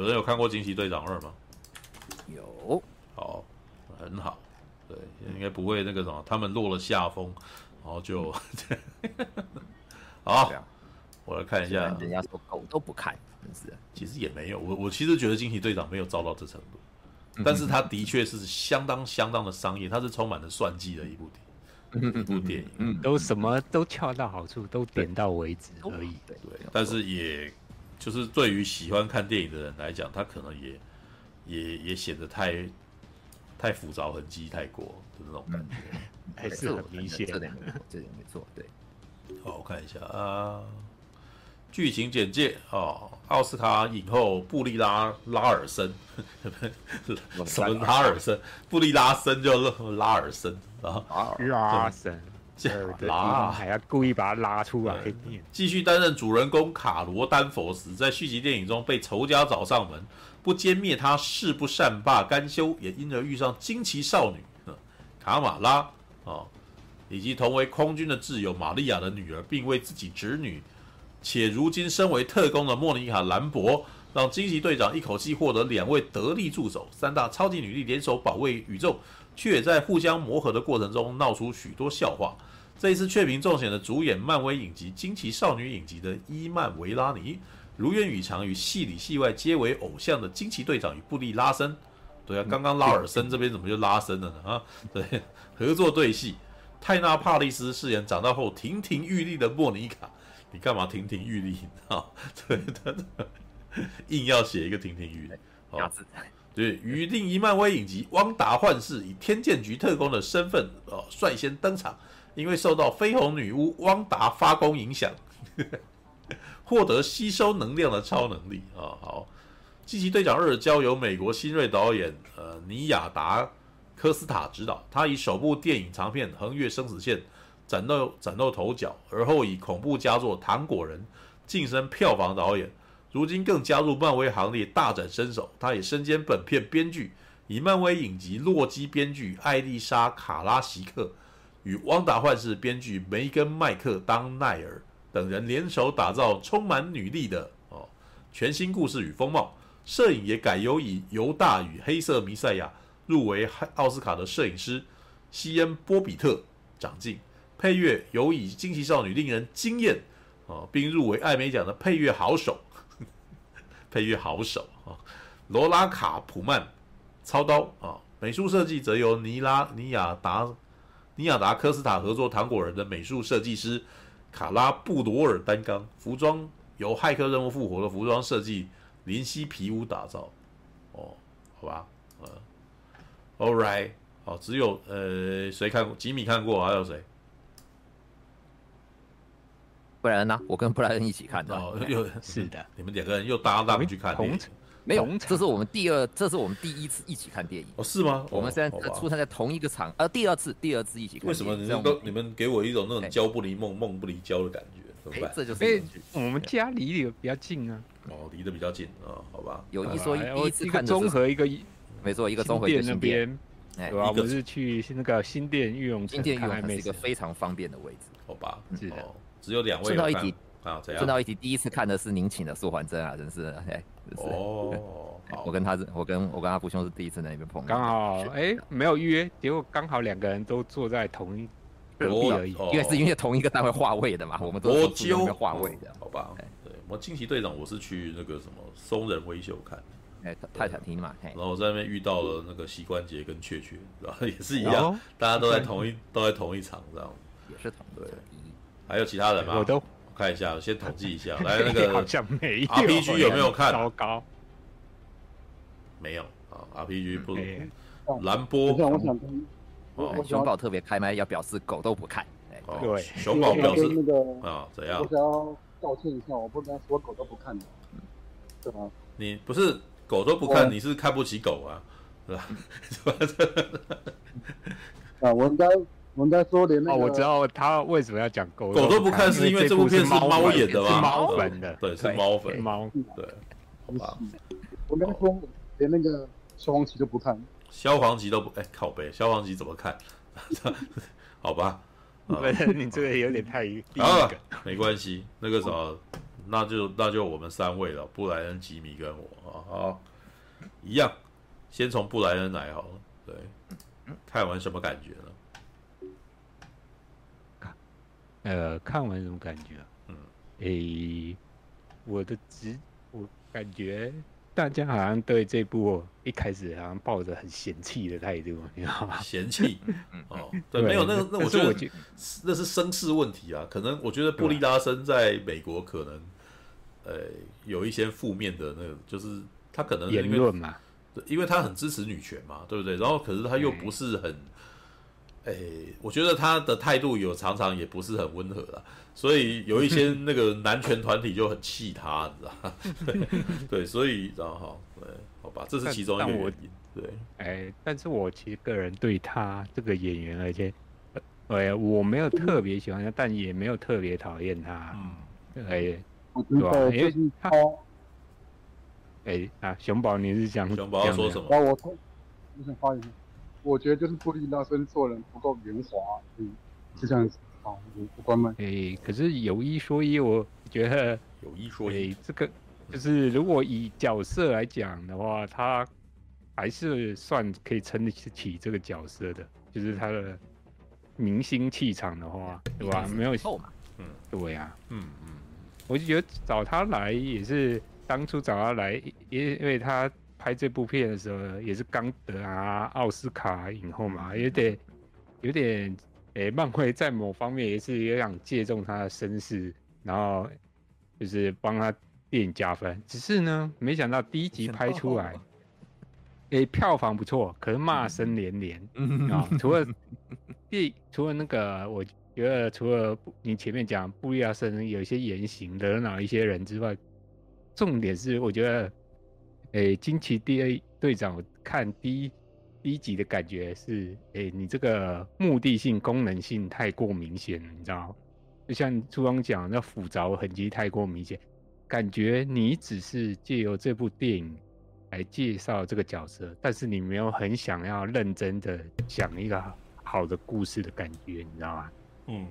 有人有看过《惊奇队长二》吗？有，好，很好，对，应该不会那个什么，他们落了下风，然后就，好，我来看一下，人家说狗都不看，真是，其实也没有，我我其实觉得《惊奇队长》没有遭到这程度，但是他的确是相当相当的商业，它是充满了算计的一部电影。一部电影，嗯，都什么都恰到好处，都点到为止而已。对，但是也就是对于喜欢看电影的人来讲，他可能也也也显得太太浮躁、痕迹太过的那种感觉，还是很明显。这点没 错，这点没错。对，好，我看一下啊，剧情简介哦，奥斯卡影后布丽 拉拉尔森，什么拉尔森？布丽拉森就拉尔森。啊，拉神，拉 还要故意把他拉出来。继续担任主人公卡罗丹佛斯，在续集电影中被仇家找上门，不歼灭他誓不善罢甘休，也因而遇上惊奇少女卡玛拉啊，以及同为空军的挚友玛利亚的女儿，并为自己侄女，且如今身为特工的莫妮卡兰博，让惊奇队长一口气获得两位得力助手，三大超级女力联手保卫宇宙。却也在互相磨合的过程中闹出许多笑话。这一次雀屏中选的主演漫威影集《惊奇少女》影集的伊曼维拉尼，如愿以偿与戏里戏外皆为偶像的惊奇队长与布利拉森。对啊，刚刚拉尔森这边怎么就拉森了呢？啊，对，合作对戏，泰纳帕利斯饰演长大后亭亭玉立的莫妮卡。你干嘛亭亭玉立啊？对的，硬要写一个亭亭玉立。好。对，与另一漫威影集《汪达幻视》以天剑局特工的身份，哦，率先登场。因为受到绯红女巫汪达发功影响，呵 呵获得吸收能量的超能力啊、哦。好，《惊奇队长二》交由美国新锐导演呃尼亚达科斯塔执导，他以首部电影长片横越生死线崭露崭露头角，而后以恐怖佳作《糖果人》晋升票房导演。如今更加入漫威行列，大展身手。他也身兼本片编剧，以漫威影集《洛基》编剧艾丽莎·卡拉席克与《汪达幻视》编剧梅根·麦克当奈尔等人联手打造充满女力的哦全新故事与风貌。摄影也改由以《犹大与黑色弥赛亚》入围奥斯卡的摄影师西恩·波比特掌镜。配乐由以《惊奇少女》令人惊艳哦，并入围艾美奖的配乐好手。配乐好手啊，罗拉卡普曼操刀啊，美术设计则由尼拉尼亚达尼亚达科斯塔合作糖果人的美术设计师卡拉布罗尔担纲，服装由骇客任务复活的服装设计林西皮乌打造。哦，好吧，呃，All right，好，只有呃谁看过？吉米看过，还有谁？布莱恩呢？我跟布莱恩一起看的。哦，又是的，你们两个人又搭档去看。没有，这是我们第二，这是我们第一次一起看电影。哦，是吗？我们现在出现在同一个场，呃，第二次，第二次一起看。为什么你们都你们给我一种那种交不离梦，梦不离交的感觉？怎么办？这就是我们家离得比较近啊。哦，离得比较近啊，好吧。有一说一，第一次看综合一个，没错，一个综合一个那边。哎，我们是去那个新店御用新店御用是一个非常方便的位置，好吧？是的，只有两位。顺道一提。啊，这样。正道一起，第一次看的是您请的素还真啊，真是哎，哦，我跟他是，我跟我跟阿福兄是第一次在那边碰，刚好哎没有预约，结果刚好两个人都坐在同一隔壁而已，因为是因为同一个单位划位的嘛，我们都是同一个划位的，好吧？对，我惊奇队长我是去那个什么松仁威秀看，哎，泰坦厅嘛，然后我在那边遇到了那个膝关节跟雀雀，然后 也是一样，大家都在同一都在同一场，这样。也是同对，还有其他人吗？我都。看一下，先统计一下。来，那个好像没有 RPG 有没有看？糟糕，没有啊。RPG 不蓝波。我想听。哦，熊宝特别开麦，要表示狗都不看。对，熊宝表示那个啊，怎样？我想要道歉一下，我不该说狗都不看的，对吗？你不是狗都不看，你是看不起狗啊，是吧？啊，我应该。我们在说连那个，我知道他为什么要讲狗狗都不看，是因为这部片是猫演的吗？是猫粉的，对，是猫粉，猫对。好吧，我刚说连那个消防旗都不看，消防旗都不哎靠背，消防旗怎么看？好吧，你这个有点太低了，没关系，那个什么那就那就我们三位了，布莱恩、吉米跟我啊，好，一样，先从布莱恩来好了。对，看完什么感觉呢？呃，看完什么感觉？嗯，诶、欸，我的直我感觉。大家好像对这部一开始好像抱着很嫌弃的态度，你知道吗？嫌弃，哦，对，没有那个，那我觉得那是声势问题啊。可能我觉得布利拉森在美国可能，呃，有一些负面的那个，就是他可能言论嘛，因为他很支持女权嘛，对不对？然后可是他又不是很，哎，我觉得他的态度有常常也不是很温和啦。所以有一些那个男权团体就很气他，你知道吗？对，所以然后对，好吧，这是其中一个原因。对，哎，但是我其实个人对他这个演员，而且，哎，我没有特别喜欢他，但也没有特别讨厌他。嗯，哎，对吧？因为他，哎啊，熊宝，你是想熊宝要说什么？我我想发言，我觉得就是布利拉森做人不够圆滑，嗯，是这样子。好，不关门。哎，可是有一说一，我觉得有一说一，这个就是如果以角色来讲的话，他还是算可以撑得起这个角色的，就是他的明星气场的话，对吧？没有错嘛，嗯，对呀，嗯嗯，我就觉得找他来也是当初找他来，因因为他拍这部片的时候也是刚得啊奥斯卡影后嘛，有点有点。诶、欸，漫威在某方面也是有想借重他的身世，然后就是帮他电影加分。只是呢，没想到第一集拍出来，诶、欸，票房不错，可是骂声连连啊！除了第，除了那个，我觉得除了你前面讲布利亚森有一些言行惹恼一些人之外，重点是我觉得，诶、欸，惊奇 D.A. 队长看第一。第一集的感觉是，哎、欸，你这个目的性、功能性太过明显了，你知道？就像初中讲，那复杂痕迹太过明显，感觉你只是借由这部电影来介绍这个角色，但是你没有很想要认真的讲一个好的故事的感觉，你知道吗？嗯，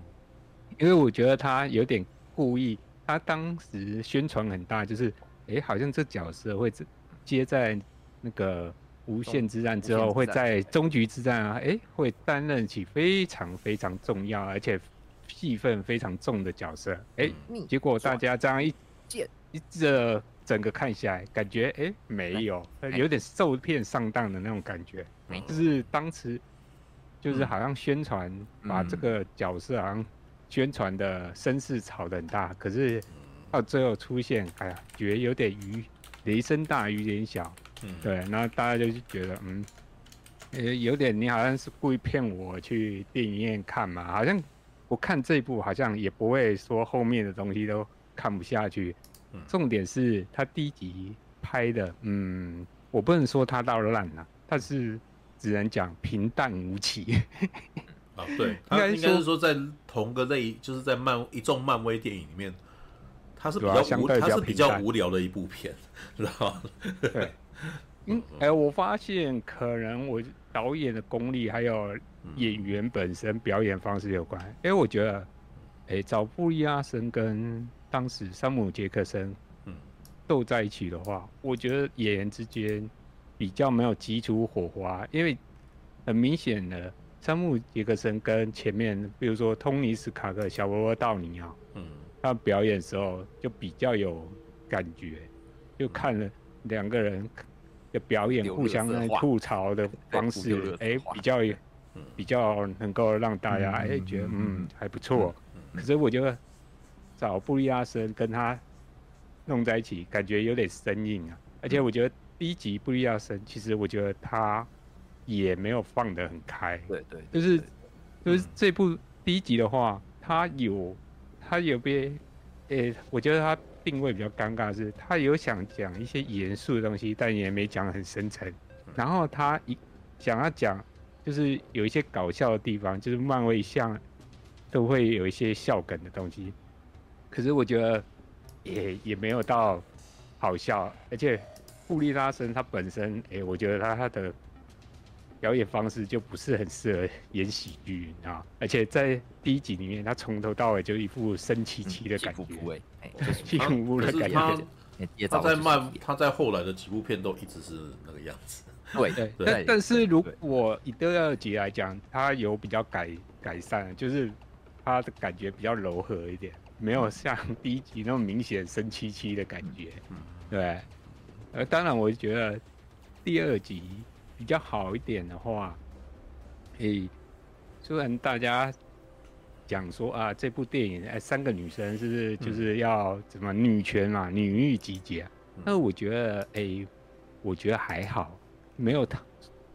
因为我觉得他有点故意，他当时宣传很大，就是，哎、欸，好像这角色会接在那个。无限之战之后，会在终局之战啊，哎，会担任起非常非常重要而且戏份非常重的角色，哎，结果大家这样一一这整个看下来，感觉哎没有，有点受骗上当的那种感觉，就是当时就是好像宣传把这个角色好像宣传的声势炒得很大，可是到最后出现，哎呀，觉得有点鱼雷声大雨点小。嗯，对，然后大家就是觉得，嗯，呃，有点你好像是故意骗我去电影院看嘛，好像我看这一部好像也不会说后面的东西都看不下去。重点是他第一集拍的，嗯，我不能说他到烂了，但是只能讲平淡无奇。啊，对，他应该是说在同个类，就是在漫一众漫威电影里面，他是比较无，他是比较无聊的一部片，知道吗？对。嗯，哎、欸，我发现可能我导演的功力还有演员本身表演方式有关。因为我觉得，哎、欸，找布利亚森跟当时山姆杰克森嗯斗在一起的话，我觉得演员之间比较没有激出火花。因为很明显的，山姆杰克森跟前面，比如说托尼斯卡克、小罗伯道尼啊，嗯，他表演的时候就比较有感觉，就看了两个人。的表演互相吐槽的方式，哎、欸，比较比较能够让大家哎、欸、觉得嗯还不错。可是我觉得找布利亚森跟他弄在一起，感觉有点生硬啊。而且我觉得第一集布利亚森，其实我觉得他也没有放得很开。对对，就是就是这部第一集的话，他有他有被，诶、欸，我觉得他。定位比较尴尬的是，他有想讲一些严肃的东西，但也没讲很深沉。然后他一想要讲，就是有一些搞笑的地方，就是漫威像都会有一些笑梗的东西。可是我觉得也也没有到好笑，而且布利拉森他本身，诶、欸，我觉得他他的表演方式就不是很适合演喜剧啊，而且在第一集里面，他从头到尾就一副生气气的感觉，哎，气呼呼的感觉。他在慢，他在后来的几部片都一直是那个样子。对 对，但但是如果以第二集来讲，他有比较改改善，就是他的感觉比较柔和一点，没有像第一集那么明显生气气的感觉。对，呃，当然我觉得第二集。比较好一点的话，诶，虽然大家讲说啊，这部电影哎，三个女生是不是就是要怎么女权嘛，女欲集结？但是我觉得，诶，我觉得还好，没有太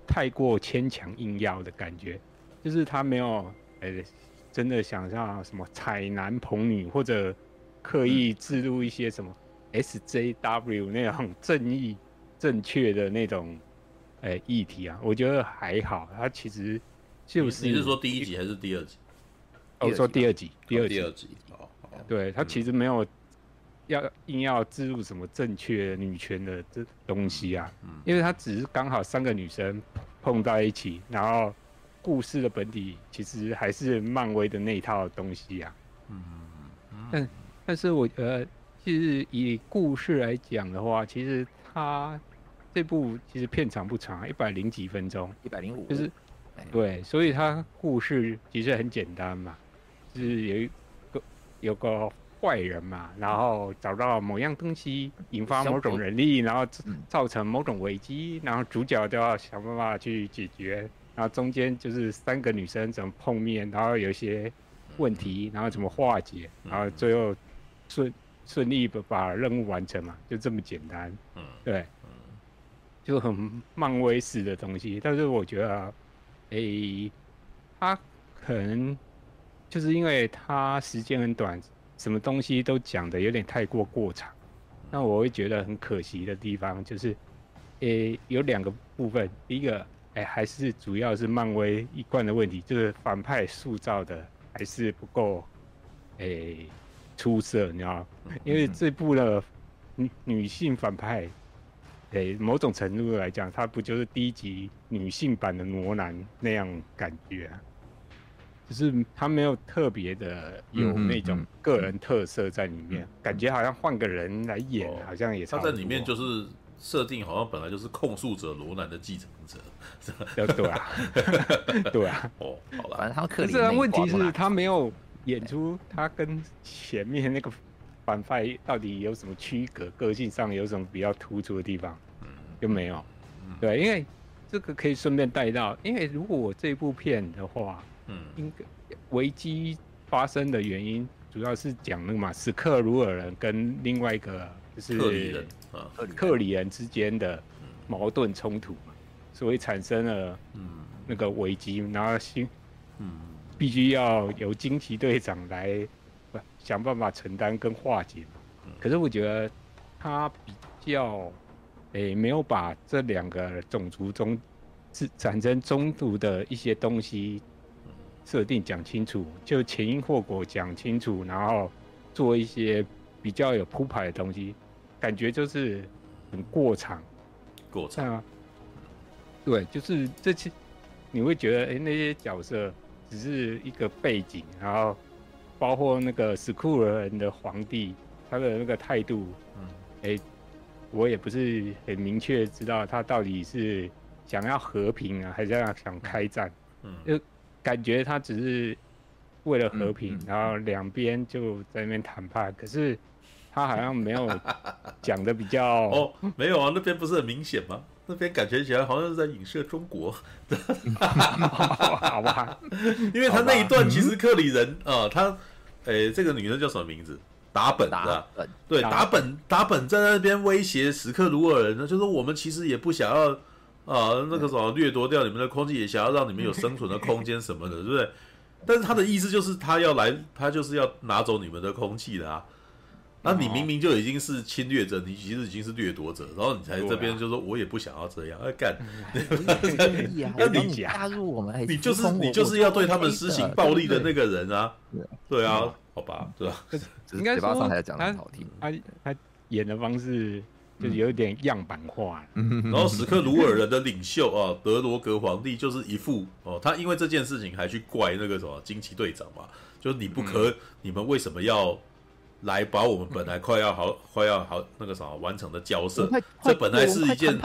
太过牵强硬要的感觉，就是他没有诶，真的想像什么采男捧女，或者刻意置入一些什么 SJW 那种正义正确的那种。哎，议题啊，我觉得还好。他其实就是你是说第一集还是第二集？我说第二集，第二集，第二集。哦，对他其实没有要硬要植入什么正确女权的这东西啊，因为他只是刚好三个女生碰到一起，然后故事的本体其实还是漫威的那一套东西啊。嗯嗯。但但是我呃，其实以故事来讲的话，其实他。这部其实片长不长，一百零几分钟，一百零五，就是，对，所以它故事其实很简单嘛，就是有一个有个坏人嘛，然后找到某样东西，引发某种人力，然后造成某种危机，然后主角都要想办法去解决，然后中间就是三个女生怎么碰面，然后有一些问题，然后怎么化解，然后最后顺顺利的把任务完成嘛，就这么简单，嗯，对。就很漫威式的东西，但是我觉得，诶、他可能就是因为他时间很短，什么东西都讲的有点太过过长，那我会觉得很可惜的地方就是，诶、有两个部分，一个，诶、还是主要是漫威一贯的问题，就是反派塑造的还是不够，诶、出色，你知道吗？因为这部的女女性反派。诶，某种程度来讲，他不就是低级女性版的罗兰那样感觉啊？就是他没有特别的有那种个人特色在里面，嗯嗯嗯、感觉好像换个人来演，哦、好像也差不多。他在里面就是设定，好像本来就是控诉者罗兰的继承者，对啊，对啊。哦，好了，反正他克里。是问题是他没有演出他跟前面那个。反派到底有什么区隔？个性上有什么比较突出的地方？嗯，就没有。嗯，对，因为这个可以顺便带到，因为如果我这部片的话，嗯，应该危机发生的原因主要是讲那个嘛，史克鲁尔人跟另外一个就是克里人啊，克里人之间的矛盾冲突嘛，所以产生了嗯那个危机，然后新嗯必须要由惊奇队长来。想办法承担跟化解嘛，可是我觉得他比较诶、欸、没有把这两个种族中是产生冲突的一些东西设定讲清楚，就前因后果讲清楚，然后做一些比较有铺排的东西，感觉就是很过场，过场。啊，对，就是这些你会觉得诶、欸、那些角色只是一个背景，然后。包括那个史库尔人的皇帝，他的那个态度，嗯，哎、欸，我也不是很明确知道他到底是想要和平啊，还是要想开战，嗯，就感觉他只是为了和平，嗯嗯、然后两边就在那边谈判，可是他好像没有 讲的比较哦，没有啊，那边不是很明显吗？那边感觉起来好像是在影射中国，好吧？因为他那一段其实克里人啊、呃，他。哎、欸，这个女的叫什么名字？打本的，对，打本，打本在那边威胁史克鲁尔人呢，就是我们其实也不想要啊、呃，那个什么掠夺掉你们的空气，也想要让你们有生存的空间什么的，对不对？但是他的意思就是他要来，他就是要拿走你们的空气的啊。那你明明就已经是侵略者，你其实已经是掠夺者，然后你才这边就说我也不想要这样，哎干，那你加入我们，你就是你就是要对他们施行暴力的那个人啊，对。啊，好吧，对吧？应该说他他演的方式就是有点样板化。嗯。然后史克鲁尔人的领袖啊，德罗格皇帝就是一副哦，他因为这件事情还去怪那个什么惊奇队长嘛，就是你不可，嗯、你们为什么要来把我们本来快要好、嗯、快要好那个什么完成的交涉？这本来是一件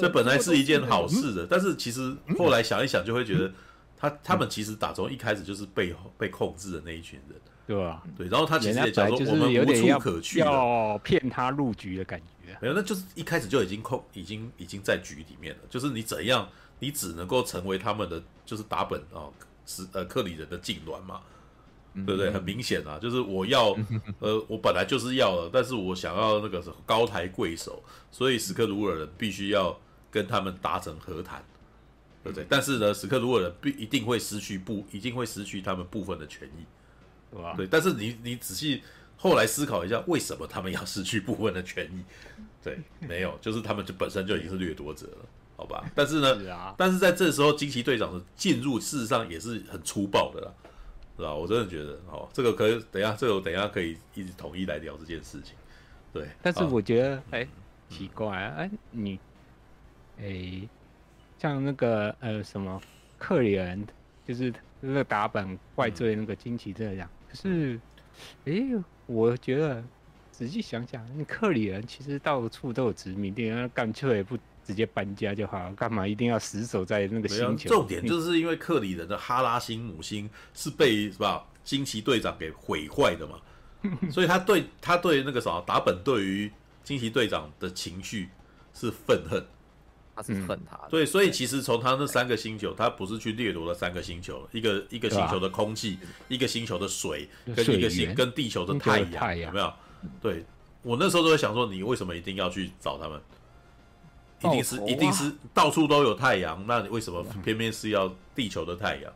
这本来是一件好事的，但是其实后来想一想，就会觉得他他们其实打从一开始就是被被控制的那一群人。对吧？对，然后他其实也讲说，我们无处可去，要骗他入局的感觉。没有，那就是一开始就已经控，已经已经在局里面了。就是你怎样，你只能够成为他们的，就是打本啊，是呃克里人的痉挛嘛，对不对？很明显啊，就是我要，呃，我本来就是要了，但是我想要那个高抬贵手，所以史克鲁尔人必须要跟他们达成和谈，对不对？但是呢，史克鲁尔人必一定会失去部，一定会失去他们部分的权益。对吧？对，但是你你仔细后来思考一下，为什么他们要失去部分的权益？对，没有，就是他们就本身就已经是掠夺者了，好吧？但是呢，是啊、但是在这时候，惊奇队长的进入事实上也是很粗暴的啦，是吧？我真的觉得，哦，这个可以等一下，这个我等一下可以一直统一来聊这件事情。对，但是我觉得，哎、嗯，奇怪啊，哎，你，哎，像那个呃什么克里人，就是那个打本怪罪那个惊奇这样。可是，哎、欸，我觉得仔细想想，那克里人其实到处都有殖民地，那干脆不直接搬家就好了，干嘛一定要死守在那个星球？重点就是因为克里人的哈拉星母星是被是吧惊奇队长给毁坏的嘛，所以他对他对那个啥达本对于惊奇队长的情绪是愤恨。他是恨他的，对，所以其实从他那三个星球，他不是去掠夺了三个星球，一个一个星球的空气，一个星球的水，跟一个星跟地球的太阳，有没有？对，我那时候都会想说，你为什么一定要去找他们？一定是一定是到处都有太阳，那你为什么偏偏是要地球的太阳？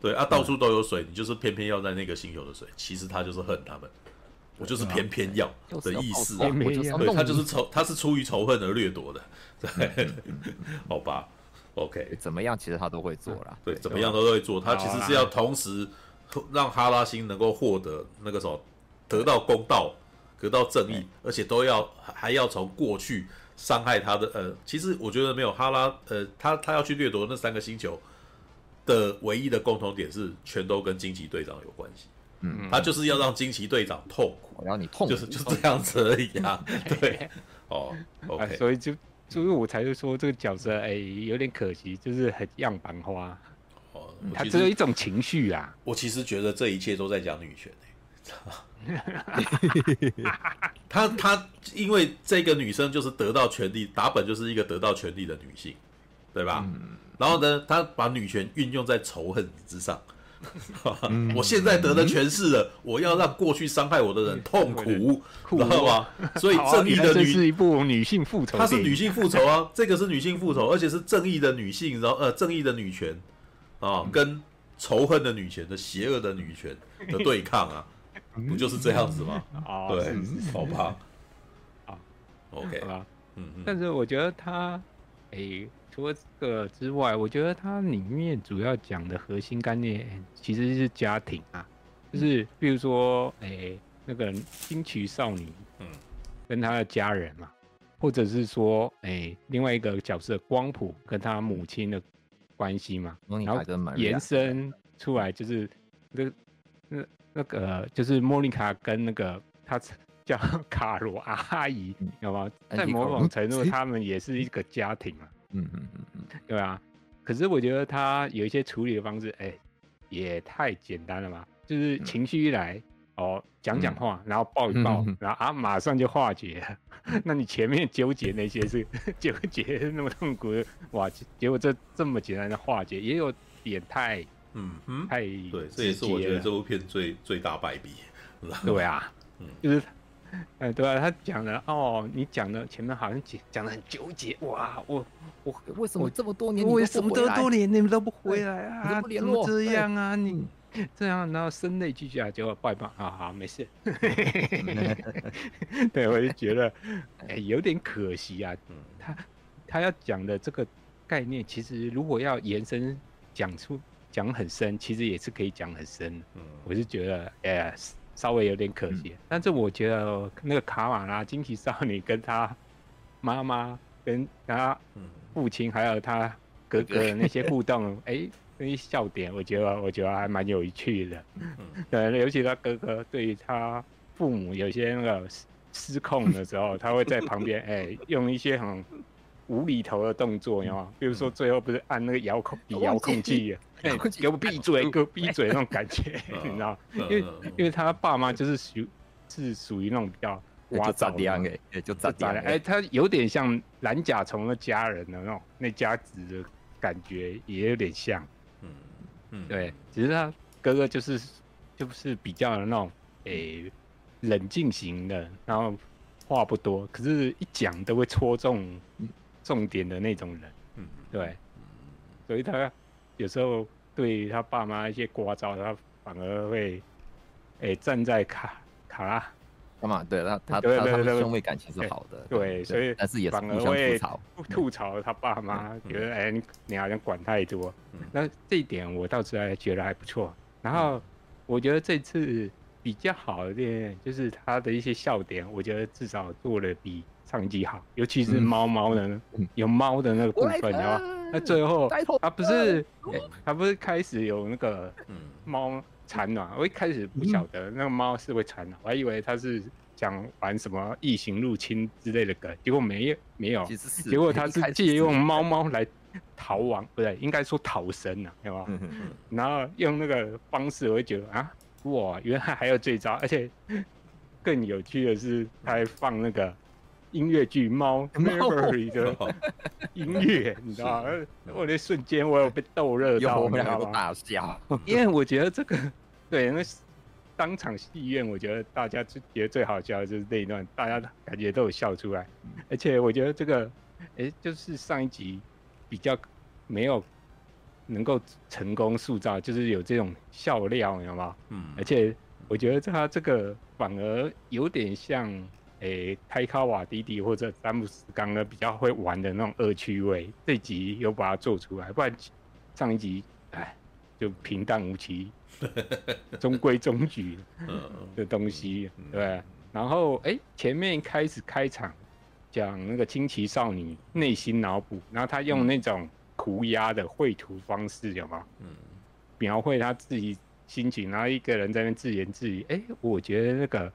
对啊，到处都有水，你就是偏偏要在那个星球的水，其实他就是恨他们。我就是偏偏要的意思啊，对，他就是仇，他是出于仇恨而掠夺的，对，好吧，OK，怎么样，其实他都会做啦，对，怎么样都会做，他其实是要同时让哈拉星能够获得那个什么，得到公道，得到正义，而且都要还要从过去伤害他的，呃，其实我觉得没有哈拉，呃，他他要去掠夺那三个星球的唯一的共同点是，全都跟惊奇队长有关系。嗯，他就是要让惊奇队长痛苦，然后你痛苦，就是就这样子而已啊。对，哦，OK，、啊、所以就所以我才会说这个角色哎、欸、有点可惜，就是很样板化。哦，他只有一种情绪啊。我其实觉得这一切都在讲女权、欸、他他因为这个女生就是得到权力，打本就是一个得到权力的女性，对吧？嗯、然后呢，他把女权运用在仇恨之上。我现在得了权势了，我要让过去伤害我的人痛苦，知道吗？所以正义的女是一部女性复仇，她是女性复仇啊，这个是女性复仇，而且是正义的女性，然后呃，正义的女权啊，跟仇恨的女权的邪恶的女权的对抗啊，不就是这样子吗？对，好吧，啊，OK，嗯，但是我觉得他，诶。除了这个之外，我觉得它里面主要讲的核心概念其实是家庭啊，就是比如说，诶、欸，那个惊奇少女，嗯，跟她的家人嘛，或者是说，诶、欸，另外一个角色光谱跟他母亲的关系嘛，然后延伸出来就是那那那个就是莫妮卡跟那个她叫卡罗阿姨，你知道吗？在某种程度，他们也是一个家庭嘛。嗯嗯嗯嗯，对啊，可是我觉得他有一些处理的方式，哎、欸，也太简单了吧。就是情绪一来，哦，讲讲话，然后抱一抱，然后啊，马上就化解。那你前面纠结那些是 纠结那么痛苦的，哇，结果这这么简单的化解，也有点太，嗯嗯，太对，这也是我觉得这部片最最大败笔。对啊，嗯，就是。哎，对啊，他讲的哦，你讲的前面好像讲讲的很纠结哇，我我为什么这么多年为什么这么多年你们都不回来啊？怎么联络？这样啊，你这样，然后声泪俱下，结果拜拜，啊好没事。对，我就觉得哎，有点可惜啊。他他要讲的这个概念，其实如果要延伸讲出讲很深，其实也是可以讲很深。嗯，我是觉得哎。稍微有点可惜，嗯、但是我觉得那个卡瓦拉惊奇少女跟她妈妈跟他父亲还有他哥哥的那些互动，哎、欸，那些笑点，我觉得我觉得还蛮有趣的。嗯对，尤其他哥哥对于他父母有些那个失控的时候，他会在旁边哎、欸、用一些很无厘头的动作，你知道吗？比如说最后不是按那个遥控 比遥控器，哎，给我闭嘴，给我闭嘴那种感觉，你知道？因为因为他爸妈就是属是属于那种比较聒噪的，哎，就咋的？哎，他有点像蓝甲虫的家人的那种那家子的感觉，也有点像。嗯嗯，对，只是他哥哥就是就是比较的那种诶冷静型的，然后话不多，可是一讲都会戳中。重点的那种人，嗯，对，所以他有时候对他爸妈一些聒噪，他反而会，哎、欸，站在卡卡拉干嘛？对他，他他他的兄妹感情是好的，对，对所以但是也是反而会吐槽他爸妈，觉得哎，你你好像管太多。那这一点我倒是还觉得还不错。然后我觉得这次比较好一点，就是他的一些笑点，我觉得至少做了比。上一集好，尤其是猫猫的，嗯、有猫的那个部分，然后那最后他不是他不是开始有那个猫产卵，我一开始不晓得那个猫是会产卵，我还以为他是想玩什么异形入侵之类的梗，结果没有。没有，结果他是借用猫猫来逃亡，不对，应该说逃生啊，对吧？然后用那个方式，我会觉得啊，哇，原来还有这招，而且更有趣的是，他还放那个。音乐剧《猫》Mary 的 音乐，你知道吗？我那瞬间我有被逗热到，我们两个大笑。因为我觉得这个，对，因为当场戏院，我觉得大家最觉得最好笑的就是那一段，大家感觉都有笑出来。而且我觉得这个，哎、欸，就是上一集比较没有能够成功塑造，就是有这种笑料，你知道吗？嗯。而且我觉得他这个反而有点像。诶、欸，泰卡瓦迪迪或者詹姆斯刚呢比较会玩的那种恶趣味，这集又把它做出来，不然上一集哎就平淡无奇，中规中矩的东西，对。然后哎、欸，前面开始开场讲那个惊奇少女内心脑补，然后他用那种涂鸦的绘图方式，有吗？嗯，描绘他自己心情，然后一个人在那自言自语。哎、欸，我觉得那个。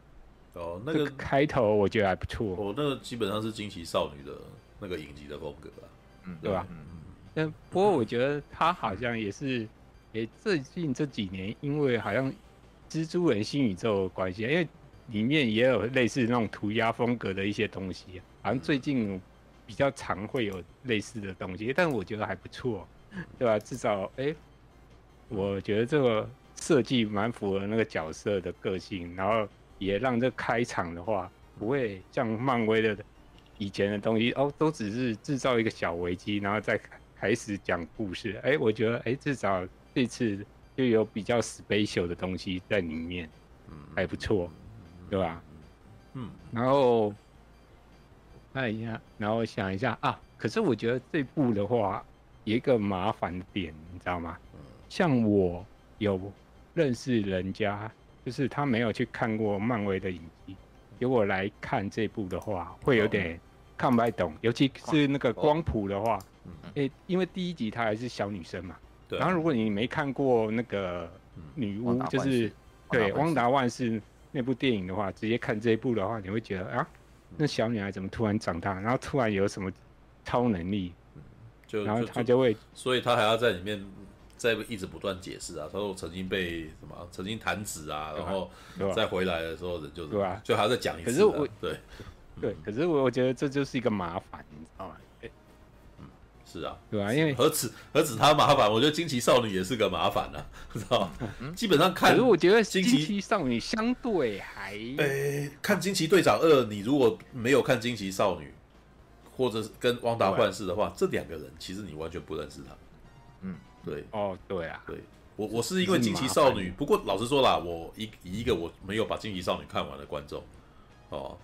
哦，那个开头我觉得还不错。哦，那个基本上是惊奇少女的那个影集的风格啊，嗯，对吧？嗯嗯。但不过我觉得他好像也是，诶、欸，最近这几年因为好像蜘蛛人新宇宙的关系，因为里面也有类似那种涂鸦风格的一些东西，好像最近比较常会有类似的东西，但我觉得还不错，对吧？至少，诶、欸，我觉得这个设计蛮符合那个角色的个性，然后。也让这开场的话不会像漫威的以前的东西哦，都只是制造一个小危机，然后再开始讲故事。哎，我觉得哎，至少这次就有比较 special 的东西在里面，还不错，对吧？嗯，然后看一下，然后想一下啊，可是我觉得这部的话有一个麻烦点，你知道吗？像我有认识人家。就是他没有去看过漫威的影集，如果来看这部的话，会有点看不太懂，尤其是那个光谱的话，诶，因为第一集她还是小女生嘛，然后如果你没看过那个女巫，就是对汪达万事那部电影的话，直接看这一部的话，你会觉得啊，那小女孩怎么突然长大，然后突然有什么超能力，就然后她就会，所以她还要在里面。在一直不断解释啊，他说曾经被什么，曾经弹指啊，然后再回来的时候人就是，对啊？就还要再讲一次。可是我对对，可是我我觉得这就是一个麻烦，你知道吗？嗯，是啊，对啊，因为何止何止他麻烦，我觉得惊奇少女也是个麻烦啊，知道吗？基本上看，可是我觉得惊奇少女相对还，诶，看惊奇队长二，你如果没有看惊奇少女，或者是跟汪达幻视的话，这两个人其实你完全不认识他。对哦，对啊，对我我是因为惊奇少女，不过老实说啦，我一以一个我没有把惊奇少女看完的观众，哦，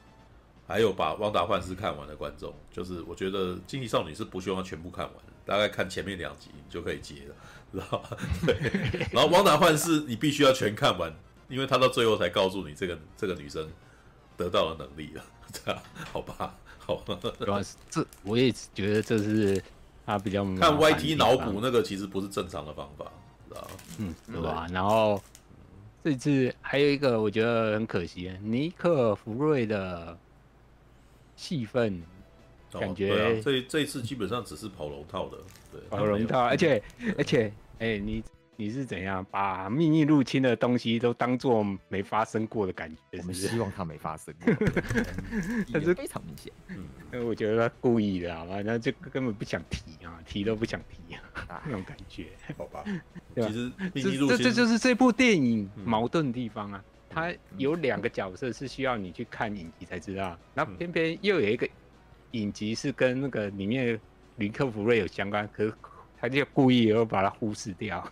还有把汪达幻视看完的观众，就是我觉得惊奇少女是不需要全部看完，大概看前面两集你就可以接了，知道吧？对，然后汪达幻视你必须要全看完，因为他到最后才告诉你这个这个女生得到了能力了，这样好吧？好吧，主要是这我也觉得这是他比较看 YT 脑补那个其实不是正常的方法，知道嗯，对。吧？然后这次还有一个我觉得很可惜，尼克弗瑞的戏份感觉、哦啊、这这一次基本上只是跑龙套的，对，跑龙套，而且而且哎、欸，你你是怎样把秘密入侵的东西都当做没发生过的感觉？我们希望它没发生过，但是非常明显。嗯，我觉得他故意的，好吧？那就根本不想提啊，提都不想提啊，那种感觉，好吧？其实秘密入侵，这这就是这部电影矛盾的地方啊。它有两个角色是需要你去看影集才知道，然后偏偏又有一个。影集是跟那个里面林克福瑞有相关，可是他就故意要把它忽视掉，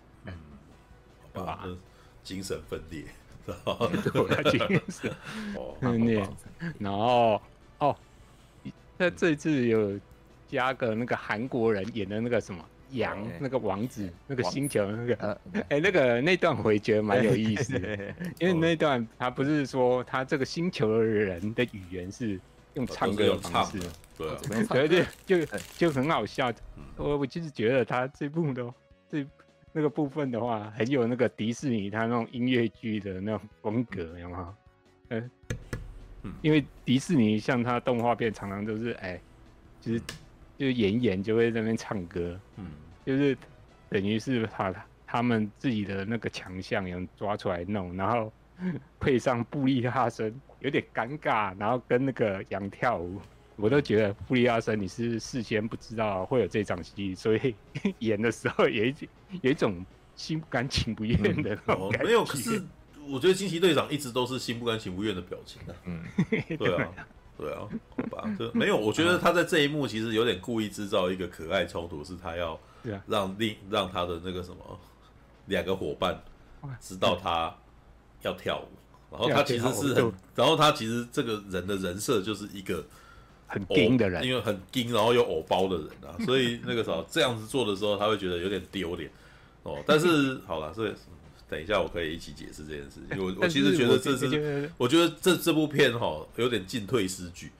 吧，精神分裂，对吧？精神分裂，然后 哦，他这次有加个那个韩国人演的那个什么羊，那个王子，那个星球那个，哎，那个那段我也觉得蛮有意思的，因为那段他不是说他这个星球的人的语言是用 唱歌的方式。对对，就就很好笑。我我就是觉得他这部的这那个部分的话，很有那个迪士尼他那种音乐剧的那种风格，有没有？嗯，因为迪士尼像他动画片常常都是哎，就是就是演演就会在那边唱歌，嗯，就是等于是把他们自己的那个强项有抓出来弄，然后配上布利哈森有点尴尬，然后跟那个羊跳舞。我都觉得布利亚森，你是事先不知道会有这场戏，所以 演的时候有一有 一种心不甘情不愿的那种感觉。没有，可是我觉得惊奇队长一直都是心不甘情不愿的表情啊。嗯，对啊，对啊，好吧，就没有。我觉得他在这一幕其实有点故意制造一个可爱冲突，是他要让另让他的那个什么两个伙伴知道他要跳舞，然后他其实是很，然后他其实这个人的人设就是一个。很硬的人，因为很硬，然后有偶包的人啊，所以那个时候这样子做的时候，他会觉得有点丢脸哦。但是 好了，这等一下我可以一起解释这件事情。我 我其实觉得这是，我觉得这这部片哈有点进退失据，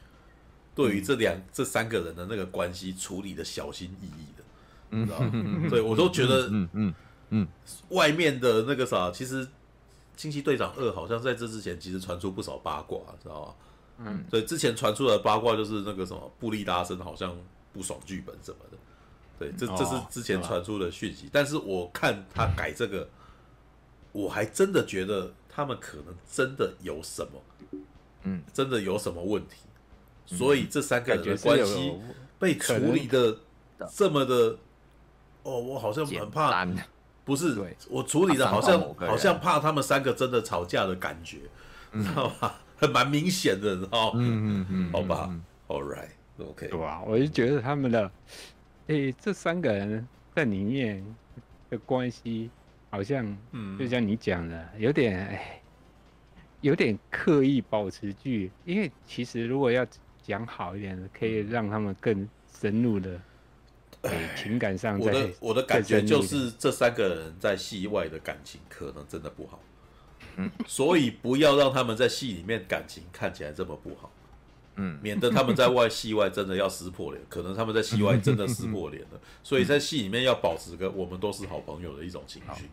对于这两这三个人的那个关系处理的小心翼翼的，你知道吗？对我都觉得，嗯嗯嗯，外面的那个啥，其实惊奇队长二好像在这之前其实传出不少八卦，知道吗？嗯，对，之前传出的八卦就是那个什么布利拉森好像不爽剧本什么的，对，这这是之前传出的讯息。但是我看他改这个，我还真的觉得他们可能真的有什么，嗯，真的有什么问题，所以这三个人的关系被处理的。这么的，哦，我好像很怕，不是，我处理的好像好像怕他们三个真的吵架的感觉，你知道吗？还蛮明显的，哦，嗯嗯嗯，好吧，All right，OK，对吧？我就觉得他们的，诶、欸，这三个人在里面的关系，好像，嗯，就像你讲的，有点，哎，有点刻意保持距离。因为其实如果要讲好一点的，可以让他们更深入的，哎，情感上，我的我的感觉就是这三个人在戏外的感情可能真的不好。嗯，所以不要让他们在戏里面感情看起来这么不好，嗯，免得他们在外戏外真的要撕破脸，可能他们在戏外真的撕破脸了，所以在戏里面要保持个我们都是好朋友的一种情绪。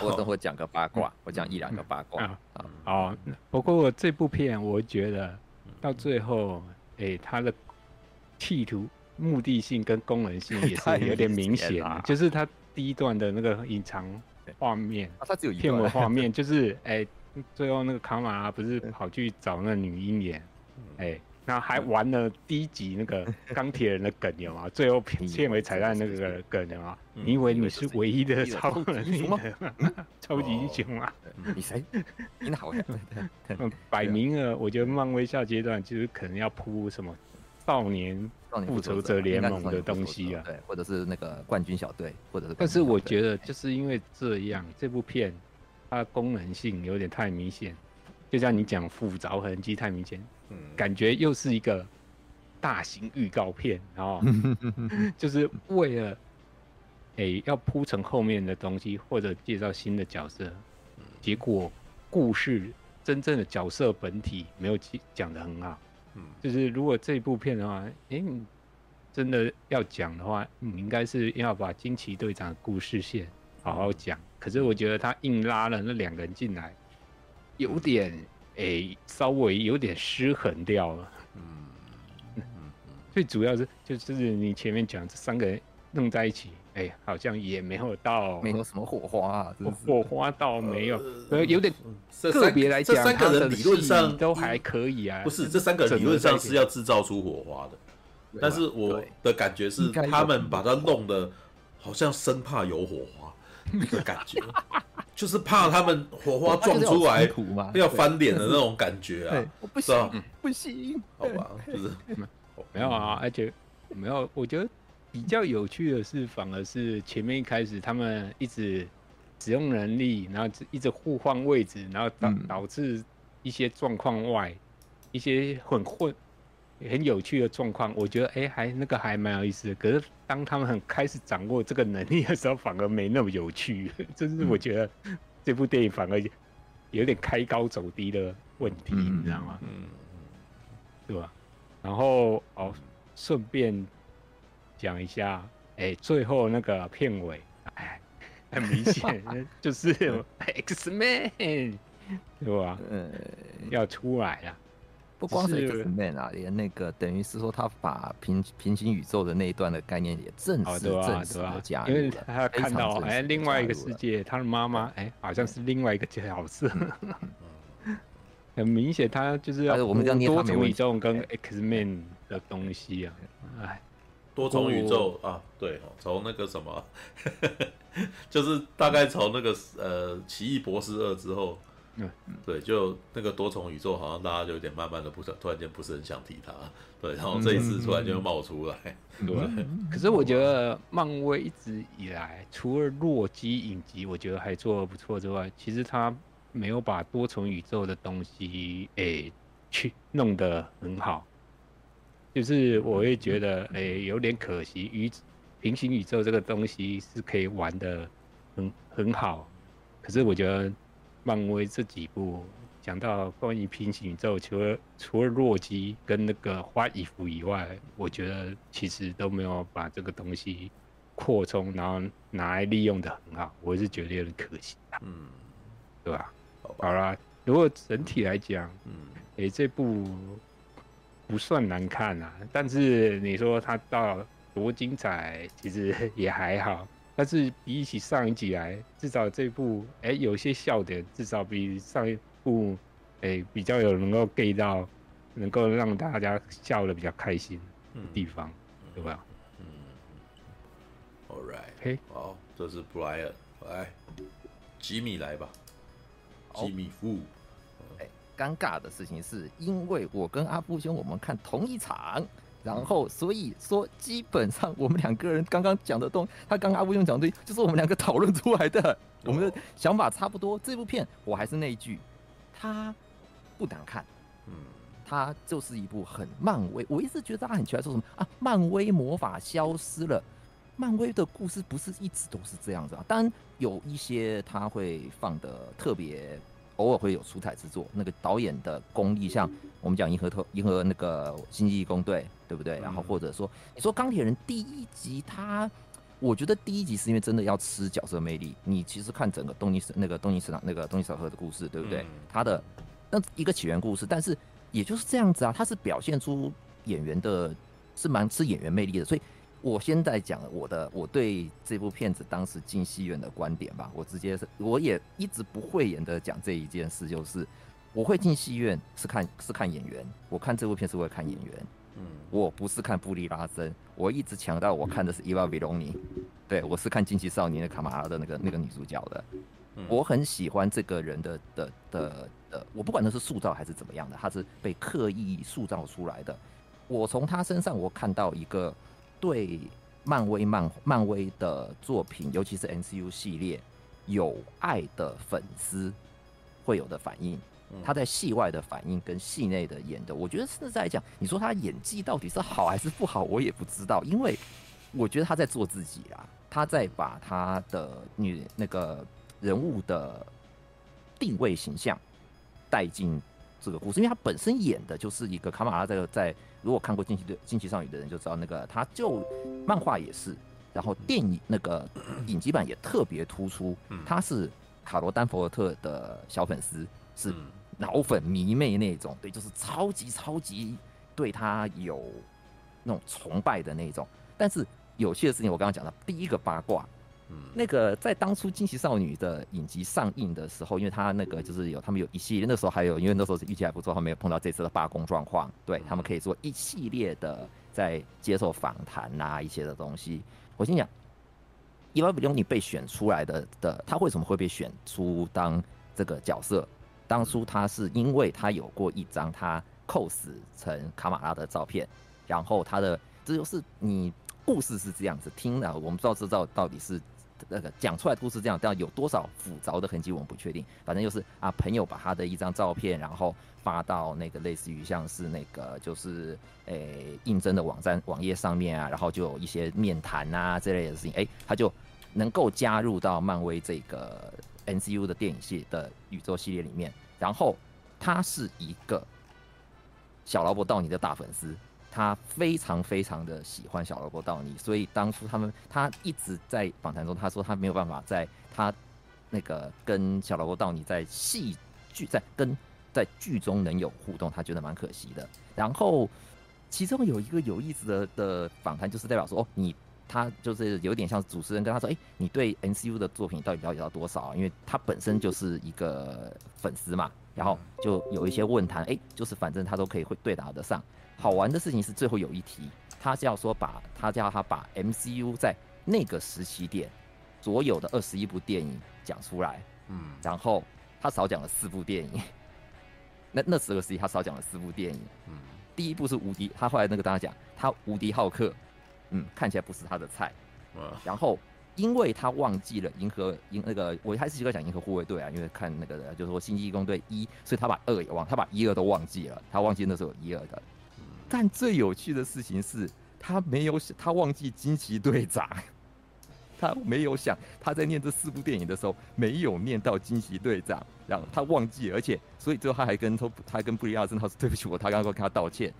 我等会讲个八卦，我讲一两个八卦。啊。好，不过这部片我觉得到最后，哎，他的企图、目的性跟功能性也是 有点明显，就是他第一段的那个隐藏。画面，他只有一片尾画面，就是哎，最后那个卡玛拉不是跑去找那女鹰眼，哎，然后还玩了第一集那个钢铁人的梗有吗？最后片尾彩蛋那个梗有吗？你以为你是唯一的超能力吗？超级英雄啊！你谁？你好呀！摆明了，我觉得漫威下阶段就是可能要铺什么少年。复仇者联盟的东西啊，对，或者是那个冠军小队，或者是。但是我觉得，就是因为这样，这部片它的功能性有点太明显，就像你讲复杂痕迹太明显，嗯，感觉又是一个大型预告片，然后 就是为了哎、欸、要铺成后面的东西，或者介绍新的角色，结果故事真正的角色本体没有讲的很好。嗯，就是如果这部片的话，哎、欸，真的要讲的话，你应该是要把惊奇队长的故事线好好讲。可是我觉得他硬拉了那两个人进来，有点哎、欸，稍微有点失衡掉了。嗯嗯嗯，最主要是就是你前面讲这三个人弄在一起。哎、欸，好像也没有到，没有什么火花，啊，火花倒没有，呃，有点个别来讲，这三个人理论上都还可以啊。不是，这三个人理论上是要制造出火花的，但是我的感觉是他们把它弄得好像生怕有火花的感觉，就是怕他们火花 撞出来要翻脸的那种感觉啊。我不行，不行，好吧，就是没有啊，而且没有，我觉得。比较有趣的是，反而是前面一开始他们一直使用能力，然后一直互换位置，然后导导致一些状况外，一些很混、很有趣的状况。我觉得哎、欸，还那个还蛮有意思的。可是当他们很开始掌握这个能力的时候，反而没那么有趣。这是我觉得这部电影反而有点开高走低的问题，你知道吗？嗯，对吧？然后哦，顺便。讲一下，哎、欸，最后那个片尾，哎，很明显 就是 X Man，对吧？嗯，要出来了。不光是 X Man 啊，连那个等于是说，他把平平行宇宙的那一段的概念也正式正式的加入了，因为他看到哎、欸，另外一个世界，他的妈妈哎，好像是另外一个角色，很明显他就是要我们多重宇宙跟 X Man 的东西啊，哎。多重宇宙啊，对，从那个什么，就是大概从那个呃奇异博士二之后，嗯，对，就那个多重宇宙，好像大家就有点慢慢的不想，突然间不是很想提它，对，然后这一次突然就冒出来，嗯、对。可是我觉得漫威一直以来，除了洛基影集，我觉得还做的不错之外，其实他没有把多重宇宙的东西诶、欸、去弄得很好。就是我会觉得，哎、欸，有点可惜。宇平行宇宙这个东西是可以玩的很很好，可是我觉得漫威这几部讲到关于平行宇宙，除了除了洛基跟那个花衣服以外，我觉得其实都没有把这个东西扩充，然后拿来利用的很好。我是觉得有点可惜，嗯，对吧？好啦，如果整体来讲，嗯，哎、欸，这部。不算难看啊，但是你说它到多精彩，其实也还好。但是比起上一集来，至少这部哎、欸、有些笑点，至少比上一部哎、欸、比较有能够 get 到，能够让大家笑的比较开心的地方，嗯、对吧？嗯，All right，嘿，好，这是 Brian，来，吉米来吧，吉米夫。尴尬的事情是因为我跟阿布兄我们看同一场，然后所以说基本上我们两个人刚刚讲的东，他刚刚阿布兄讲的就是我们两个讨论出来的，我们的想法差不多。这部片我还是那一句，它不难看，嗯，它就是一部很漫威。我一直觉得他很奇怪，说什么啊？漫威魔法消失了？漫威的故事不是一直都是这样子啊？当然有一些他会放的特别。偶尔会有出彩之作，那个导演的功力，像我们讲《银河特银河》那个《星际异攻队》，对不对？然后或者说，你说《钢铁人》第一集，他，我觉得第一集是因为真的要吃角色魅力。你其实看整个东尼那个东尼史朗那个东尼史塔克的故事，对不对？他的那一个起源故事，但是也就是这样子啊，他是表现出演员的，是蛮吃演员魅力的，所以。我现在讲我的我对这部片子当时进戏院的观点吧，我直接是我也一直不讳言的讲这一件事，就是我会进戏院是看是看演员，我看这部片是会看演员，嗯，我不是看布利拉森，我一直强调我看的是伊娃比隆尼，对，我是看惊奇少年的卡玛拉的那个那个女主角的，我很喜欢这个人的的的的，我不管他是塑造还是怎么样的，他是被刻意塑造出来的，我从他身上我看到一个。对漫威漫漫威的作品，尤其是 MCU 系列，有爱的粉丝会有的反应，他在戏外的反应跟戏内的演的，我觉得是在讲，你说他演技到底是好还是不好，我也不知道，因为我觉得他在做自己啦，他在把他的女那个人物的定位形象带进这个故事，因为他本身演的就是一个卡马拉在在，如果看过惊奇的惊奇少女的人就知道，那个他就漫画也是，然后电影那个 影集版也特别突出，他是卡罗丹佛尔特的小粉丝，是脑粉迷妹那种，对，就是超级超级对他有那种崇拜的那种。但是有趣的事情，我刚刚讲的第一个八卦。那个在当初《惊奇少女》的影集上映的时候，因为他那个就是有他们有一系列，那时候还有，因为那时候是运气还不错，他没有碰到这次的罢工状况，对他们可以做一系列的在接受访谈呐一些的东西。我心想，伊娃·布利欧尼被选出来的的，他为什么会被选出当这个角色？当初他是因为他有过一张他 cos 成卡马拉的照片，然后他的这就是你故事是这样子听的，我们不知道知道到底是。那个讲出来故事这样，但有多少复杂的痕迹我们不确定。反正就是啊，朋友把他的一张照片，然后发到那个类似于像是那个就是诶、应征的网站网页上面啊，然后就有一些面谈啊这类的事情，哎、他就能够加入到漫威这个 MCU 的电影系的宇宙系列里面。然后他是一个小劳勃道尼的大粉丝。他非常非常的喜欢小萝卜道尼，所以当初他们他一直在访谈中，他说他没有办法在他那个跟小萝卜道尼在戏剧在跟在剧中能有互动，他觉得蛮可惜的。然后其中有一个有意思的的访谈，就是代表说哦，你他就是有点像主持人跟他说，哎，你对 N C U 的作品到底了解到多少啊？因为他本身就是一个粉丝嘛，然后就有一些问谈，哎，就是反正他都可以会对答得上。好玩的事情是最后有一题，他是要说把他叫他把 MCU 在那个时期点所有的二十一部电影讲出来，嗯，然后他少讲了四部电影，那那十个时期他少讲了四部电影，嗯，第一部是无敌，他后来那个大家讲他无敌浩克，嗯，看起来不是他的菜，嗯然后因为他忘记了银河银那个我还是习惯讲银河护卫队啊，因为看那个就是说星际异攻队一，所以他把二也忘，他把一二都忘记了，他忘记那时候有一二的。但最有趣的事情是，他没有想，他忘记惊奇队长，他没有想，他在念这四部电影的时候没有念到惊奇队长，然后他忘记，而且所以最后他还跟他还跟布里亚森他说对不起我，他刚刚跟他道歉。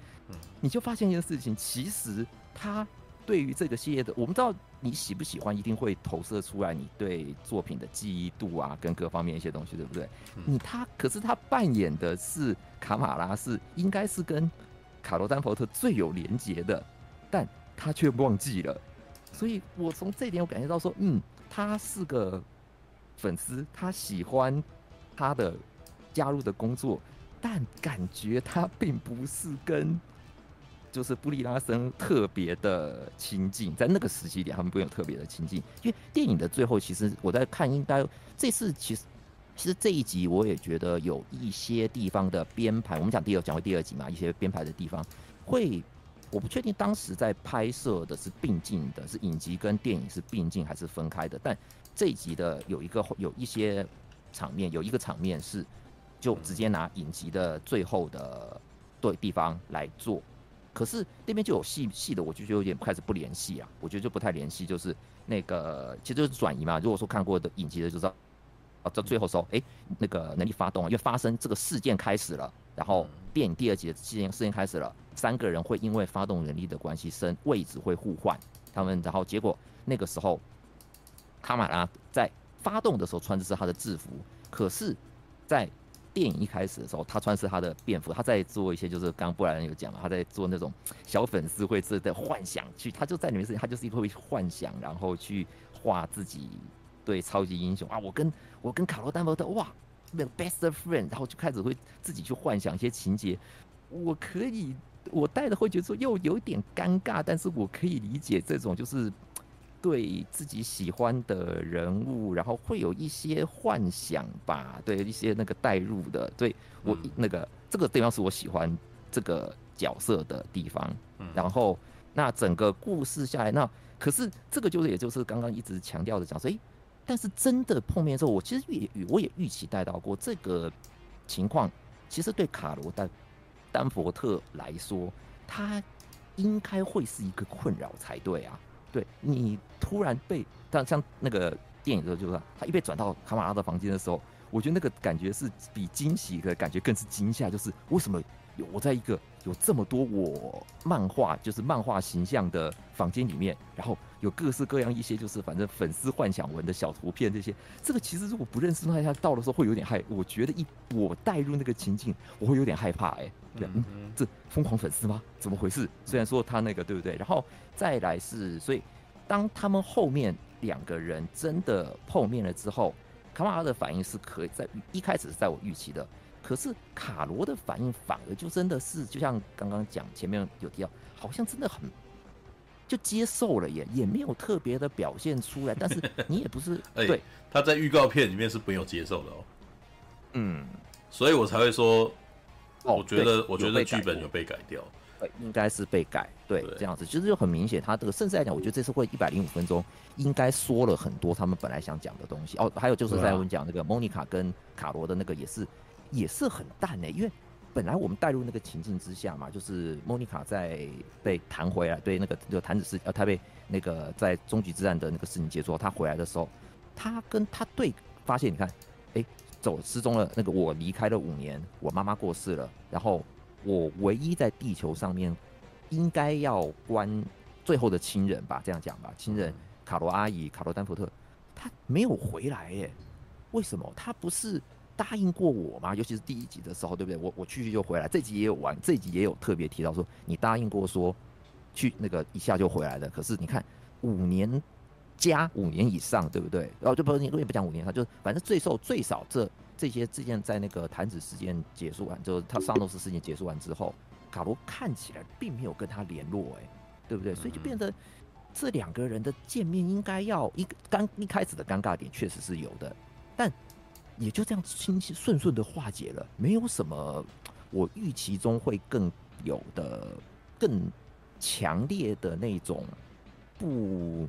你就发现一件事情，其实他对于这个系列的，我不知道你喜不喜欢，一定会投射出来你对作品的记忆度啊，跟各方面一些东西，对不对？你他可是他扮演的是卡马拉，是应该是跟。卡罗丹佛特最有连结的，但他却忘记了，所以我从这一点我感觉到说，嗯，他是个粉丝，他喜欢他的加入的工作，但感觉他并不是跟就是布利拉森特别的亲近，在那个时期点，他们不用特别的亲近，因为电影的最后，其实我在看，应该这次其实。其实这一集我也觉得有一些地方的编排，我们讲第二讲回第二集嘛，一些编排的地方会，我不确定当时在拍摄的是并进的，是影集跟电影是并进还是分开的。但这一集的有一个有一些场面，有一个场面是就直接拿影集的最后的对地方来做，可是那边就有细细的，我就觉得有点开始不联系啊，我觉得就不太联系，就是那个其实就是转移嘛。如果说看过的影集的就知道。啊，到最后时候，哎，那个能力发动，因为发生这个事件开始了，然后电影第二集的事件事件开始了，三个人会因为发动能力的关系，身位置会互换，他们然后结果那个时候，卡玛拉在发动的时候穿的是他的制服，可是，在电影一开始的时候，他穿是他的便服，他在做一些就是刚刚布莱恩有讲嘛，他在做那种小粉丝会做的幻想去，他就在里面是，他就是一个会幻想，然后去画自己。对超级英雄啊，我跟我跟卡罗丹佛特哇，那个 best friend，然后就开始会自己去幻想一些情节。我可以，我带的会觉得说又有点尴尬，但是我可以理解这种就是对自己喜欢的人物，然后会有一些幻想吧，对一些那个代入的，对我那个这个地方是我喜欢这个角色的地方。嗯然后那整个故事下来，那可是这个就是也就是刚刚一直强调的讲说，诶。但是真的碰面之后，我其实预我也预期带到过这个情况。其实对卡罗丹丹佛特来说，他应该会是一个困扰才对啊。对你突然被，但像那个电影的时候，就是他一被转到卡玛拉的房间的时候，我觉得那个感觉是比惊喜的感觉更是惊吓，就是为什么我在一个有这么多我漫画就是漫画形象的房间里面，然后有各式各样一些就是反正粉丝幻想文的小图片这些，这个其实如果不认识那下到的时候会有点害，我觉得一我带入那个情境，我会有点害怕哎、欸，对，嗯，这疯狂粉丝吗？怎么回事？虽然说他那个对不对？然后再来是，所以当他们后面。两个人真的碰面了之后，卡马拉的反应是可以在一开始是在我预期的，可是卡罗的反应反而就真的是就像刚刚讲前面有提到，好像真的很就接受了耶，也没有特别的表现出来。但是你也不是、欸、对他在预告片里面是没有接受的哦，嗯，所以我才会说，哦、我觉得我觉得剧本有被改掉。应该是被改，对，对这样子，其实就很明显，他这个甚至来讲，我觉得这次会一百零五分钟，应该说了很多他们本来想讲的东西。哦，还有就是在我们讲那个莫妮卡跟卡罗的那个也是，也是很淡呢、因为本来我们带入那个情境之下嘛，就是莫妮卡在被弹回来，对那个就弹指事，呃，他被那个在终局之战的那个事情结束，他回来的时候，他跟他对发现，你看，哎、走失踪了，那个我离开了五年，我妈妈过世了，然后。我唯一在地球上面应该要关最后的亲人吧，这样讲吧，亲人卡罗阿姨、卡罗丹佛特，他没有回来耶？为什么？他不是答应过我吗？尤其是第一集的时候，对不对？我我去去就回来，这集也有玩，这集也有特别提到说，你答应过说去那个一下就回来的。可是你看五年加五年以上，对不对？然后就不你也不讲五年，他就反正最受最少这。这些事件在那个弹指事件结束完，就是他上诺斯事件结束完之后，卡罗看起来并没有跟他联络，哎，对不对？所以就变得这两个人的见面应该要一刚一开始的尴尬点确实是有的，但也就这样轻轻顺顺的化解了，没有什么我预期中会更有的更强烈的那种不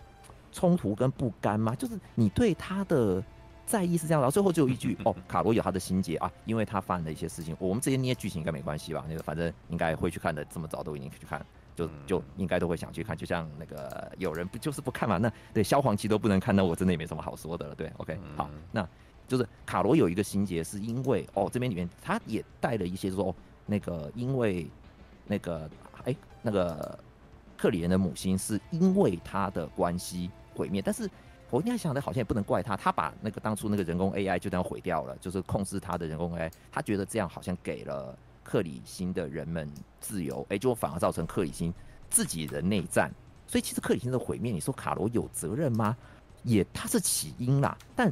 冲突跟不甘吗？就是你对他的。在意是这样，然后最后就有一句 哦，卡罗有他的心结啊，因为他犯了一些事情。我们这些捏剧情应该没关系吧？那个反正应该会去看的，这么早都已经去看，就就应该都会想去看。就像那个有人不就是不看嘛？那对萧煌奇都不能看，那我真的也没什么好说的了。对，OK，好，那就是卡罗有一个心结，是因为哦这边里面他也带了一些说、哦、那个因为那个哎那个克里人的母亲是因为他的关系毁灭，但是。我应该想的，好像也不能怪他，他把那个当初那个人工 AI 就这样毁掉了，就是控制他的人工 AI，他觉得这样好像给了克里星的人们自由，哎、就反而造成克里星自己的内战。所以其实克里星的毁灭，你说卡罗有责任吗？也他是起因啦，但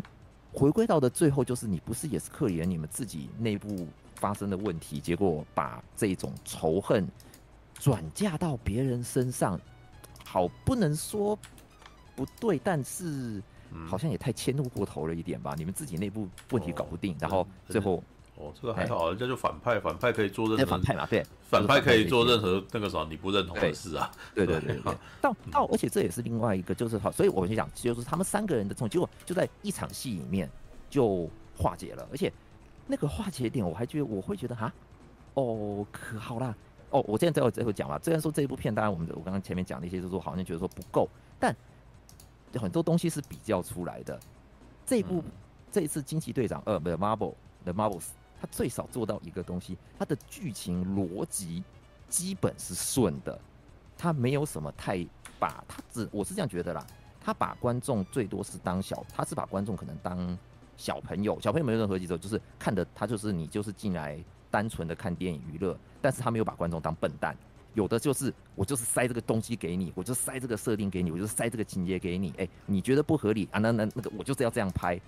回归到的最后，就是你不是也是克里人，你们自己内部发生的问题，结果把这种仇恨转嫁到别人身上，好不能说。不对，但是好像也太迁怒过头了一点吧？你们自己内部问题搞不定，然后最后哦，这个还好，人家就反派，反派可以做任何反派嘛，对，反派可以做任何那个什么你不认同的事啊，对对对对。到到，而且这也是另外一个，就是好，所以我们就讲，就是他们三个人的冲突，结果就在一场戏里面就化解了，而且那个化解点，我还觉得我会觉得哈，哦，可好啦，哦，我现在最后最后讲了，虽然说这一部片，当然我们我刚刚前面讲的一些，就是说好像觉得说不够，但。很多东西是比较出来的。这一部、嗯、这一次惊奇队长二，The Marvel The Marvels，他最少做到一个东西，他的剧情逻辑基本是顺的，他没有什么太把他只我是这样觉得啦，他把观众最多是当小，他是把观众可能当小朋友，小朋友没有任何节奏，就是看的他就是你就是进来单纯的看电影娱乐，但是他没有把观众当笨蛋。有的就是我就是塞这个东西给你，我就塞这个设定给你，我就塞这个情节给你。哎、你觉得不合理啊？那那那个我就是要这样拍。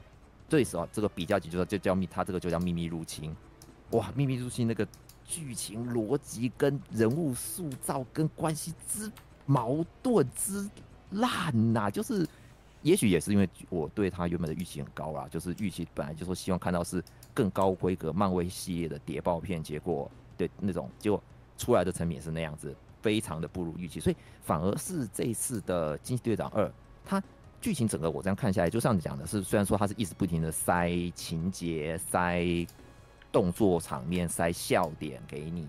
最少这个比较级就说就叫秘，他这个就叫秘密入侵。哇，秘密入侵那个剧情逻辑跟人物塑造跟关系之矛盾之烂呐、就是也许也是因为我对他原本的预期很高啦，就是预期本来就说希望看到是更高规格漫威系列的谍报片，结果对那种结果。出来的成品是那样子，非常的不如预期，所以反而是这一次的《惊奇队长二》，他剧情整个我这样看下来，就像你讲的是，虽然说它是一直不停的塞情节、塞动作场面、塞笑点给你，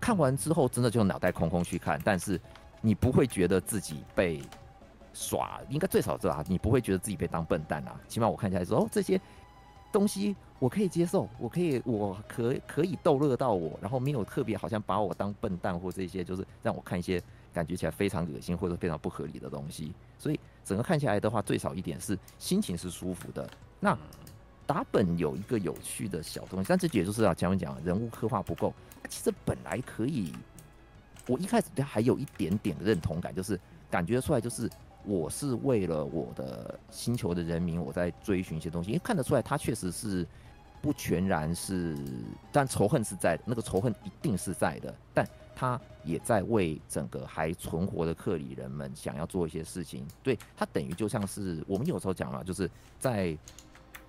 看完之后真的就脑袋空空去看，但是你不会觉得自己被耍，应该最少这啊，你不会觉得自己被当笨蛋啊。起码我看起来说，哦，这些。东西我可以接受，我可以，我可可以逗乐到我，然后没有特别好像把我当笨蛋或这些，就是让我看一些感觉起来非常恶心或者非常不合理的东西。所以整个看起来的话，最少一点是心情是舒服的。那打本有一个有趣的小东西，但这也就是啊，前面讲人物刻画不够，其实本来可以。我一开始对他还有一点点的认同感，就是感觉出来就是。我是为了我的星球的人民，我在追寻一些东西，因为看得出来他确实是不全然是，但仇恨是在，那个仇恨一定是在的，但他也在为整个还存活的克里人们想要做一些事情。对，他等于就像是我们有时候讲了，就是在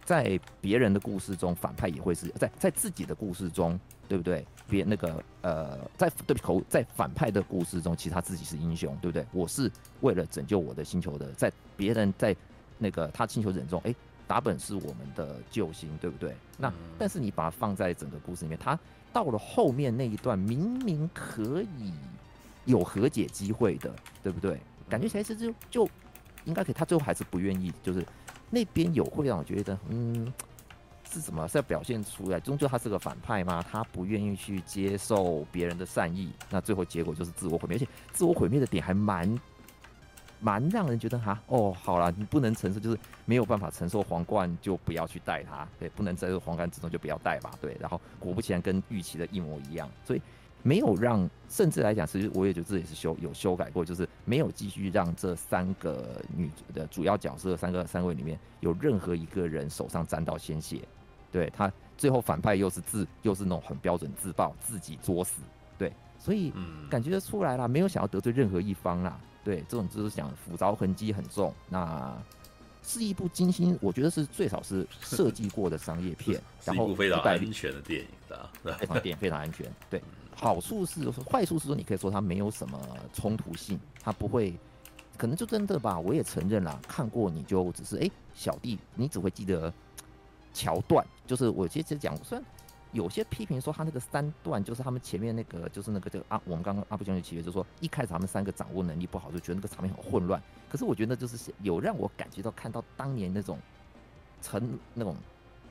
在别人的故事中，反派也会是在在自己的故事中。对不对？别那个呃，在对不起，在反派的故事中，其实他自己是英雄，对不对？我是为了拯救我的星球的，在别人在那个他星球人中，哎，达本是我们的救星，对不对？那但是你把它放在整个故事里面，他到了后面那一段，明明可以有和解机会的，对不对？感觉起来是就就应该可以，他最后还是不愿意，就是那边有会让我觉得，嗯。是什么？是要表现出来，终究他是个反派吗？他不愿意去接受别人的善意，那最后结果就是自我毁灭。而且自我毁灭的点还蛮蛮让人觉得哈哦，好了，你不能承受，就是没有办法承受皇冠，就不要去戴它。对，不能在这个皇冠之中就不要戴吧。对，然后果不其然跟预期的一模一样，所以没有让，甚至来讲，其实我也觉得这也是修有修改过，就是没有继续让这三个女的主要角色三个三位里面有任何一个人手上沾到鲜血。对他最后反派又是自又是那种很标准自爆自己作死，对，所以感觉得出来了，没有想要得罪任何一方啦。对，这种就是讲斧凿痕迹很重。那是一部精心，我觉得是最少是设计过的商业片，然后非常安全的电影的，非常电影非常安全。对，好处是坏处是说你可以说它没有什么冲突性，它不会，可能就真的吧。我也承认啦，看过你就只是哎、欸、小弟，你只会记得。桥段就是我其实讲，虽然有些批评说他那个三段，就是他们前面那个就是那个这个啊，我们刚刚阿布兄弟契约就是说一开始他们三个掌握能力不好，就觉得那个场面很混乱。可是我觉得就是有让我感觉到看到当年那种成那种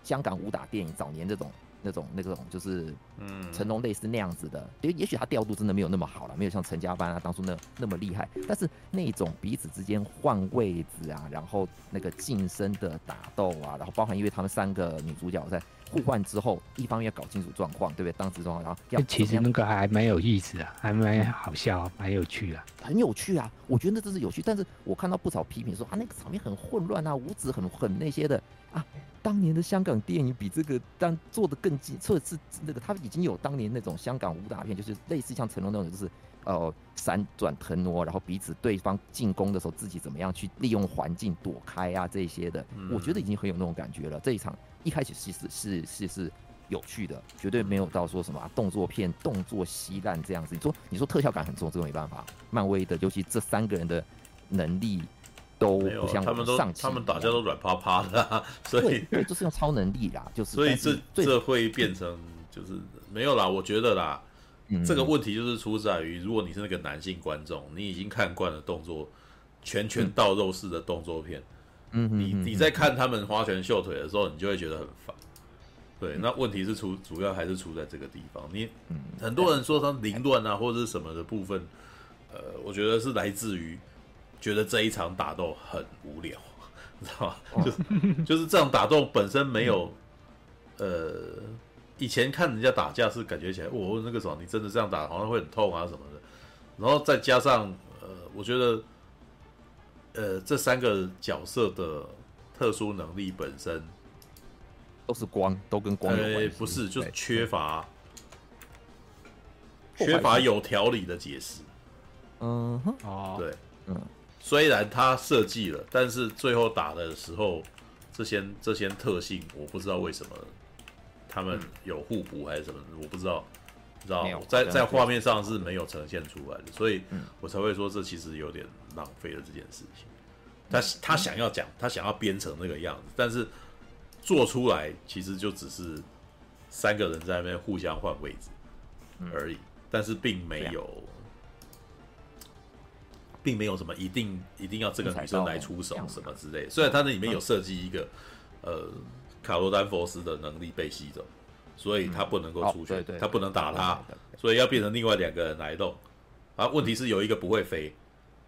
香港武打电影早年这种。那种那种就是，嗯，成龙类似那样子的，也也许他调度真的没有那么好了，没有像陈家班啊当初那那么厉害，但是那种彼此之间换位置啊，然后那个近身的打斗啊，然后包含因为他们三个女主角在互换之后，一方面要搞清楚状况，对不对？当时状况，然后要其实那个还蛮有意思啊，还蛮好笑，蛮有趣啊，很有趣啊，我觉得那真是有趣，但是我看到不少批评说啊，那个场面很混乱啊，舞指很很那些的啊。当年的香港电影比这个当做的更精，或者是那个他已经有当年那种香港武打片，就是类似像成龙那种，就是呃闪转腾挪，然后彼此对方进攻的时候自己怎么样去利用环境躲开啊这些的，我觉得已经很有那种感觉了。这一场一开始其实是是是有趣的，绝对没有到说什么、啊、动作片动作稀烂这样子。你说你说特效感很重，这个没办法，漫威的尤其这三个人的能力。都不像他们都，他们打架都软趴趴的、啊，所以对，就是用超能力啦，就是所以这这会变成就是没有啦，我觉得啦，嗯、这个问题就是出在于，如果你是那个男性观众，你已经看惯了动作拳拳到肉式的动作片，嗯，你你在看他们花拳绣腿的时候，你就会觉得很烦。对，那问题是出主要还是出在这个地方，你很多人说他凌乱啊或者是什么的部分，呃，我觉得是来自于。觉得这一场打斗很无聊，你知道吗？哦、就是就是这样打斗本身没有，嗯、呃，以前看人家打架是感觉起来，我、哦、那个时候你真的这样打好像会很痛啊什么的，然后再加上呃，我觉得，呃，这三个角色的特殊能力本身都是光，都跟光有关系、呃、不是，就是缺乏缺乏有条理的解释。嗯哼，哦，对，嗯。虽然他设计了，但是最后打的时候，这些这些特性我不知道为什么他们有互补还是什么，我不知道，知道在在画面上是没有呈现出来的，所以我才会说这其实有点浪费了这件事情。他他想要讲，他想要编成那个样子，但是做出来其实就只是三个人在那边互相换位置而已，但是并没有。并没有什么一定一定要这个女生来出手什么之类的，虽然它那里面有设计一个，呃，卡罗丹佛斯的能力被吸走，所以他不能够出去，嗯哦、对对他不能打他，所以要变成另外两个人来动。啊，问题是有一个不会飞，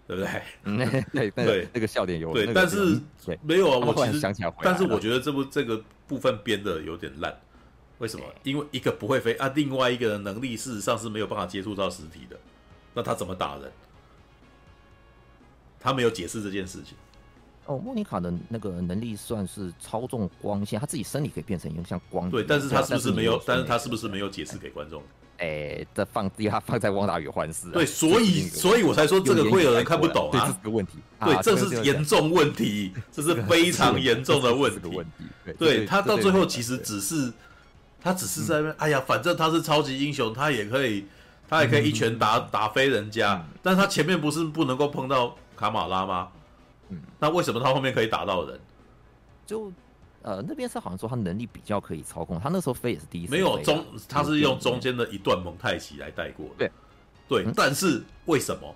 对不对？嗯，对对，那个笑点有对，但是没有啊，我其实想起来，但是我觉得这部这个部分编的有点烂。为什么？因为一个不会飞啊，另外一个人能力事实上是没有办法接触到实体的，那他怎么打人？他没有解释这件事情。哦，莫妮卡的那个能力算是操纵光线，她自己身体可以变成一个像光。对，但是她是不是没有？但是她是不是没有解释给观众？哎，这放他放在《汪达与幻视》。对，所以所以我才说这个会有人看不懂啊，这是个问题。对，这是严重问题，这是非常严重的问题。对，他到最后其实只是。他只是在那边，哎呀，反正他是超级英雄，他也可以，他也可以一拳打打飞人家。但是他前面不是不能够碰到卡马拉吗？嗯，那为什么他后面可以打到人？就呃，那边是好像说他能力比较可以操控，他那时候飞也是第一次。没有中，他是用中间的一段蒙太奇来带过的。对，对，但是为什么？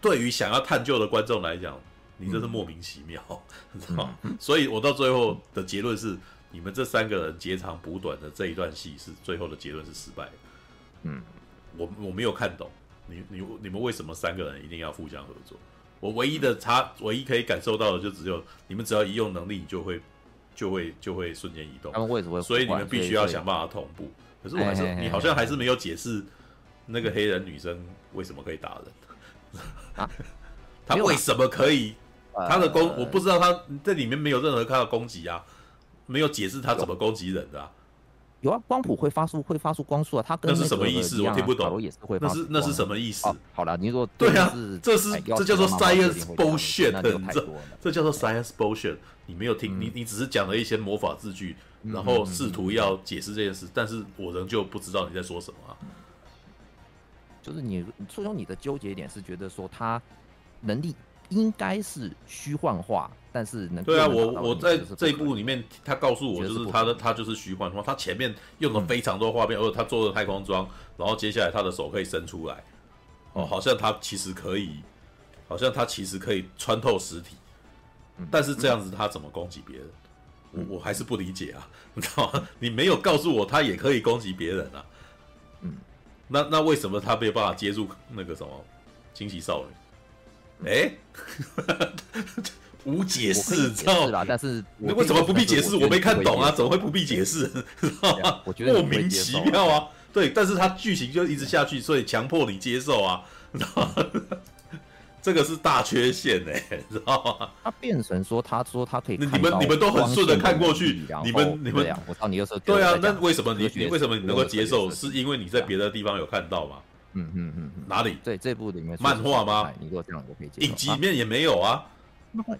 对于想要探究的观众来讲，你这是莫名其妙，你知道吗？所以我到最后的结论是。你们这三个人截长补短的这一段戏是最后的结论是失败的。嗯，我我没有看懂你你你们为什么三个人一定要互相合作？我唯一的差，唯一可以感受到的就只有你们只要一用能力，你就会就会就会瞬间移动。他们为什么？所以你们必须要想办法同步。可是我还是你好像还是没有解释那个黑人女生为什么可以打人。啊？她为什么可以？她的攻我不知道，她这里面没有任何她的攻击啊。没有解释她怎么攻击人的啊？有啊，光谱会发出会发出光束啊，它跟那是什么意思？我听不懂。也是会那是那是什么意思？好了，你说对啊，这是这叫做 science bullshit，这这叫做 science bullshit。你没有听，你你只是讲了一些魔法字句，然后试图要解释这件事，但是我仍旧不知道你在说什么啊。就是你最终你的纠结点是觉得说他能力应该是虚幻化。但是能对啊，我我在这一部里面，他告诉我就是他的他就是虚幻化，他前面用了非常多画面，而且他做了太空装，然后接下来他的手可以伸出来，哦，好像他其实可以，好像他其实可以穿透实体，但是这样子他怎么攻击别人？我我还是不理解啊，你知道吗？你没有告诉我他也可以攻击别人啊，嗯，那那为什么他没有办法接住那个什么惊奇少女？哎。无解释，知道啦，但是你为什么不必解释？我没看懂啊，怎么会不必解释？我觉得莫名其妙啊。对，但是他剧情就一直下去，所以强迫你接受啊，知道吗？这个是大缺陷哎，知道吗？他变成说，他说他可以，你们你们都很顺的看过去，你们你们，我操，你又说对啊？那为什么你你为什么你能够接受？是因为你在别的地方有看到吗？嗯嗯嗯，哪里？对，这部里面漫画吗？你如果这样，我可以接受。影集里面也没有啊。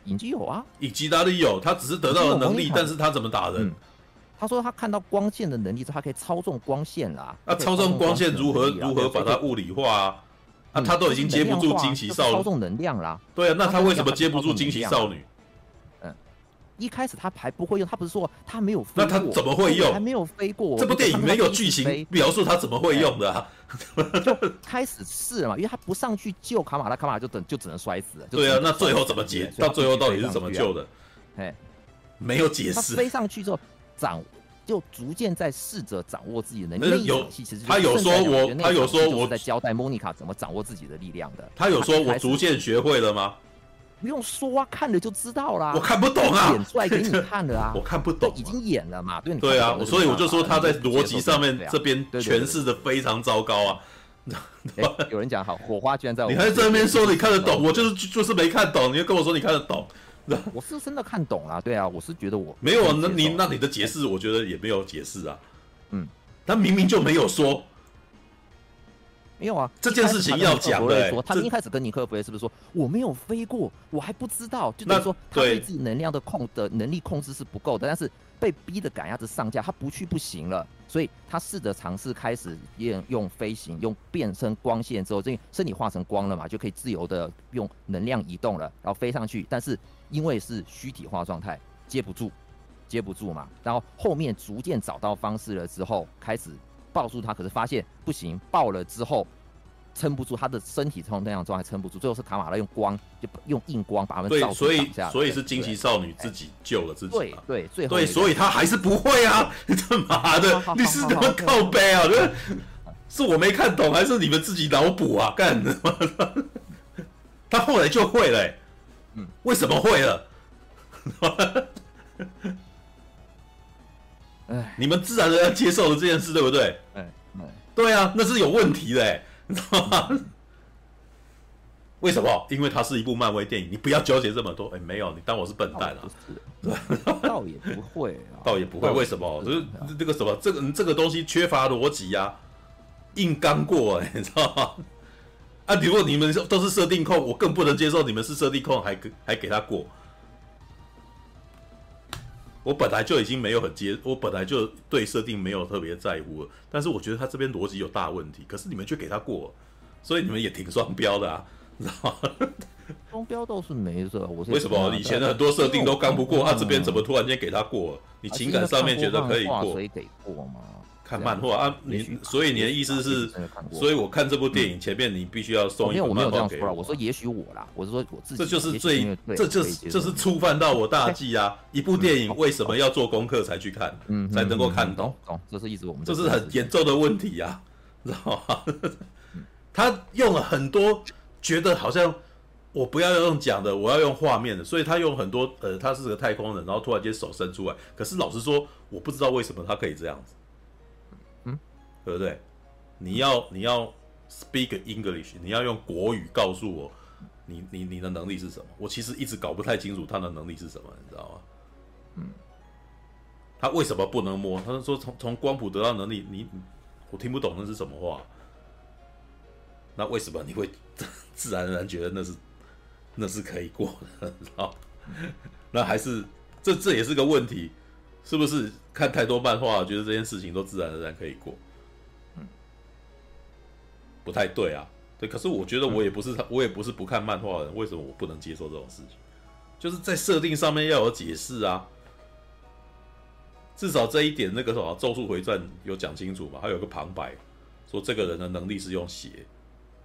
影集有啊，以及哪里有？他只是得到了能力，但是他怎么打人？他说他看到光线的能力之后，他可以操纵光线啦。那操纵光线如何如何把它物理化啊？啊，他都已经接不住惊奇少女，操纵能量啦。对啊，那他为什么接不住惊奇少女？嗯，一开始他还不会用，他不是说他没有飞过，那他怎么会用？还没有飞过。这部电影没有剧情描述他怎么会用的啊？就开始试了嘛，因为他不上去救卡玛拉，卡玛拉就等就只能摔死了。对啊，那最后怎么解？到最后到底是怎么救的？哎，没有解释。他飞上去之后，掌就逐渐在试着掌握自己的能力。有，其实他有说我，他有说我在交代莫妮卡怎么掌握自己的力量的。他有说我逐渐学会了吗？不用说啊，看了就知道啦。我看不懂啊，演出来给你看的啊。我看不懂，已经演了嘛？对，对啊，所以我就说他在逻辑上面这边诠释的非常糟糕啊。有人讲好，火花居然在我。你还在那边说你看得懂，我就是就是没看懂。你又跟我说你看得懂，我是真的看懂了。对啊，我是觉得我没有。那你那你的解释，我觉得也没有解释啊。嗯，他明明就没有说。没有啊，这件事情要讲的。他们一开始跟尼克弗雷是不是说我没有飞过，我还不知道，就等于说他对自己能量的控的能力控制是不够的，但是被逼的赶鸭子上架，他不去不行了，所以他试着尝试开始用用飞行，用变身光线之后，这身体化成光了嘛，就可以自由的用能量移动了，然后飞上去。但是因为是虚体化状态，接不住，接不住嘛。然后后面逐渐找到方式了之后，开始。抱住他，可是发现不行，抱了之后撑不住，他的身体从那样状态撑不住，最后是卡玛拉用光，就用硬光把他们对，照所以所以是惊奇少女自己救了自己嘛。对对，最后对，所以他还是不会啊！你他妈的你是怎么靠背啊？就是是我没看懂，还是你们自己脑补啊？干的，他后来就会了、欸，嗯，为什么会了？哎你们自然而然接受了这件事，对不对？哎哎，对啊，那是有问题的、欸，你知道吗？为什么？因为它是一部漫威电影，你不要纠结这么多。哎，没有，你当我是笨蛋啊？倒也不会啊，倒也不会。为什么？就是这个什么，这个这个东西缺乏逻辑呀，硬刚过 你知道吗？啊，如果你们都是设定控，我更不能接受你们是设定控还给还给他过。我本来就已经没有很接，我本来就对设定没有特别在乎了，但是我觉得他这边逻辑有大问题，可是你们却给他过，所以你们也挺双标的啊。你知道吗？双标倒是没事，我是为什么以前的很多设定都刚不过，啊这边怎么突然间给他过？你情感上面觉得可以过，所以给过吗？看漫画啊，你所以你的意思是，所以我看这部电影前面你必须要送一本漫画给我。我说也许我啦，我是说我自己。这就是最，这就是这是触犯到我大忌啊！一部电影为什么要做功课才去看，嗯，才能够看懂？懂，这是一直我们这是很严重的问题呀，知道吗？他用了很多。觉得好像我不要用讲的，我要用画面的，所以他用很多呃，他是个太空人，然后突然间手伸出来。可是老实说，我不知道为什么他可以这样子，嗯，对不对？你要你要 speak English，你要用国语告诉我你你你的能力是什么？我其实一直搞不太清楚他的能力是什么，你知道吗？嗯，他为什么不能摸？他说从从光谱得到能力，你我听不懂那是什么话。那为什么你会 自然而然觉得那是那是可以过的？知道？那还是这这也是个问题，是不是看太多漫画，觉得这件事情都自然而然可以过？嗯，不太对啊。对，可是我觉得我也不是他，我也不是不看漫画的人，为什么我不能接受这种事情？就是在设定上面要有解释啊。至少这一点，那个什么《咒术回战》有讲清楚嘛？还有个旁白说这个人的能力是用血。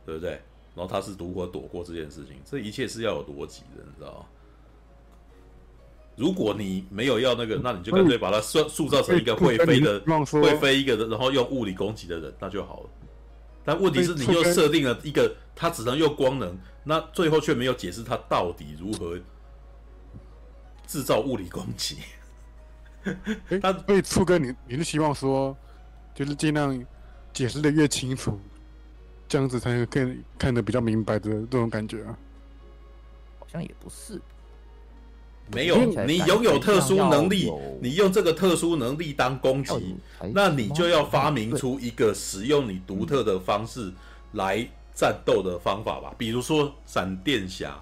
对不对？然后他是如何躲过这件事情？这一切是要有逻辑的，你知道吗？如果你没有要那个，那你就干脆把它塑塑造成一个会飞的、会飞一个的，然后用物理攻击的人，那就好了。但问题是，你又设定了一个它只能用光能，那最后却没有解释它到底如何制造物理攻击。他 所以初哥，你你是希望说，就是尽量解释的越清楚。这样子才能更看得比较明白的这种感觉啊，好像也不是，没有你拥有特殊能力，你用这个特殊能力当攻击，那你就要发明出一个使用你独特的方式来战斗的方法吧。比如说闪电侠，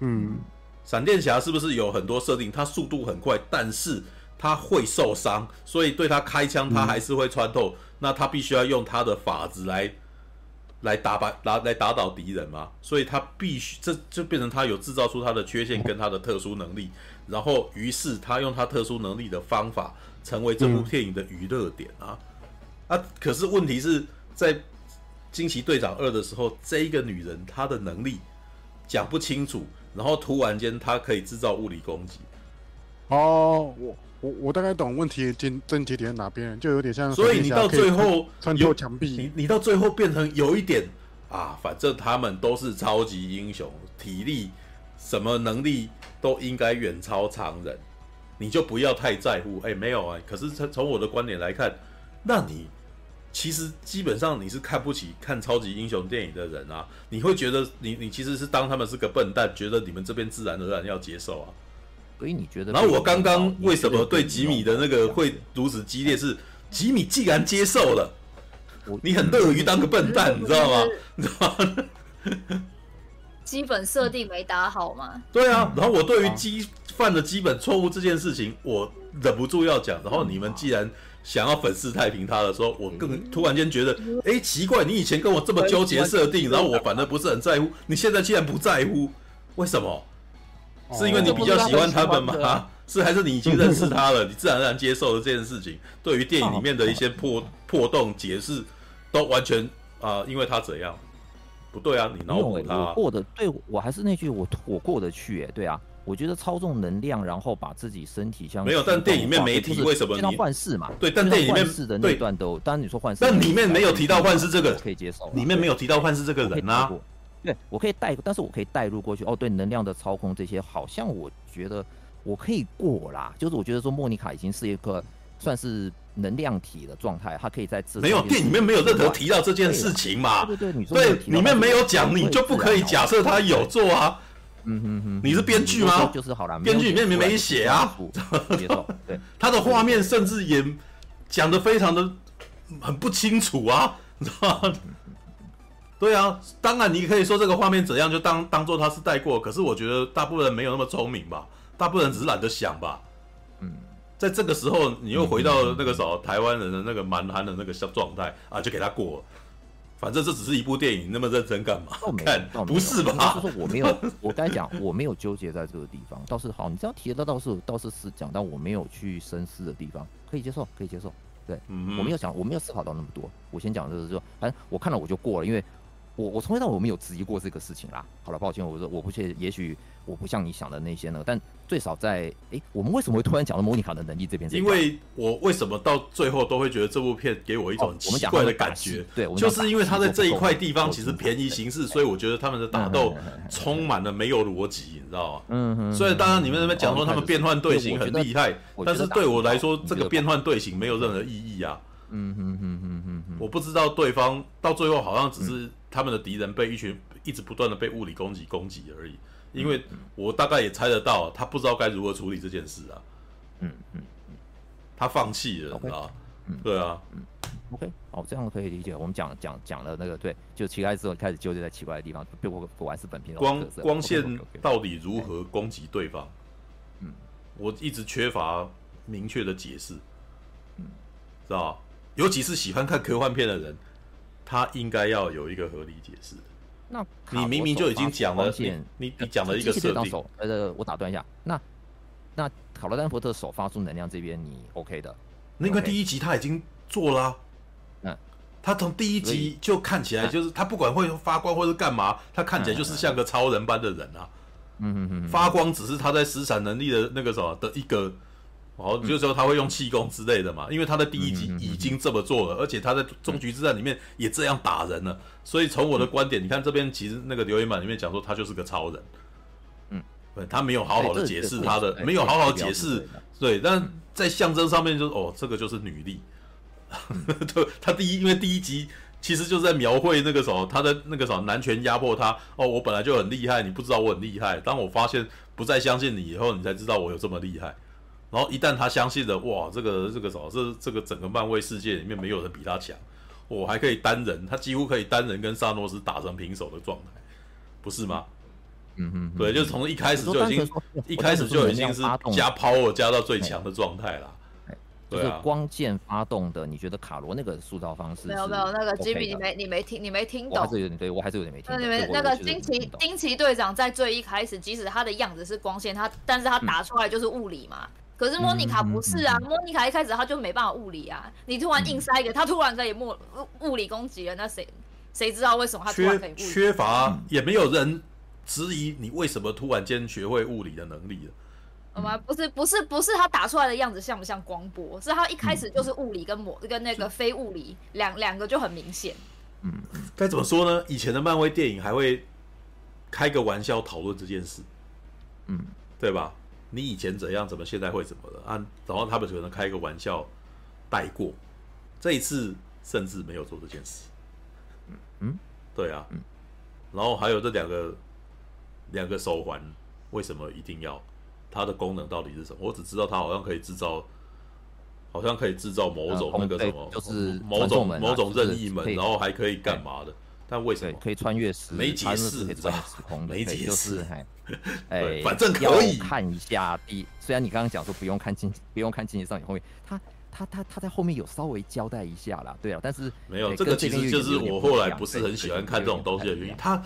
嗯，闪电侠是不是有很多设定？他速度很快，但是他会受伤，所以对他开枪他还是会穿透。那他必须要用他的法子来。来打败来来打倒敌人嘛，所以他必须这就变成他有制造出他的缺陷跟他的特殊能力，然后于是他用他特殊能力的方法成为这部电影的娱乐点啊、啊！可是问题是在惊奇队长二的时候，这一个女人她的能力讲不清楚，然后突然间她可以制造物理攻击。哦，我。我我大概懂问题的症症结点在哪边，就有点像，所以你到最后穿透墙壁，你你到最后变成有一点啊，反正他们都是超级英雄，体力什么能力都应该远超常人，你就不要太在乎。哎，没有啊，可是从从我的观点来看，那你其实基本上你是看不起看超级英雄电影的人啊，你会觉得你你其实是当他们是个笨蛋，觉得你们这边自然而然要接受啊。所以你觉得？然后我刚刚为什么对吉米的那个会如此激烈？是吉米既然接受了，你很乐于当个笨蛋，你知道吗？你知道吗？基本设定没打好吗？对啊。然后我对于基犯的基本错误这件事情，我忍不住要讲。然后你们既然想要粉饰太平他的时候，我更突然间觉得，哎，奇怪，你以前跟我这么纠结设定，然后我反而不是很在乎，你现在竟然不在乎，为什么？是因为你比较喜欢他们吗？是还是你已经认识他了？你自然而然接受了这件事情。对于电影里面的一些破破洞解释，都完全啊、呃，因为他怎样，不对啊，你脑补他、过的对我还是那句我我过得去哎，对啊，我觉得操纵能量，然后把自己身体像没有，但电影里面没提为什么你换世嘛？对，但电影里面是的那段都，当然你说换世，但里面没有提到换世这个可以接受，里面没有提到换世这个人啊。对，我可以带，但是我可以带入过去。哦，对，能量的操控这些，好像我觉得我可以过啦。就是我觉得说，莫妮卡已经是一个算是能量体的状态，她可以在自没有电影里面没有任何提到这件事情嘛？对对对，你说对，里面没有讲，你就不可以假设他有做啊。嗯哼哼，你是编剧吗？就是好了，编剧里面没没写啊。对，他的画面甚至也讲的非常的很不清楚啊，你知道吗？对啊，当然你可以说这个画面怎样，就当当做他是带过。可是我觉得大部分人没有那么聪明吧，大部分人只是懒得想吧。嗯，在这个时候，你又回到那个时候台湾人的那个蛮憨的那个小状态啊，就给他过了。反正这只是一部电影，那么认真干嘛？看，不是吧？就是说我没有，我刚才讲我没有纠结在这个地方，倒是好，你这样提的倒是倒是是讲到我没有去深思的地方，可以接受，可以接受。对，嗯、我没有想，我没有思考到那么多。我先讲就是说，反正我看了我就过了，因为。我我从来到我没有质疑过这个事情啦。好了，抱歉，我说我不确，也许我不像你想的那些呢，但最少在哎、欸，我们为什么会突然讲到莫妮卡的能力这边？因为我为什么到最后都会觉得这部片给我一种奇怪的感觉？对，就是因为他在这一块地方其实便宜行事，所以我觉得他们的打斗充满了没有逻辑，你知道吗？嗯嗯。所以当然你们那边讲说他们变换队形很厉害，但是对我来说，这个变换队形没有任何意义啊。嗯哼哼哼哼哼。我不知道对方到最后好像只是。他们的敌人被一群一直不断的被物理攻击攻击而已，因为我大概也猜得到，他不知道该如何处理这件事啊。嗯嗯他放弃了，知道吧？对啊。嗯，OK，哦，这样可以理解。我们讲讲讲了那个，对，就奇怪之后开始纠结在奇怪的地方，不过果然是本片的光光线到底如何攻击对方？嗯，我一直缺乏明确的解释。嗯，知道，尤其是喜欢看科幻片的人。他应该要有一个合理解释。那你明明就已经讲了，你你你讲了一个设定。呃，我打断一下。那那卡罗丹佛特手发出能量这边你 OK 的？那因为第一集他已经做了。嗯，他从第一集就看起来就是他不管会发光或是干嘛，他看起来就是像个超人般的人啊。嗯嗯嗯。发光只是他在施展能力的那个什么的一个。哦，就是说他会用气功之类的嘛，因为他的第一集已经这么做了，而且他在终局之战里面也这样打人了，所以从我的观点，你看这边其实那个留言板里面讲说他就是个超人，嗯，对，他没有好好的解释他的，没有好好解释，对，但在象征上面就是哦，这个就是女力，对，他第一因为第一集其实就是在描绘那个什么，他的那个什么男权压迫他，哦，我本来就很厉害，你不知道我很厉害，当我发现不再相信你以后，你才知道我有这么厉害。然后一旦他相信了，哇，这个这个什么，这这个整个漫威世界里面没有人比他强，我还可以单人，他几乎可以单人跟萨诺斯打成平手的状态，不是吗？嗯嗯，对，就从一开始就已经一开始就已经是加 power 加到最强的状态了。对啊，光剑发动的，你觉得卡罗那个塑造方式？没有没有，那个吉米你没你没听你没听懂。我还是有点对我还是有点没听懂。那你们那个惊奇惊奇队长在最一开始，即使他的样子是光线，他但是他打出来就是物理嘛。可是莫妮卡不是啊，莫妮卡一开始他就没办法物理啊，你突然硬塞一个，他突然可以物物理攻击了，那谁谁知道为什么他突然可以物理？缺乏也没有人质疑你为什么突然间学会物理的能力了。好吗？不是不是不是他打出来的样子像不像光波？是他一开始就是物理跟魔跟那个非物理两两个就很明显。嗯，该怎么说呢？以前的漫威电影还会开个玩笑讨论这件事，嗯，对吧？你以前怎样，怎么现在会怎么了啊？然后他们可能开一个玩笑带过，这一次甚至没有做这件事。嗯嗯，对啊。嗯。然后还有这两个两个手环，为什么一定要？它的功能到底是什么？我只知道它好像可以制造，好像可以制造某种那个什么，就是某种某种任意门，然后还可以干嘛的？但为什么可以穿越时？没解释，你知道吗？没解释。哎，反正可以看一下。第虽然你刚刚讲说不用看惊，不用看惊奇少女后面，他他他他在后面有稍微交代一下啦。对啊，但是没有这个，其实就是我后来不是很喜欢看这种东西的原因。他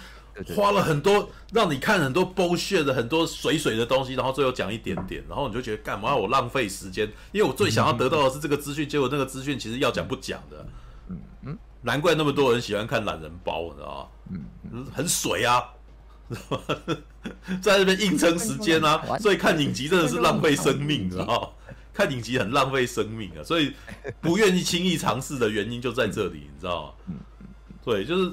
花了很多让你看很多 bullshit 的很多水水的东西，然后最后讲一点点，然后你就觉得干嘛我浪费时间？因为我最想要得到的是这个资讯，结果那个资讯其实要讲不讲的。嗯嗯，难怪那么多人喜欢看懒人包，你知道吗？嗯，很水啊，在那边硬撑时间啊，所以看影集真的是浪费生命，你知道吗？看影集很浪费生命啊，所以不愿意轻易尝试的原因就在这里，你知道吗？对，就是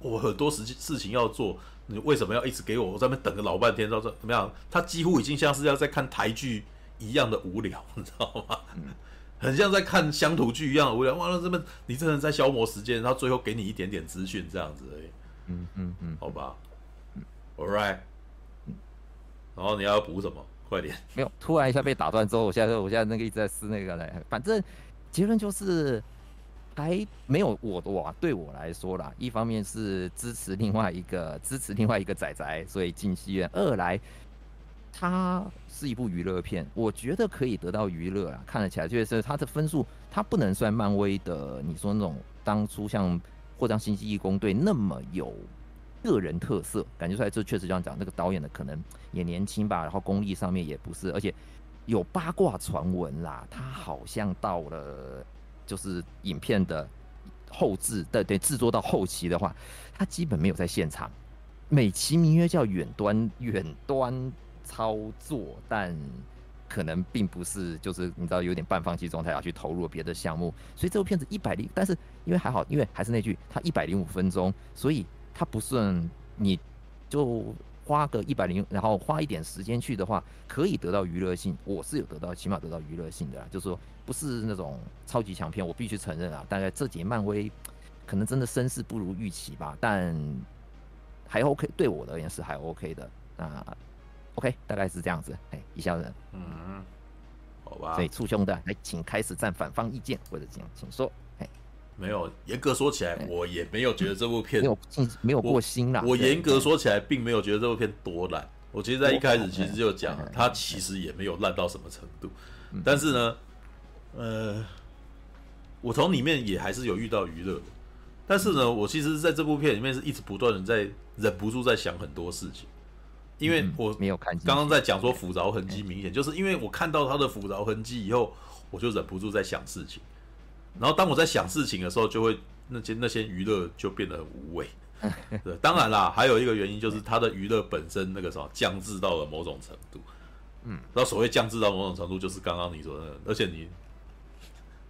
我很多事情事情要做，你为什么要一直给我我在那边等个老半天？到这怎么样？他几乎已经像是要在看台剧一样的无聊，你知道吗？很像在看乡土剧一样的无聊。哇，那这么你真的在消磨时间，然后最后给你一点点资讯这样子而已。嗯嗯嗯，好吧。All right。然后你要补什么？快点！没有，突然一下被打断之后，我现在我现在那个一直在撕那个嘞。反正结论就是还没有我的哇，对我来说啦，一方面是支持另外一个支持另外一个仔仔，所以进戏院；二来它是一部娱乐片，我觉得可以得到娱乐啊。看了起来就是它的分数，它不能算漫威的，你说那种当初像或者像星际异攻队那么有。个人特色感觉出来，这确实这样讲。那个导演的可能也年轻吧，然后功力上面也不是，而且有八卦传闻啦，他好像到了就是影片的后制，对对，制作到后期的话，他基本没有在现场，美其名曰叫远端远端操作，但可能并不是，就是你知道有点半放弃状态，要去投入别的项目。所以这部片子一百零，但是因为还好，因为还是那句，它一百零五分钟，所以。它不算，你就花个一百零，然后花一点时间去的话，可以得到娱乐性。我是有得到，起码得到娱乐性的啦，就是说不是那种超级强片，我必须承认啊。大概这集漫威可能真的声势不如预期吧，但还 OK，对我而言是还 OK 的。那 OK，大概是这样子。哎，以下人，嗯，好吧。所以簇兄的，来，请开始站反方意见，或者这样，请说。没有，严格说起来，我也没有觉得这部片没有没有过心啦。我严格说起来，并没有觉得这部片多烂。我其实在一开始其实就讲，它其实也没有烂到什么程度。但是呢，呃，我从里面也还是有遇到娱乐的。但是呢，我其实在这部片里面是一直不断的在忍不住在想很多事情，因为我没有看。刚刚在讲说斧凿痕迹明显，就是因为我看到他的斧凿痕迹以后，我就忍不住在想事情。然后当我在想事情的时候，就会那些那些娱乐就变得很无味。对，当然啦，还有一个原因就是他的娱乐本身那个什么降智到了某种程度。嗯，然后所谓降智到某种程度，就是刚刚你说的那个，而且你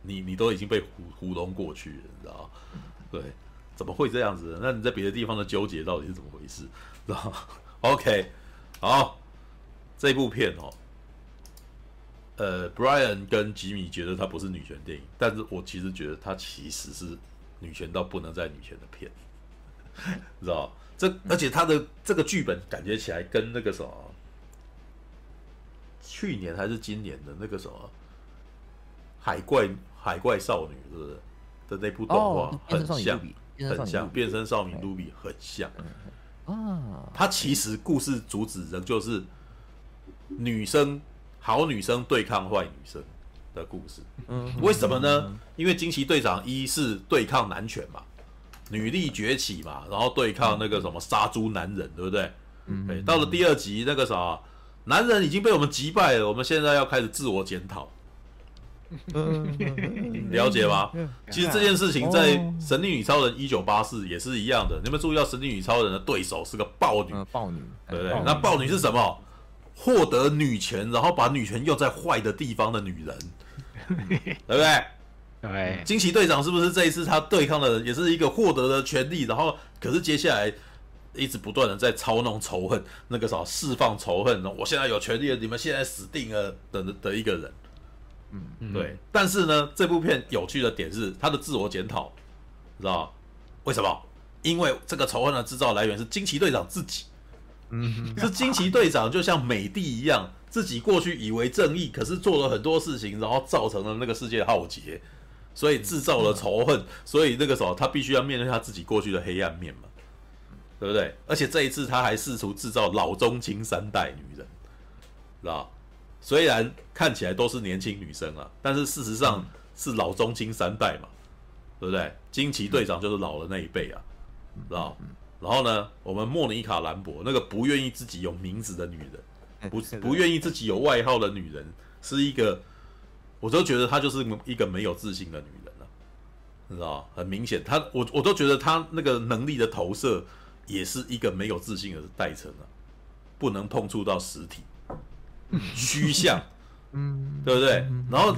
你你都已经被糊糊弄过去了，你知道吗？对，怎么会这样子？那你在别的地方的纠结到底是怎么回事？知道吗？OK，好，这部片哦。呃，Brian 跟吉米觉得它不是女权电影，但是我其实觉得它其实是女权到不能再女权的片，你知道这而且它的这个剧本感觉起来跟那个什么，去年还是今年的那个什么海怪海怪少女是不是？的那部动画很像，很像变身少女卢比很像啊。它其实故事主旨仍旧是女生。好女生对抗坏女生的故事，嗯为什么呢？因为惊奇队长一是对抗男权嘛，女力崛起嘛，然后对抗那个什么杀猪男人，对不对？对，到了第二集那个啥，男人已经被我们击败了，我们现在要开始自我检讨。了解吗？其实这件事情在《神力女超人一九八四》也是一样的。你们注意到，《神力女超人》的对手是个豹女，豹女，对不对？那豹女是什么？获得女权，然后把女权用在坏的地方的女人，对不对？对。惊奇队长是不是这一次他对抗的人也是一个获得的权利，然后可是接下来一直不断的在操弄仇恨，那个啥释放仇恨，我现在有权利了，你们现在死定了的的一个人。嗯，对。但是呢，这部片有趣的点是他的自我检讨，知道为什么？因为这个仇恨的制造来源是惊奇队长自己。嗯，是惊奇队长就像美帝一样，自己过去以为正义，可是做了很多事情，然后造成了那个世界的浩劫，所以制造了仇恨，所以那个时候他必须要面对他自己过去的黑暗面嘛，对不对？而且这一次他还试图制造老中青三代女人，知道？虽然看起来都是年轻女生啊，但是事实上是老中青三代嘛，对不对？惊奇队长就是老的那一辈啊，知道？然后呢，我们莫妮卡·兰博那个不愿意自己有名字的女人，不不愿意自己有外号的女人，是一个，我都觉得她就是一个没有自信的女人了，你知道？很明显，她我我都觉得她那个能力的投射也是一个没有自信的代称啊，不能碰触到实体，虚像，嗯，对不对？然后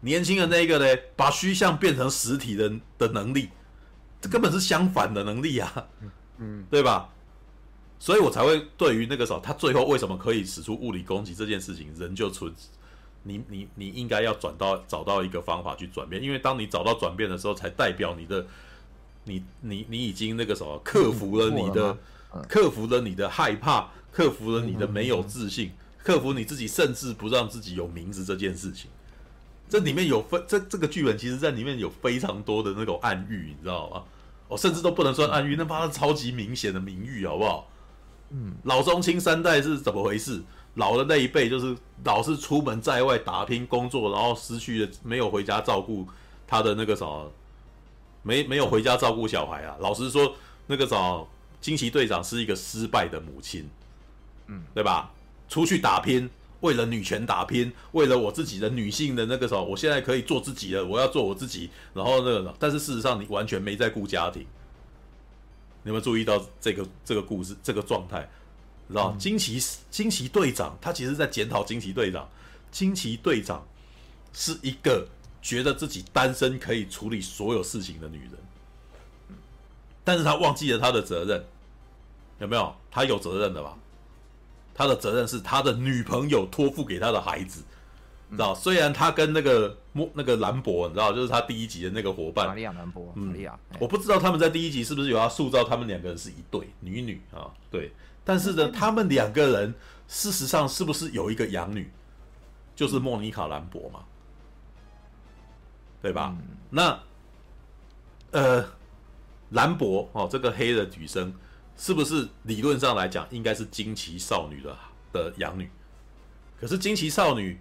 年轻的那个呢，把虚像变成实体的的能力，这根本是相反的能力啊，嗯，对吧？所以我才会对于那个时候他最后为什么可以使出物理攻击这件事情，仍旧存。你你你应该要转到找到一个方法去转变，因为当你找到转变的时候，才代表你的你你你已经那个什么克服了你的克服了你的害怕，克服了你的没有自信，克服你自己甚至不让自己有名字这件事情。这里面有非这这个剧本，其实在里面有非常多的那种暗喻，你知道吗？哦甚至都不能算暗喻，那怕是超级明显的明喻，好不好？嗯，老中青三代是怎么回事？老的那一辈就是老是出门在外打拼工作，然后失去了没有回家照顾他的那个什么，没没有回家照顾小孩啊。老实说，那个什么惊奇队长是一个失败的母亲，嗯，对吧？出去打拼，为了女权打拼，为了我自己的女性的那个什么，我现在可以做自己了，我要做我自己。然后那个，但是事实上你完全没在顾家庭。你有没有注意到这个这个故事这个状态？知道惊奇惊奇队长，他其实在检讨惊奇队长。惊奇队长是一个觉得自己单身可以处理所有事情的女人，但是他忘记了他的责任，有没有？他有责任的吧？他的责任是他的女朋友托付给他的孩子，知道？虽然他跟那个莫那个兰博，你知道，就是他第一集的那个伙伴，玛利亚兰博，玛利亚。我不知道他们在第一集是不是有要塑造他们两个人是一对女女啊？对。但是呢，他们两个人事实上是不是有一个养女，就是莫妮卡·兰博嘛，对吧？嗯、那呃，兰博哦，这个黑的女生是不是理论上来讲应该是惊奇少女的的养女？可是惊奇少女，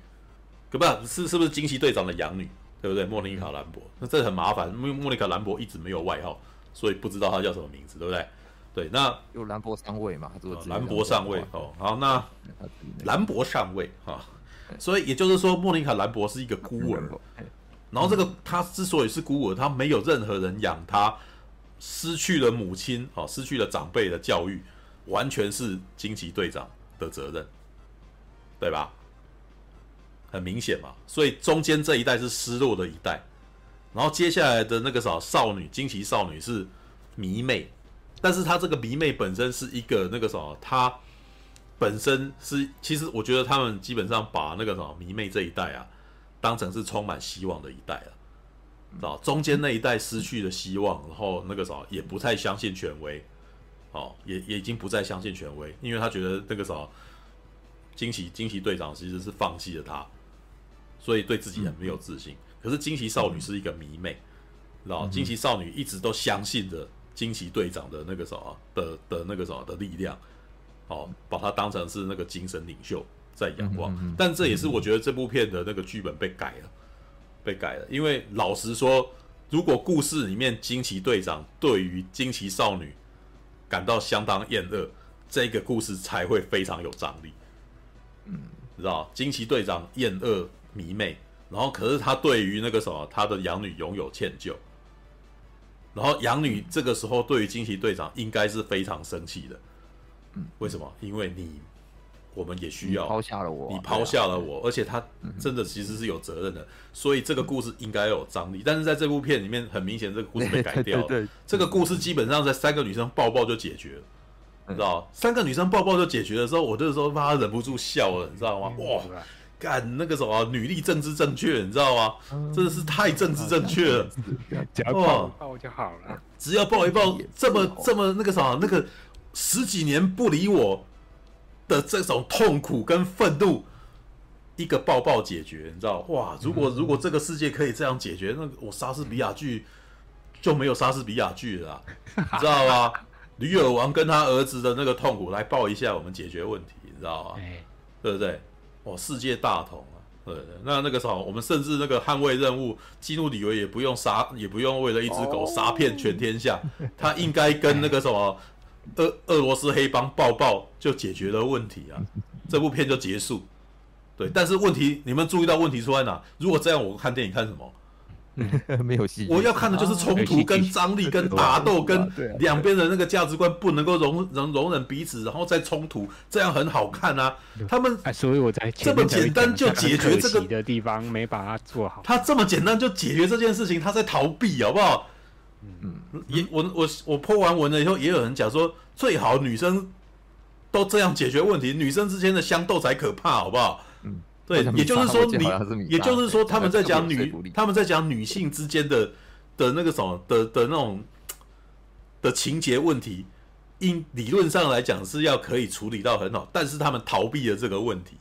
可不是是不是惊奇队长的养女？对不对？莫妮卡·兰博，那这很麻烦，因为莫妮卡·兰博一直没有外号，所以不知道她叫什么名字，对不对？对，那有兰博上尉嘛？兰博上尉哦，好，那兰博上尉哈，所以也就是说，莫妮卡兰博是一个孤儿，然后这个他之所以是孤儿，他没有任何人养他，失去了母亲哦，失去了长辈的教育，完全是惊奇队长的责任，对吧？很明显嘛，所以中间这一代是失落的一代，然后接下来的那个啥少女惊奇少女是迷妹。但是他这个迷妹本身是一个那个什么，他本身是其实我觉得他们基本上把那个什么迷妹这一代啊，当成是充满希望的一代了，知道中间那一代失去了希望，然后那个啥也不太相信权威，哦，也也已经不再相信权威，因为他觉得那个啥惊奇惊奇队长其实是放弃了他，所以对自己很没有自信。可是惊奇少女是一个迷妹，知道惊奇少女一直都相信着。惊奇队长的那个什么的的那个什么的力量，哦，把他当成是那个精神领袖在仰望。嗯嗯嗯、但这也是我觉得这部片的那个剧本被改了，被改了。因为老实说，如果故事里面惊奇队长对于惊奇少女感到相当厌恶，这个故事才会非常有张力。嗯，知道惊奇队长厌恶迷妹，然后可是他对于那个什么他的养女拥有歉疚。然后养女这个时候对于惊奇队长应该是非常生气的，嗯，为什么？因为你，我们也需要你抛下了我，你抛下了我，而且他真的其实是有责任的，所以这个故事应该有张力。但是在这部片里面，很明显这个故事被改 掉了。这个故事基本上在三个女生抱抱就解决了，你知道？三个女生抱抱就解决的时候，我这个时候妈忍不住笑了，你知道吗？哇！干那个什么女力政治正确，你知道吗？真的是太政治正确了。只要抱一抱就好了，只要抱一抱，这么这么那个什么，那个十几年不理我的这种痛苦跟愤怒，一个抱抱解决，你知道？哇！如果如果这个世界可以这样解决，那我莎士比亚剧就没有莎士比亚剧了，你知道吗？女友王跟他儿子的那个痛苦，来抱一下，我们解决问题，你知道吗？对不对？哦，世界大同啊，对对，那那个时候，我们甚至那个捍卫任务，基努里维也不用杀，也不用为了一只狗杀遍全天下，他应该跟那个什么俄俄罗斯黑帮抱抱就解决了问题啊，这部片就结束。对，但是问题，你们注意到问题出在哪？如果这样，我看电影看什么？没有戏。我要看的就是冲突、跟张力、跟打斗、跟两边的那个价值观不能够容容容忍彼此，然后再冲突，这样很好看啊。他们，所以我在这么简单就解决这个的地方没把它做好。他这么简单就解决这件事情，他在逃避，好不好？嗯，也我我我泼完文了以后，也有人讲说，最好女生都这样解决问题，女生之间的相斗才可怕，好不好？嗯，对，也就是说你，也就是说他们在讲女，他们在讲女性之间的的那个什么的的那种的情节问题，应理论上来讲是要可以处理到很好，但是他们逃避了这个问题，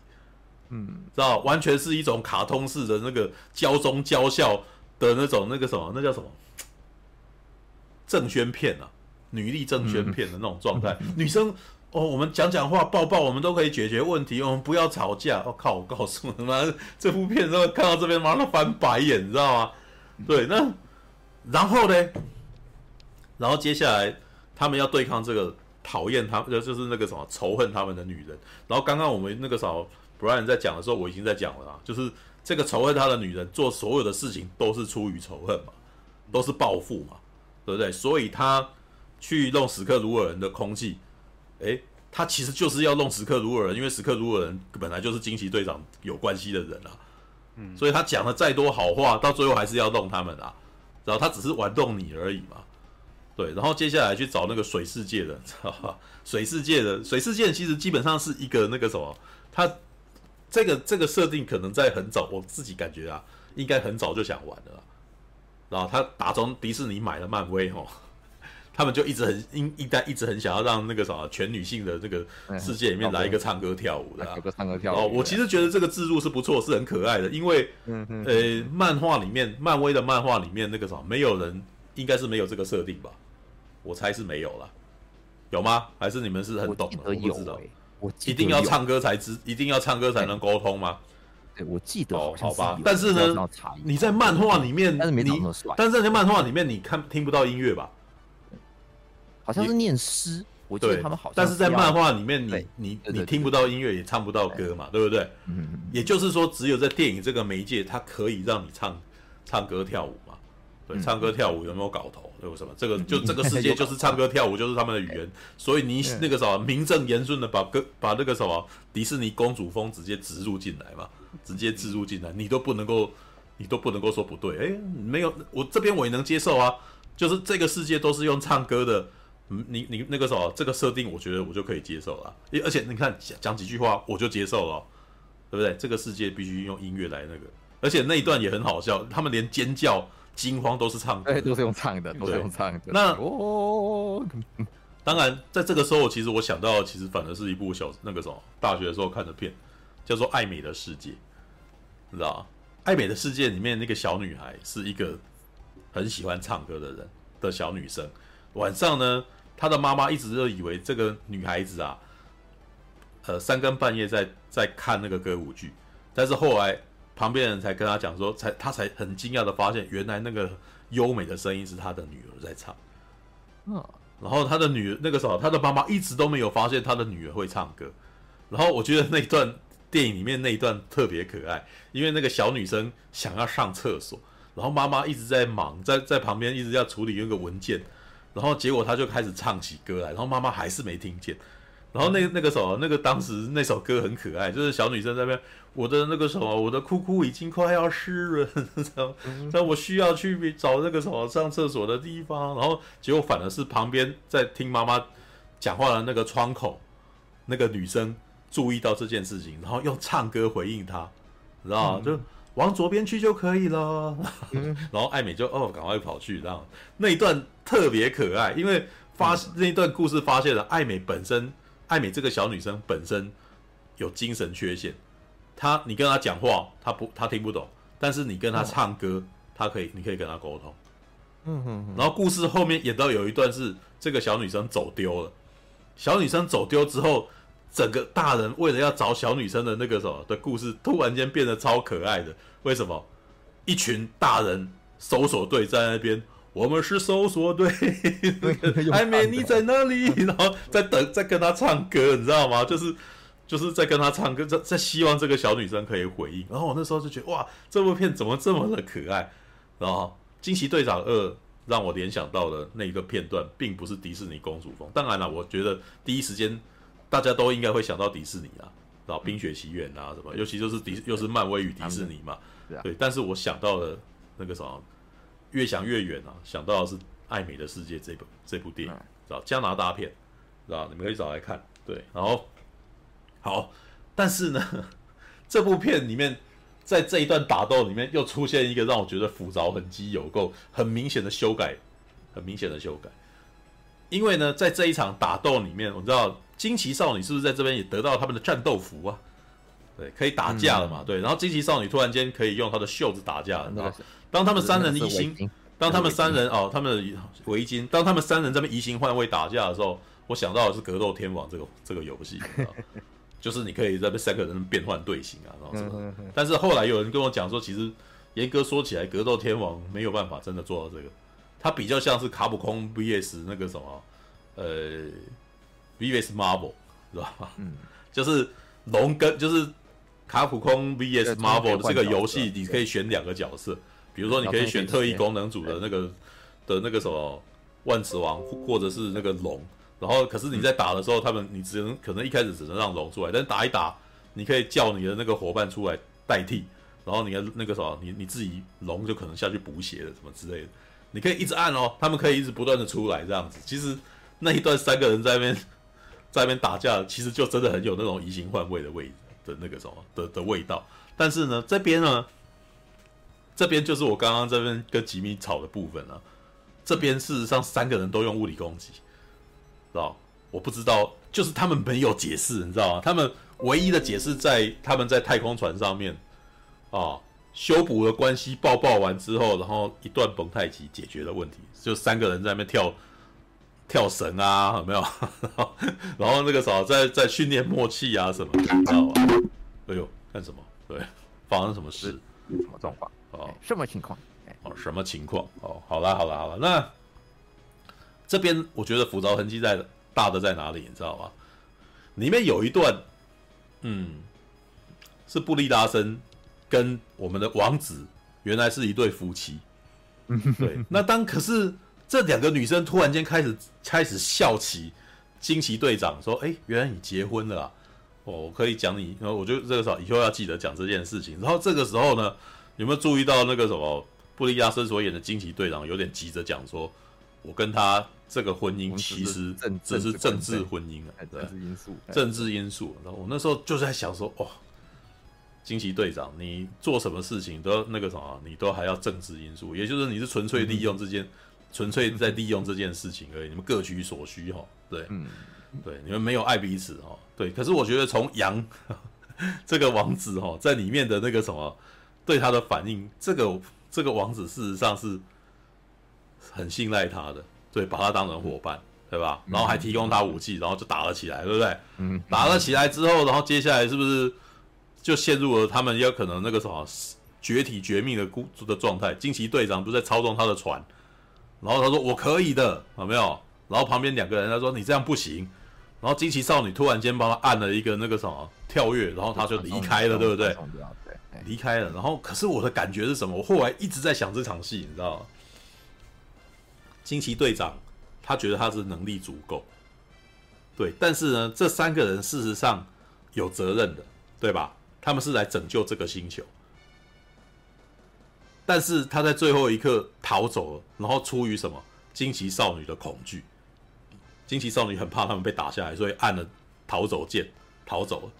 嗯，知道完全是一种卡通式的那个娇中娇笑的那种那个什么，那叫什么？正宣片啊，女力正宣片的那种状态，嗯、女生哦，我们讲讲话、抱抱，我们都可以解决问题，我们不要吵架。我、哦、靠，我告诉你们，这部片之后看到这边，马上翻白眼，你知道吗？对，那然后呢？然后接下来他们要对抗这个讨厌他们，就就是那个什么仇恨他们的女人。然后刚刚我们那个什么 Brian 在讲的时候，我已经在讲了啊，就是这个仇恨他的女人做所有的事情都是出于仇恨嘛，都是报复嘛。对不对？所以他去弄史克鲁尔人的空气，诶，他其实就是要弄史克鲁尔人，因为史克鲁尔人本来就是惊奇队长有关系的人啊。嗯，所以他讲了再多好话，到最后还是要弄他们啊。然后他只是玩弄你而已嘛。对，然后接下来去找那个水世界的，知道吧？水世界的水世界其实基本上是一个那个什么，他这个这个设定可能在很早，我自己感觉啊，应该很早就想玩了。然后他打从迪士尼买了漫威吼，他们就一直很一一代一直很想要让那个什么全女性的这个世界里面来一个唱歌跳舞的，有个唱歌跳舞。哦，我其实觉得这个制度是不错，是很可爱的，因为呃，漫画里面漫威的漫画里面那个什么没有人应该是没有这个设定吧？我猜是没有了，有吗？还是你们是很懂的？我不知道，我一定要唱歌才知，一定要唱歌才能沟通吗？我记得哦，好吧，但是呢，你在漫画里面，但是没那么帅。但是在漫画里面，你看听不到音乐吧？好像是念诗，我记得他们好像。但是在漫画里面，你你你听不到音乐，也唱不到歌嘛，对不对？嗯。也就是说，只有在电影这个媒介，它可以让你唱唱歌跳舞嘛？对，唱歌跳舞有没有搞头？有什么？这个就这个世界 就是唱歌跳舞就是他们的语言，所以你那个什么名正言顺的把歌把那个什么迪士尼公主风直接植入进来嘛？直接置入进来，你都不能够，你都不能够说不对。哎，没有，我这边我也能接受啊。就是这个世界都是用唱歌的，嗯，你你那个什么，这个设定，我觉得我就可以接受了。而且你看讲讲几句话，我就接受了，对不对？这个世界必须用音乐来那个，而且那一段也很好笑，他们连尖叫、惊慌都是唱歌，都是用唱的，都是用唱的。那哦，当然，在这个时候，其实我想到，其实反而是一部小那个什么大学的时候看的片，叫做《爱美的世界》。你知道？爱美的世界里面那个小女孩是一个很喜欢唱歌的人的小女生。晚上呢，她的妈妈一直都以为这个女孩子啊，呃，三更半夜在在看那个歌舞剧。但是后来旁边人才跟她讲说，才她才很惊讶的发现，原来那个优美的声音是她的女儿在唱。嗯，然后她的女儿那个时候，她的妈妈一直都没有发现她的女儿会唱歌。然后我觉得那一段。电影里面那一段特别可爱，因为那个小女生想要上厕所，然后妈妈一直在忙，在在旁边一直要处理那个文件，然后结果她就开始唱起歌来，然后妈妈还是没听见，然后那那个时候那个当时那首歌很可爱，就是小女生在那边，我的那个什么，我的裤裤已经快要湿了，那我需要去找那个什么上厕所的地方，然后结果反而是旁边在听妈妈讲话的那个窗口那个女生。注意到这件事情，然后用唱歌回应他，知道吗？就往左边去就可以了。然后艾美就哦，赶快跑去，然后那一段特别可爱，因为发那一段故事发现了艾美本身，艾美这个小女生本身有精神缺陷，她你跟她讲话，她不她听不懂，但是你跟她唱歌，她可以，你可以跟她沟通。然后故事后面演到有一段是这个小女生走丢了，小女生走丢之后。整个大人为了要找小女生的那个什么的故事，突然间变得超可爱的。为什么？一群大人搜索队在那边，我们是搜索队，艾美你在哪里？然后在等，在跟他唱歌，你知道吗？就是就是在跟他唱歌，在在希望这个小女生可以回应。然后我那时候就觉得，哇，这部片怎么这么的可爱？然后惊奇队长二让我联想到的那个片段，并不是迪士尼公主风。当然了，我觉得第一时间大家都应该会想到迪士尼啊，然后冰雪奇缘啊什么，尤其就是迪又是漫威与迪士尼嘛，对。但是我想到了那个什么，越想越远啊，想到的是《爱美的世界》这部这部电影，知道加拿大片，知道你们可以找来看。对，然后好，但是呢，这部片里面。在这一段打斗里面，又出现一个让我觉得斧凿痕迹有够很明显的修改，很明显的修改。因为呢，在这一场打斗里面，我知道惊奇少女是不是在这边也得到他们的战斗服啊？对，可以打架了嘛？对，然后惊奇少女突然间可以用她的袖子打架了。然后当他们三人移形，当他们三人哦，他们的围巾，当他们三人这边移形换位打架的时候，我想到的是格斗天王这个 这个游戏。就是你可以在这三个人变换队形啊，然后什么？但是后来有人跟我讲说，其实严格说起来，格斗天王没有办法真的做到这个，它比较像是卡普空 VS 那个什么，呃，VS Marvel，是吧？嗯，就是龙跟就是卡普空 VS Marvel 的这个游戏，你可以选两个角色，比如说你可以选特异功能组的那个的那个什么万磁王，或者是那个龙。然后，可是你在打的时候，他们你只能可能一开始只能让龙出来，但是打一打，你可以叫你的那个伙伴出来代替，然后你的那个什么，你你自己龙就可能下去补血了什么之类的，你可以一直按哦，他们可以一直不断的出来这样子。其实那一段三个人在那边在那边打架，其实就真的很有那种移形换位的味的那个什么的的味道。但是呢，这边呢，这边就是我刚刚这边跟吉米吵的部分啊，这边事实上三个人都用物理攻击。知道？我不知道，就是他们没有解释，你知道吗？他们唯一的解释在他们在太空船上面啊，修补了关系，抱抱完之后，然后一段蒙太奇解决了问题，就三个人在那边跳跳绳啊，有没有？然后那个啥，在在训练默契啊什么，你知道吗？哎呦，干什么？对，发生什么事？什么状况？哦，什么情况？哦，什么情况？哦，好啦，好啦，好啦，那。这边我觉得斧凿痕迹在大的在哪里，你知道吗？里面有一段，嗯，是布利拉森跟我们的王子原来是一对夫妻，对。那当可是这两个女生突然间开始开始笑起惊奇队长说：“哎，原来你结婚了啊！哦，我可以讲你。”然后我觉得这个时候以后要记得讲这件事情。然后这个时候呢，有没有注意到那个什么布利亚森所演的惊奇队长有点急着讲说：“我跟他。”这个婚姻其实这是政治婚姻啊，政治因素，政治因素。然后我那时候就在想说，哦，惊奇队长，你做什么事情都那个什么，你都还要政治因素，也就是你是纯粹利用这件，纯粹在利用这件事情而已，你们各取所需哈，对，对，你们没有爱彼此哈，对。可是我觉得从杨 这个王子哈在里面的那个什么对他的反应，这个这个王子事实上是很信赖他的。对，把他当成伙伴，对吧？然后还提供他武器，然后就打了起来，对不对？嗯，打了起来之后，然后接下来是不是就陷入了他们有可能那个什么绝体绝命的孤的状态？惊奇队长不是在操纵他的船，然后他说我可以的，有没有？然后旁边两个人他说你这样不行，然后惊奇少女突然间帮他按了一个那个什么跳跃，然后他就离开了，对不对？离开了。然后可是我的感觉是什么？我后来一直在想这场戏，你知道吗？惊奇队长，他觉得他是能力足够，对，但是呢，这三个人事实上有责任的，对吧？他们是来拯救这个星球，但是他在最后一刻逃走了，然后出于什么？惊奇少女的恐惧，惊奇少女很怕他们被打下来，所以按了逃走键逃走了。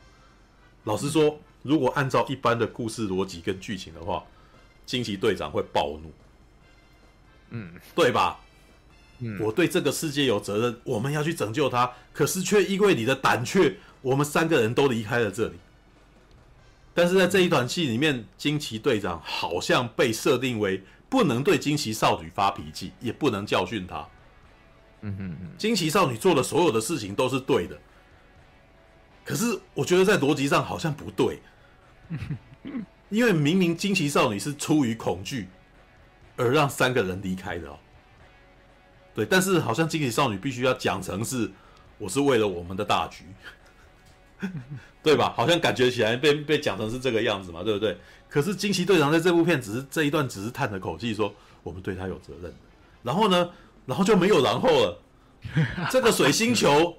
老实说，如果按照一般的故事逻辑跟剧情的话，惊奇队长会暴怒，嗯，对吧？我对这个世界有责任，我们要去拯救他，可是却因为你的胆怯，我们三个人都离开了这里。但是在这一段戏里面，惊奇队长好像被设定为不能对惊奇少女发脾气，也不能教训她。嗯哼哼，惊奇少女做的所有的事情都是对的，可是我觉得在逻辑上好像不对，因为明明惊奇少女是出于恐惧而让三个人离开的哦。对，但是好像惊奇少女必须要讲成是，我是为了我们的大局，对吧？好像感觉起来被被讲成是这个样子嘛，对不对？可是惊奇队长在这部片只是这一段只是叹了口气说我们对他有责任，然后呢，然后就没有然后了，这个水星球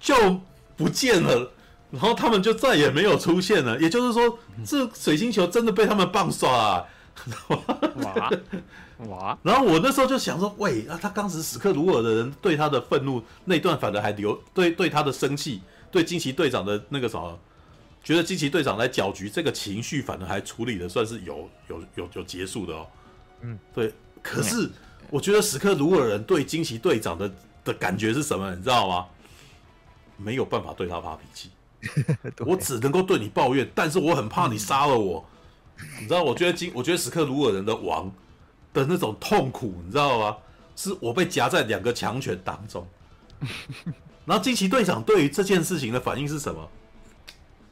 就不见了，然后他们就再也没有出现了。也就是说，这水星球真的被他们棒刷啊！哇 哇！然后我那时候就想说，喂，啊，他当时史克鲁尔的人对他的愤怒那段反而还留对对他的生气，对惊奇队长的那个什么，觉得惊奇队长来搅局这个情绪，反而还处理的算是有有有有结束的哦。嗯，对。可是我觉得史克鲁尔人对惊奇队长的的感觉是什么？你知道吗？没有办法对他发脾气，我只能够对你抱怨，但是我很怕你杀了我。你知道，我觉得惊，我觉得史克鲁尔人的王的那种痛苦，你知道吗？是我被夹在两个强权当中。然后惊奇队长对于这件事情的反应是什么？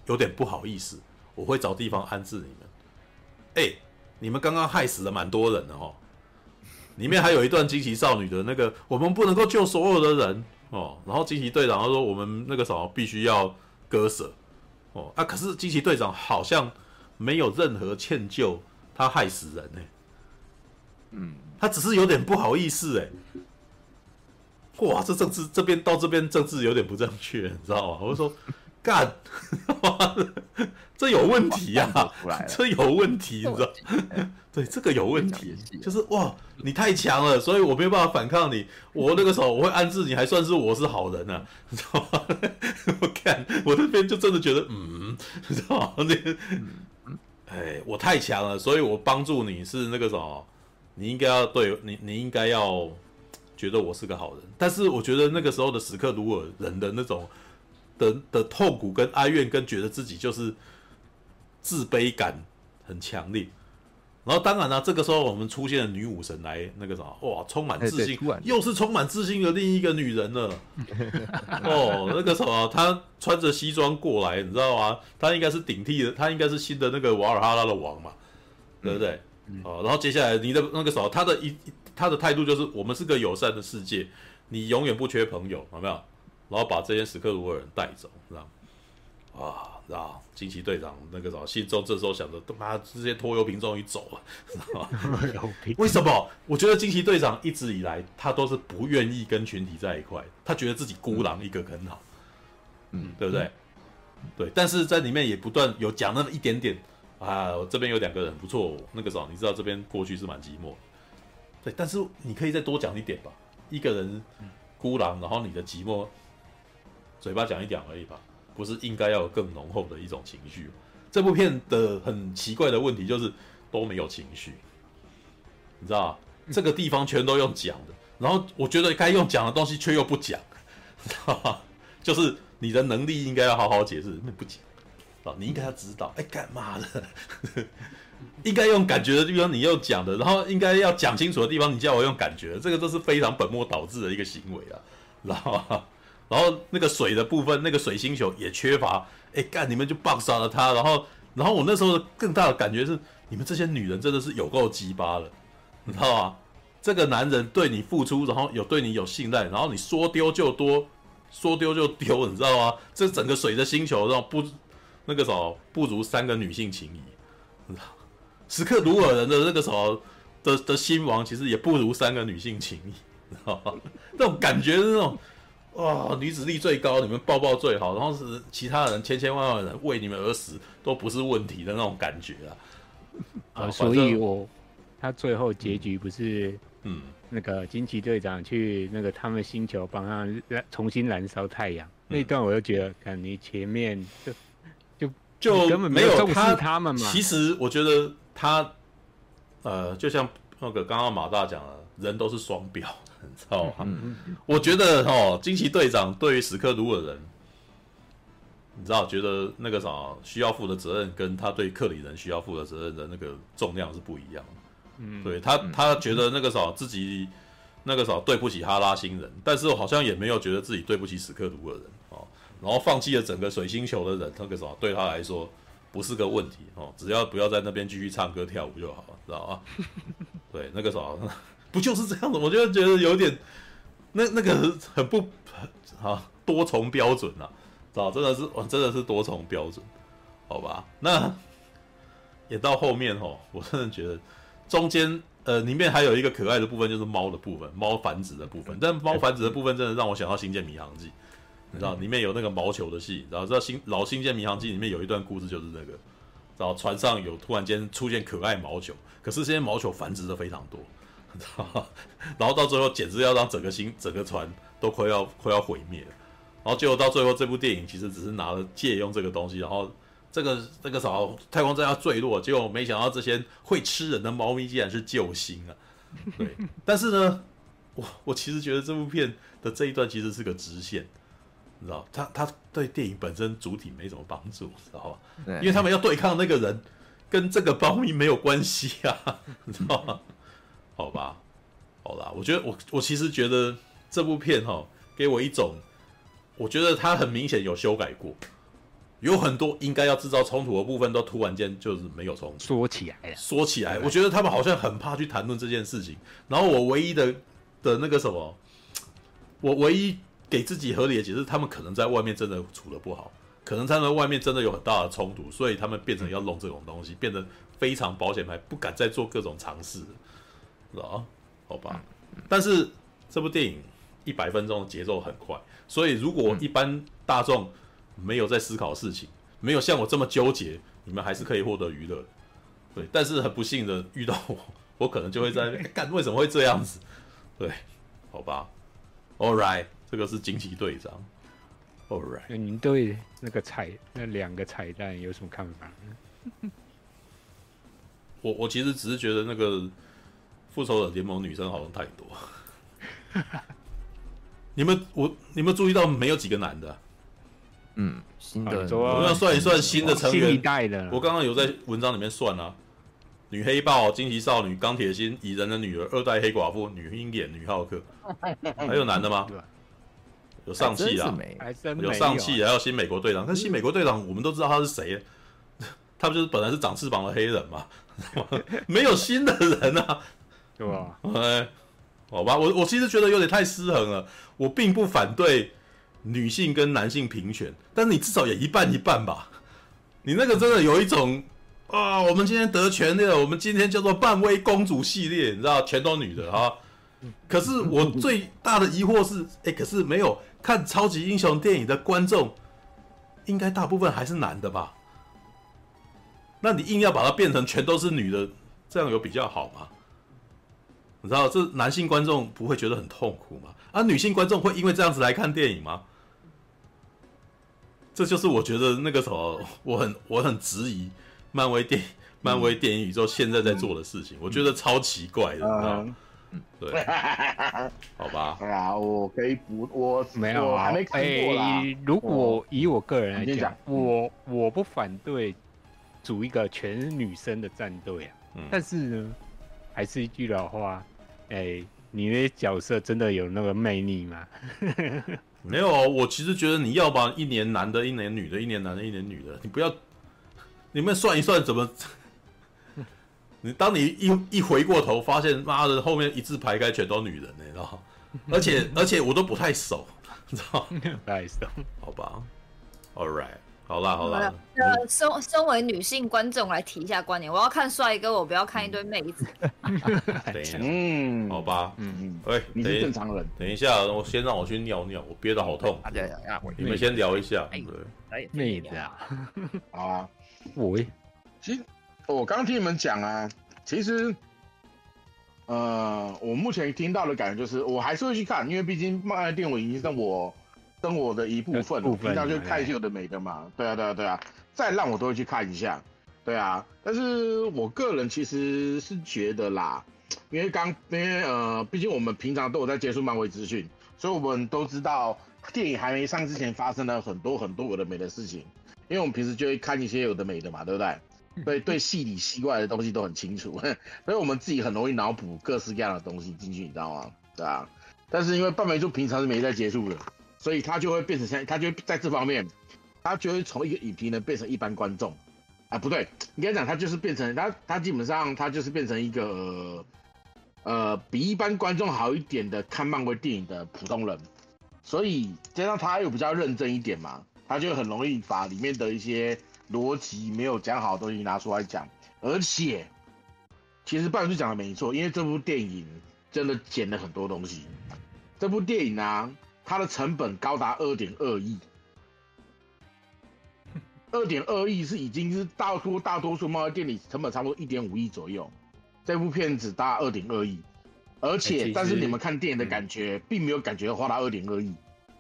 有点不好意思，我会找地方安置你们。哎，你们刚刚害死了蛮多人的哦，里面还有一段惊奇少女的那个，我们不能够救所有的人哦。然后惊奇队长他说，我们那个什么必须要割舍哦啊，可是惊奇队长好像。没有任何歉疚，他害死人呢、欸。嗯，他只是有点不好意思哎、欸。哇，这政治这边到这边政治有点不正确，你知道吗？我就说，干，这有问题呀、啊，这有问题，你知道？对，这个有问题，就是哇，你太强了，所以我没有办法反抗你。我那个时候我会安置你，还算是我是好人呢、啊，你知道吗？我看我这边就真的觉得，嗯，你知道吗？那个。哎，我太强了，所以我帮助你是那个什么，你应该要对你，你应该要觉得我是个好人。但是我觉得那个时候的史克鲁尔人的那种的的痛苦跟哀怨，跟觉得自己就是自卑感很强烈。然后当然了，这个时候我们出现了女武神来那个什么，哇，充满自信，又是充满自信的另一个女人了。哦，那个什么，她穿着西装过来，你知道吗？她应该是顶替的，她应该是新的那个瓦尔哈拉的王嘛，对不对？哦，然后接下来你的那个什么，她的一她的态度就是，我们是个友善的世界，你永远不缺朋友，有没有？然后把这些史克鲁尔人带走，知道吗？啊。啊！惊奇队长那个什么心中这时候想着，他妈这些拖油瓶终于走了，知道吗？为什么？我觉得惊奇队长一直以来他都是不愿意跟群体在一块，他觉得自己孤狼一个很好，嗯，对不对？嗯、对，但是在里面也不断有讲那么一点点啊，这边有两个人不错，那个时候你知道这边过去是蛮寂寞，对，但是你可以再多讲一点吧，一个人孤狼，然后你的寂寞，嘴巴讲一点而已吧。不是应该要有更浓厚的一种情绪？这部片的很奇怪的问题就是都没有情绪，你知道？这个地方全都用讲的，然后我觉得该用讲的东西却又不讲，知道吗？就是你的能力应该要好好解释，那不讲啊？你应该要知道，哎，干嘛的？应该用感觉的地方你又讲的，然后应该要讲清楚的地方你叫我用感觉，这个都是非常本末倒置的一个行为啊，知道吗？然后那个水的部分，那个水星球也缺乏。哎，干你们就棒杀了他。然后，然后我那时候更大的感觉是，你们这些女人真的是有够鸡巴了，你知道吗？这个男人对你付出，然后有对你有信赖，然后你说丢就多，说丢就丢，你知道吗？这整个水的星球，然后不那个什么不如三个女性情谊，你知道？史克鲁尔人的那个什么的的新王，其实也不如三个女性情谊，你知道吗？那种感觉是那种。哇，女子力最高，你们抱抱最好，然后是其他人千千万万人为你们而死都不是问题的那种感觉啊！啊，所以我他最后结局不是嗯，那个惊奇队长去那个他们星球帮他重新燃烧太阳、嗯、那一段，我就觉得，看你前面就就就根本没有重视他们嘛。其实我觉得他呃，就像那个刚刚马大讲的，人都是双标。你知道吗？我觉得哦，惊奇队长对于史克鲁尔人，你知道，觉得那个啥需要负的责任，跟他对克里人需要负的责任的那个重量是不一样的。嗯，对他，他觉得那个啥自己那个啥对不起哈拉星人，但是好像也没有觉得自己对不起史克鲁尔人哦。然后放弃了整个水星球的人，那个啥对他来说不是个问题哦，只要不要在那边继续唱歌跳舞就好了，知道吗？对，那个啥。不就是这样子？我就觉得有点，那那个很不啊，多重标准啊，知道？真的是，真的是多重标准，好吧？那演到后面哦，我真的觉得中间呃里面还有一个可爱的部分，就是猫的部分，猫繁殖的部分。但猫繁殖的部分真的让我想到《新建迷航记》，你知道里面有那个毛球的戏，然后知道新老《星舰迷航记》里面有一段故事就是那个，然后船上有突然间出现可爱毛球，可是这些毛球繁殖的非常多，然后到最后简直要让整个星整个船都快要快要毁灭了。然后结果到最后，这部电影其实只是拿了借用这个东西，然后这个这个啥太空站要坠落，结果没想到这些会吃人的猫咪竟然是救星啊！对，但是呢，我我其实觉得这部片的这一段其实是个直线，你知道，他他对电影本身主体没什么帮助，知道吧？对，因为他们要对抗那个人，跟这个猫咪没有关系啊，你知道吗？好吧，好啦，我觉得我我其实觉得这部片哈，给我一种。我觉得他很明显有修改过，有很多应该要制造冲突的部分都突然间就是没有冲突，说起来了，说起来，我觉得他们好像很怕去谈论这件事情。然后我唯一的的那个什么，我唯一给自己合理的解释，他们可能在外面真的处得不好，可能他们外面真的有很大的冲突，所以他们变成要弄这种东西，变得非常保险牌，不敢再做各种尝试，是吧？好吧，但是这部电影一百分钟的节奏很快。所以，如果一般大众没有在思考事情，没有像我这么纠结，你们还是可以获得娱乐。对，但是很不幸的遇到我，我可能就会在干，为什么会这样子？对，好吧。All right，这个是惊奇队长。All right，您对那个彩那两个彩蛋有什么看法呢？我我其实只是觉得那个复仇者联盟女生好像太多。你们我你们注意到没有几个男的？嗯，新的，我们要算一算新的成员。新一代的，我刚刚有在文章里面算啊，女黑豹、惊奇少女、钢铁心、蚁人的女儿、二代黑寡妇、女鹰眼、女浩克，还有男的吗？有上汽啊，有上汽，还有新美国队长。但新美国队长，我们都知道他是谁，他不就是本来是长翅膀的黑人吗？没有新的人啊，对吧？哎。好吧，我我其实觉得有点太失衡了。我并不反对女性跟男性平权，但是你至少也一半一半吧。你那个真的有一种啊，我们今天得权了，我们今天叫做漫威公主系列，你知道，全都女的啊。可是我最大的疑惑是，哎、可是没有看超级英雄电影的观众，应该大部分还是男的吧？那你硬要把它变成全都是女的，这样有比较好吗？你知道这男性观众不会觉得很痛苦吗？啊，女性观众会因为这样子来看电影吗？这就是我觉得那个什么我很我很质疑漫威电漫威电影宇宙现在在做的事情，我觉得超奇怪的，你知道嗯，对，好吧，对啊，我可以补，我没有啊，还没看过啦。欸、如果以我个人来讲，我我不反对组一个全是女生的战队啊，嗯、但是呢，还是一句老话。哎、欸，你那角色真的有那个魅力吗？没有哦，我其实觉得你要把一年男的，一年女的，一年男的，一年女的，你不要，你们算一算怎么？你当你一一回过头，发现妈的后面一字排开全都女人，你知道？而且而且我都不太熟，你知道？不太熟，好吧，All right。好啦好啦，呃，身身为女性观众来提一下观点，我要看帅哥，我不要看一堆妹子。等一下，嗯，好吧，嗯嗯，喂，你是正常人。等一下，我先让我去尿尿，我憋得好痛。你们先聊一下，对，妹子啊，好啊，我，其实我刚听你们讲啊，其实，呃，我目前听到的感觉就是，我还是会去看，因为毕竟漫威电影已经是我。生活的一部分，部分平常就看一些有的没的嘛，对啊，对啊，对啊，再烂我都会去看一下，对啊。但是我个人其实是觉得啦，因为刚因为呃，毕竟我们平常都有在接触漫威资讯，所以我们都知道电影还没上之前发生了很多很多有的没的事情，因为我们平时就会看一些有的没的嘛，对不对？对 对，戏里戏外的东西都很清楚，所以我们自己很容易脑补各式各样的东西进去，你知道吗？对啊。但是因为半梅就平常是没在接触的。所以他就会变成像，他就会在这方面，他就会从一个影评人变成一般观众，啊不对，应该讲他就是变成他他基本上他就是变成一个，呃比一般观众好一点的看漫威电影的普通人，所以加上他又比较认真一点嘛，他就很容易把里面的一些逻辑没有讲好的东西拿出来讲，而且其实半叔讲的没错，因为这部电影真的剪了很多东西。这部电影啊，它的成本高达二点二亿，二点二亿是已经是大多大多数漫威电影成本差不多一点五亿左右，这部片子大概二点二亿，而且、欸、但是你们看电影的感觉，嗯、并没有感觉花了二点二亿，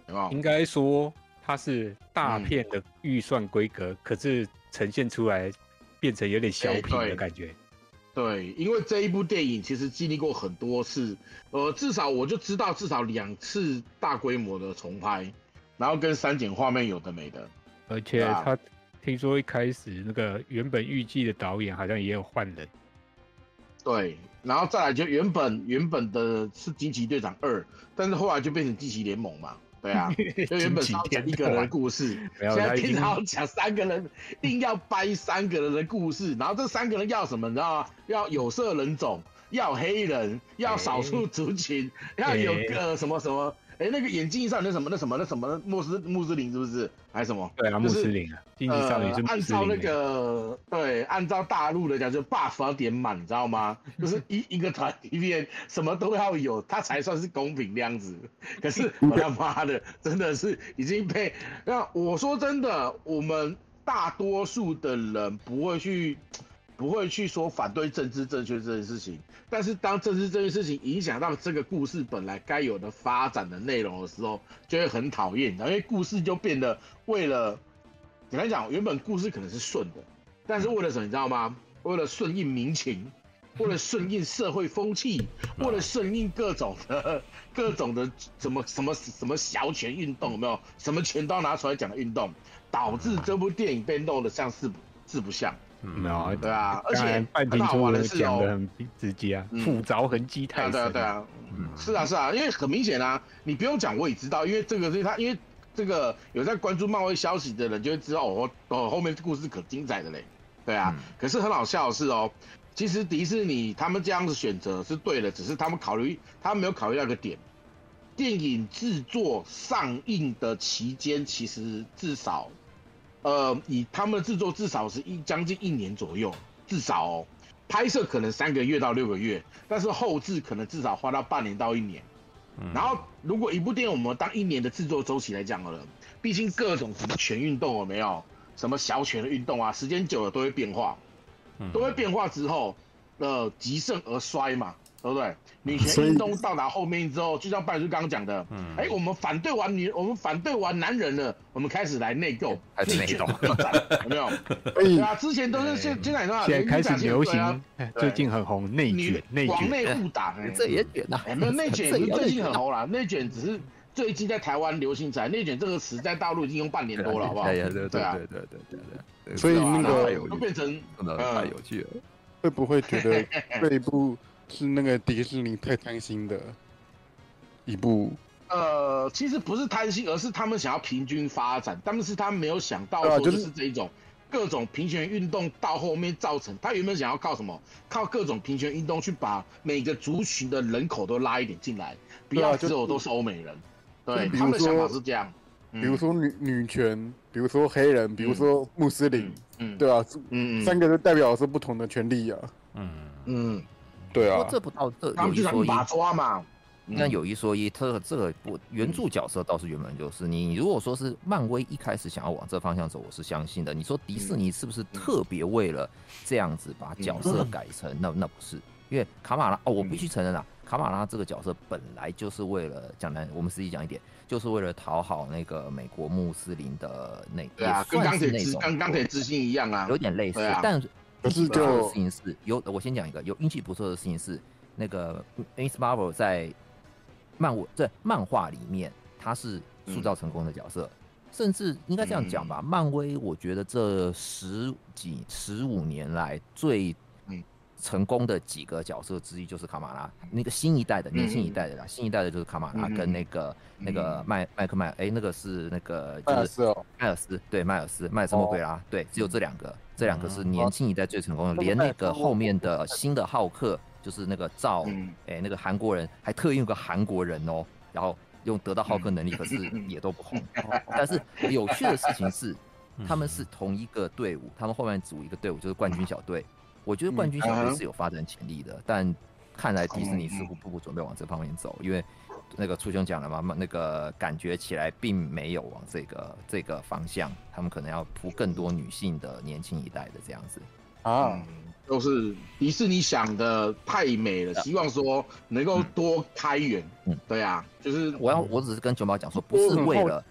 有没有？应该说它是大片的预算规格，嗯、可是呈现出来变成有点小品的感觉。欸对，因为这一部电影其实经历过很多次，呃，至少我就知道至少两次大规模的重拍，然后跟删减画面有的没的，而且他听说一开始那个原本预计的导演好像也有换人，对，然后再来就原本原本的是惊奇队长二，但是后来就变成惊奇联盟嘛。对啊，就原本要讲一个人的故事，现在听他讲三个人，硬要掰三个人的故事，然后这三个人要什么，你知道吗？要有色人种，要黑人，要少数族群，要有个什么什么。哎，那个眼镜上那什么那什么那什么穆斯穆斯林是不是？还是什么？对啊，穆斯林啊。呃，按照那个对，按照大陆的讲，就 buff 要点满，你知道吗？就是一一个团里面什么都要有，它才算是公平这样子。可是我他妈的，真的是已经被那我说真的，我们大多数的人不会去。不会去说反对政治正确这件事情，但是当政治这件事情影响到这个故事本来该有的发展的内容的时候，就会很讨厌，因为故事就变得为了，简单讲，原本故事可能是顺的，但是为了什么你知道吗？为了顺应民情，为了顺应社会风气，为了顺应各种的各种的什么什么什么小权运动有没有？什么权都要拿出来讲的运动，导致这部电影被弄得像四不四不像。没有、嗯，对啊，而且半瓶醋的讲的很直接啊，斧凿痕迹太深。对啊，对啊，嗯，是啊，是啊，因为很明显啊，你不用讲我也知道，因为这个是他，因为这个有在关注漫威消息的人就会知道，哦哦，后面故事可精彩的嘞。对啊，嗯、可是很好笑的是哦，其实迪士尼他们这样子选择是对的，只是他们考虑，他们没有考虑到一个点，电影制作上映的期间其实至少。呃，以他们的制作至少是一将近一年左右，至少哦，拍摄可能三个月到六个月，但是后置可能至少花到半年到一年。嗯、然后，如果一部电影我们当一年的制作周期来讲了，毕竟各种什么全运动有没有，什么小犬的运动啊，时间久了都会变化，都会变化之后，呃，极盛而衰嘛。对不对？女权运动到达后面之后，就像半叔刚刚讲的，嗯，哎，我们反对完女，我们反对完男人了，我们开始来内斗，内卷，有没有？对啊，之前都是现现在说，现在开始流行，最近很红内卷，内卷，往内互打，这也卷呐，没有内卷，最近很红啦，内卷只是最近在台湾流行起来，内卷这个词在大陆已经用半年多了，好不好？对对对对对对对，所以那个都变成太有趣了，会不会觉得 这一部？是那个迪士尼太贪心的一部，呃，其实不是贪心，而是他们想要平均发展，但是他没有想到说就是这一种各种平权运动到后面造成，他原本想要靠什么？靠各种平权运动去把每个族群的人口都拉一点进来，不要只有都是欧美人。对，他们的想法是这样。比如说女女权，比如说黑人，比如说穆斯林，嗯，对啊，嗯，三个都代表的是不同的权利啊。嗯嗯。对啊，不过这不到这有一说一，抓嘛。那有一说一，这这个不原著角色倒是原本就是你。你如果说是漫威一开始想要往这方向走，我是相信的。你说迪士尼是不是特别为了这样子把角色改成？那那不是，因为卡马拉哦，我必须承认啊，卡马拉这个角色本来就是为了讲难，我们实际讲一点，就是为了讨好那个美国穆斯林的那，对啊，跟钢铁之跟钢铁之心一样啊，有点类似，但。不错的事情是有，我先讲一个有运气不错的事情是，那个 Miss Marvel 在漫威在漫画里面，他是塑造成功的角色，嗯、甚至应该这样讲吧，嗯、漫威我觉得这十几十五年来最成功的几个角色之一就是卡玛拉，那个新一代的年轻一代的啦，新一代的就是卡玛拉跟那个那个麦麦克麦，哎，那个是那个就是迈尔斯，对，迈尔斯迈尔斯莫奎拉，对，只有这两个。这两个是年轻一代最成功的，连那个后面的新的浩克，就是那个赵，哎，那个韩国人还特意用个韩国人哦，然后用得到浩克能力，可是也都不红。但是有趣的事情是，他们是同一个队伍，他们后面组一个队伍就是冠军小队，我觉得冠军小队是有发展潜力的，但看来迪士尼似乎步步准备往这方面走，因为那个初兄讲了嘛，那个感觉起来并没有往这个这个方向，他们可能要铺更多女性的年轻一代的这样子。啊。都是迪士尼想的太美了，希望说能够多开源。嗯，对啊，就是我要，我只是跟熊猫讲说，不是为了，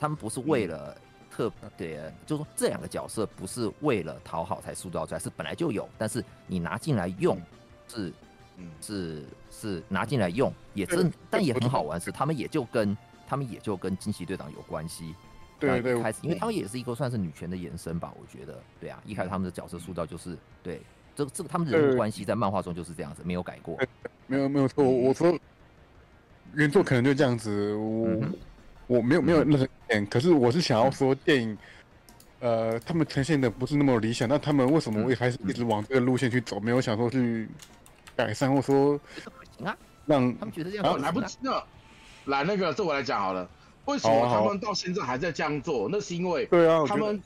他们不是为了特别，就是说这两个角色不是为了讨好才塑造出来，是本来就有，但是你拿进来用，是，是是拿进来用，也真，但也很好玩，是他们也就跟他们也就跟惊奇队长有关系。对对，开始，因为他们也是一个算是女权的延伸吧，我觉得，对啊，一开始他们的角色塑造就是对。这个这个他们人物关系在漫画中就是这样子，没有改过。没有没有错，我说原作可能就这样子，我、嗯、我没有没有任何点。可是我是想要说电影，呃，他们呈现的不是那么理想，那他们为什么会开始一直往这个路线去走？没有想说去改善，或说行啊，让他们觉得这样来不及了。来，那个这我来讲好了，为什么他们到现在还在这样做？那是因为对啊，他们。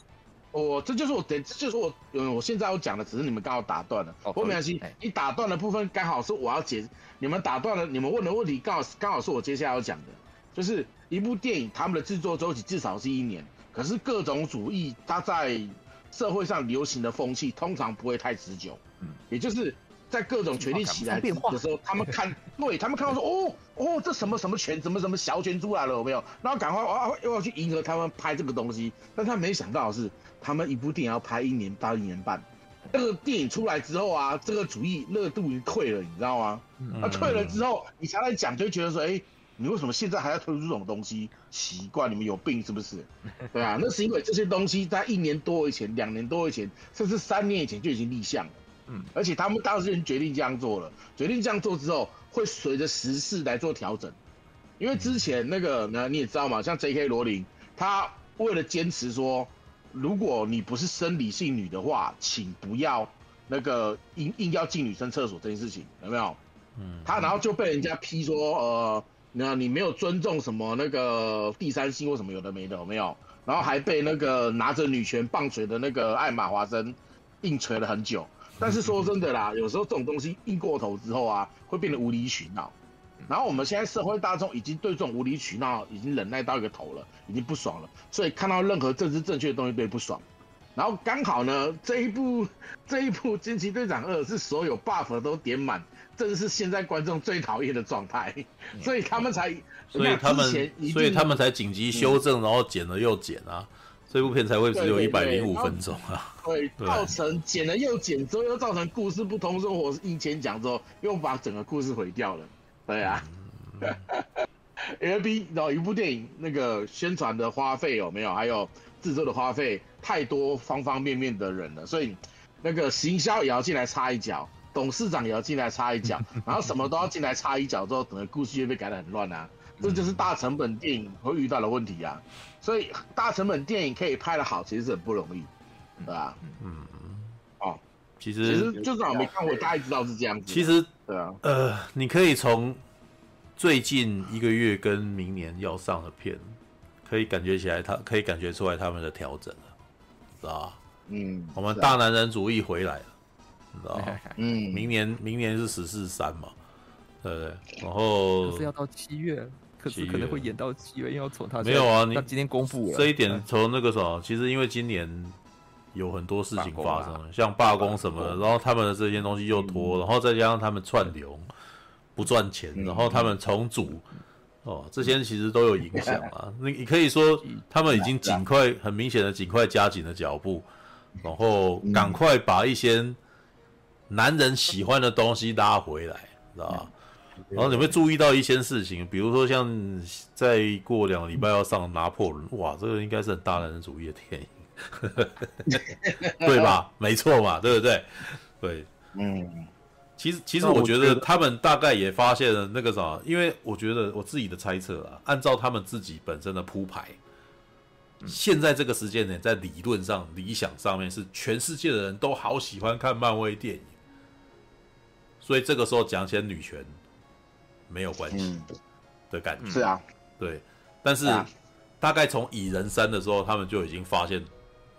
我这就是我等，这就是我，嗯，我现在要讲的，只是你们刚好打断了。不过没关系，你打断的部分刚好是我要解，你们打断了，你们问的问题刚好刚好是我接下来要讲的，就是一部电影他们的制作周期至少是一年，可是各种主义它在社会上流行的风气通常不会太持久，嗯，也就是。在各种权力起来的时候，他们看，对他们看到说，哦哦，这什么什么权，什么什么小权出来了，有没有？然后赶快啊，又要去迎合他们拍这个东西。但他没想到的是，他们一部电影要拍一年到一年半。这个电影出来之后啊，这个主意热度已经退了，你知道吗？那退了之后，你才来讲，就会觉得说，哎，你为什么现在还要推出这种东西？奇怪，你们有病是不是？对啊，那是因为这些东西在一年多以前、两年多以前，甚至三年以前就已经立项了。嗯，而且他们当时决定这样做了，决定这样做之后，会随着时事来做调整。因为之前那个呢，你也知道嘛，像 J.K. 罗琳，他为了坚持说，如果你不是生理性女的话，请不要那个硬硬要进女生厕所这件事情，有没有？嗯，他然后就被人家批说，呃，那你没有尊重什么那个第三性或什么有的没的，有没有？然后还被那个拿着女权棒槌的那个艾玛华森硬锤了很久。但是说真的啦，有时候这种东西硬过头之后啊，会变得无理取闹。然后我们现在社会大众已经对这种无理取闹已经忍耐到一个头了，已经不爽了。所以看到任何政治正确的东西都会不爽。然后刚好呢，这一部这一部《惊奇队长二》是所有 buff 都点满，正是现在观众最讨厌的状态，所以他们才，所以他们，所以他们才紧急修正，然后剪了又剪啊。这部片才会只有一百零五分钟啊！对，造成剪了又剪之后，又造成故事不通顺，或是一前讲之后，又把整个故事毁掉了。对啊，L B 然后一部电影那个宣传的花费有没有？还有制作的花费太多，方方面面的人了，所以那个行销也要进来插一脚，董事长也要进来插一脚，然后什么都要进来插一脚之后，整个故事就被改得很乱啊！这就是大成本电影会遇到的问题啊！所以大成本电影可以拍得好，其实是很不容易，对吧？嗯哦，其实其实就算我没看过，大家知道是这样子。其实对啊，呃，你可以从最近一个月跟明年要上的片，可以感觉起来，他可以感觉出来他们的调整了，知道吧？嗯，我们大男人主义回来了，你知道吗？嗯，明年明年是十四三嘛，对不对？然后可是要到七月。可是可能会演到七月，因为要从他没有啊，你今天公布了。这一点，从那个什么，其实因为今年有很多事情发生，像罢工什么的，然后他们的这些东西又拖，然后再加上他们串流不赚钱，然后他们重组哦，这些其实都有影响啊。你 你可以说他们已经尽快，很明显的尽快加紧了脚步，然后赶快把一些男人喜欢的东西拉回来，知道吧？然后你会注意到一些事情，比如说像再过两个礼拜要上拿破仑，哇，这个应该是很大男人主义的电影，对吧？没错嘛，对不对？对，嗯，其实其实我觉得他们大概也发现了那个啥，因为我觉得我自己的猜测啊，按照他们自己本身的铺排，现在这个时间点在理论上、理想上面是全世界的人都好喜欢看漫威电影，所以这个时候讲起来女权。没有关系的感觉、嗯、是啊，对，但是大概从蚁人三的时候，他们就已经发现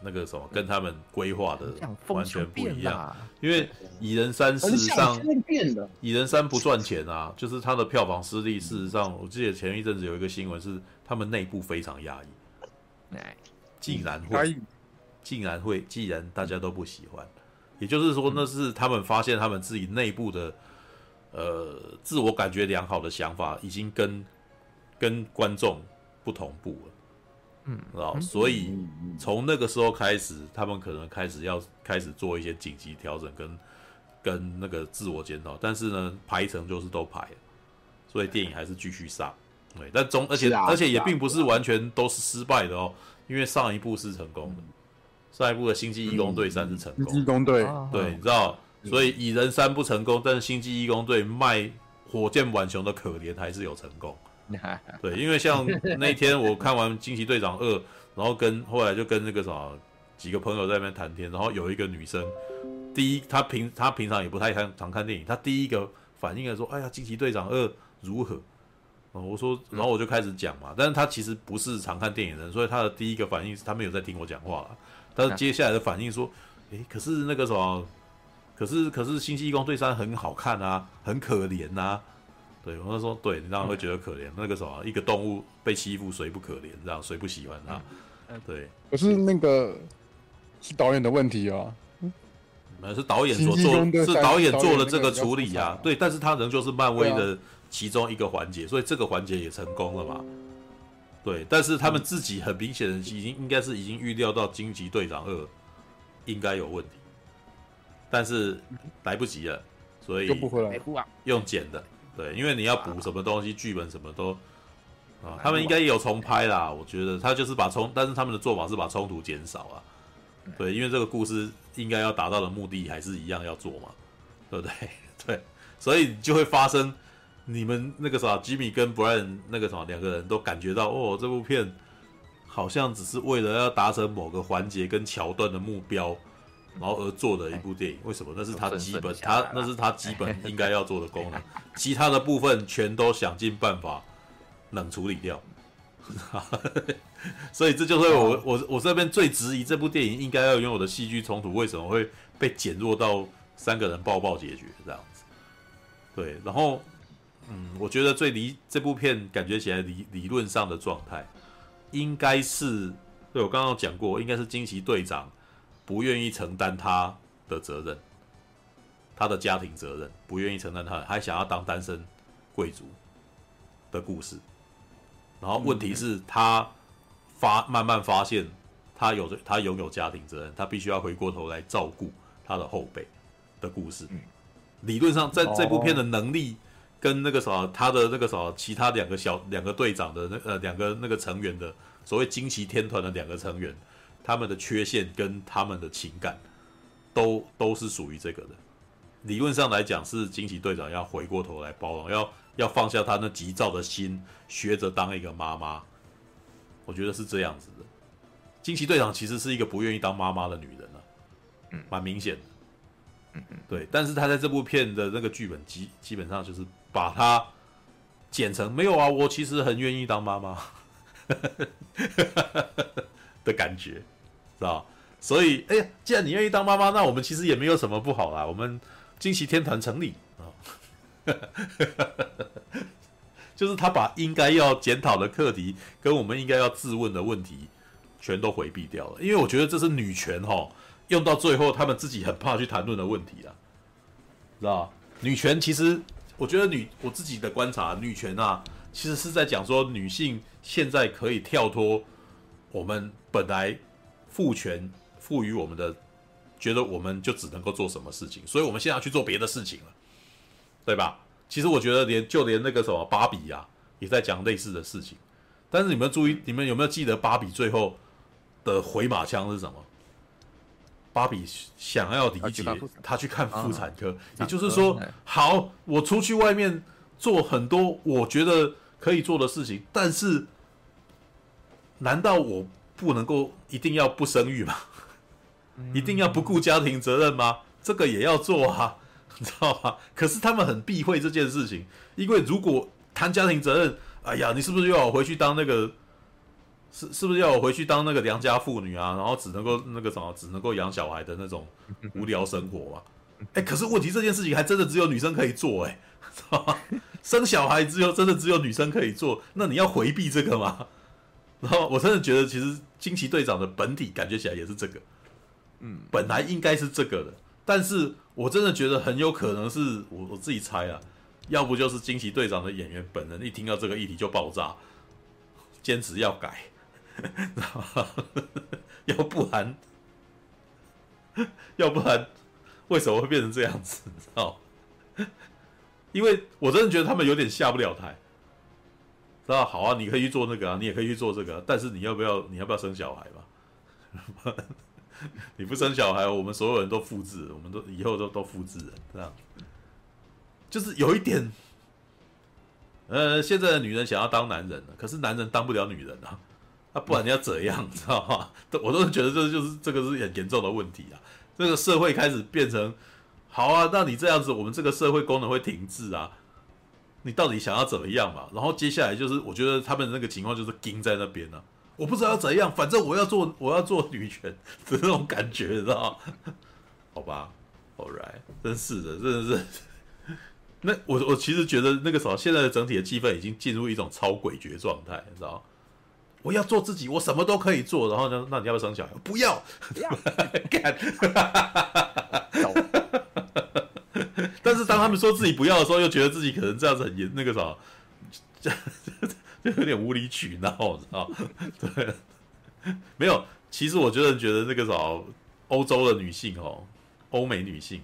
那个什么，跟他们规划的完全不一样。因为蚁人三事实上，蚁人三不赚钱啊，就是它的票房失利。事实上，我记得前一阵子有一个新闻是，他们内部非常压抑。哎，竟然会，竟然会，既然大家都不喜欢，也就是说，那是他们发现他们自己内部的，呃，自我感觉良好的想法已经跟跟观众不同步了。嗯，知道，所以从那个时候开始，他们可能开始要开始做一些紧急调整跟跟那个自我检讨，但是呢，排程就是都排了，所以电影还是继续上。对，但中而且而且也并不是完全都是失败的哦，因为上一部是成功的，上一部的《星际异攻队三》是成功，异攻队对，你知道，所以蚁人三不成功，但是《星际义工队》卖火箭浣熊的可怜还是有成功。对，因为像那天我看完《惊奇队长二》，然后跟后来就跟那个什么几个朋友在那边谈天，然后有一个女生，第一她平她平常也不太看常看电影，她第一个反应来说：“哎呀，《惊奇队长二》如何？”我说，然后我就开始讲嘛，但是她其实不是常看电影的人，所以她的第一个反应是她没有在听我讲话，但是接下来的反应说：“诶，可是那个什么，可是可是《星际异攻队三》很好看啊，很可怜呐。”对，我就说，对，你当然会觉得可怜。那个什么，一个动物被欺负，谁不可怜？这样谁不喜欢他？对。可是那个是导演的问题啊。那是导演所做，是导演做了这个处理啊。对，但是他仍旧是漫威的其中一个环节，所以这个环节也成功了嘛。对，但是他们自己很明显的已经应该是已经预料到惊奇队长二应该有问题，但是来不及了，所以用剪的。对，因为你要补什么东西，剧本什么都啊，他们应该也有重拍啦。我觉得他就是把冲，但是他们的做法是把冲突减少啊。对，因为这个故事应该要达到的目的还是一样要做嘛，对不对？对，所以就会发生你们那个啥，吉米跟布莱恩那个什么两个人都感觉到哦，这部片好像只是为了要达成某个环节跟桥段的目标。然后而做的一部电影，为什么？那是他的基本，他那是他基本应该要做的功能，其他的部分全都想尽办法冷处理掉。所以这就是我我我这边最质疑这部电影应该要拥有的戏剧冲突，为什么会被减弱到三个人抱抱解决这样子？对，然后嗯，我觉得最理这部片感觉起来理理论上的状态，应该是对我刚刚讲过，应该是惊奇队长。不愿意承担他的责任，他的家庭责任，不愿意承担他，还想要当单身贵族的故事。然后问题是，他发慢慢发现，他有他拥有家庭责任，他必须要回过头来照顾他的后辈的故事。理论上，在这部片的能力跟那个什么，他的那个什么，其他两个小两个队长的那呃两个那个成员的所谓惊奇天团的两个成员。他们的缺陷跟他们的情感，都都是属于这个的。理论上来讲，是惊奇队长要回过头来包容，要要放下他那急躁的心，学着当一个妈妈。我觉得是这样子的。惊奇队长其实是一个不愿意当妈妈的女人啊，嗯，蛮明显的。嗯嗯，对。但是他在这部片的那个剧本基基本上就是把他剪成没有啊，我其实很愿意当妈妈。的感觉，知道？所以，哎呀，既然你愿意当妈妈，那我们其实也没有什么不好啦。我们惊奇天团成立啊，就是他把应该要检讨的课题跟我们应该要质问的问题，全都回避掉了。因为我觉得这是女权哈，用到最后他们自己很怕去谈论的问题啊，知道？女权其实，我觉得女我自己的观察，女权啊，其实是在讲说女性现在可以跳脱。我们本来父权赋予我们的，觉得我们就只能够做什么事情，所以我们现在要去做别的事情了，对吧？其实我觉得连就连那个什么芭比呀，也在讲类似的事情。但是你们注意，你们有没有记得芭比最后的回马枪是什么？芭比想要理解他去看妇产科，也就是说，好，我出去外面做很多我觉得可以做的事情，但是。难道我不能够一定要不生育吗？一定要不顾家庭责任吗？这个也要做啊，你知道吗？可是他们很避讳这件事情，因为如果谈家庭责任，哎呀，你是不是又要回去当那个是是不是要我回去当那个良家妇女啊？然后只能够那个什么，只能够养小孩的那种无聊生活嘛？哎、欸，可是问题这件事情还真的只有女生可以做哎、欸，生小孩只有真的只有女生可以做，那你要回避这个吗？然后我真的觉得，其实惊奇队长的本体感觉起来也是这个，嗯，本来应该是这个的，但是我真的觉得很有可能是我我自己猜啊，要不就是惊奇队长的演员本人一听到这个议题就爆炸，坚持要改，要不然，要不然。为什么会变成这样子？你知道？因为我真的觉得他们有点下不了台，那？好啊，你可以去做那个啊，你也可以去做这个，但是你要不要？你要不要生小孩吧？你不生小孩，我们所有人都复制，我们都以后都都复制人，这样。就是有一点，呃，现在的女人想要当男人了，可是男人当不了女人啊，啊，不然你要怎样？知道吗？我都是觉得这就是这个是很严重的问题啊。这个社会开始变成，好啊，那你这样子，我们这个社会功能会停滞啊。你到底想要怎么样嘛？然后接下来就是，我觉得他们那个情况就是盯在那边呢、啊。我不知道要怎样，反正我要做，我要做女权 的那种感觉，你知道吗？好吧，All right，真是的，真的是。那我我其实觉得那个时候，现在的整体的气氛已经进入一种超诡谲状态，你知道吗？我要做自己，我什么都可以做。然后呢，那你要不要生小孩？不要，不要 干。当他们说自己不要的时候，又觉得自己可能这样子很严，那个啥，就 就有点无理取闹，知道？对，没有。其实我觉得觉得那个啥，欧洲的女性哦，欧美女性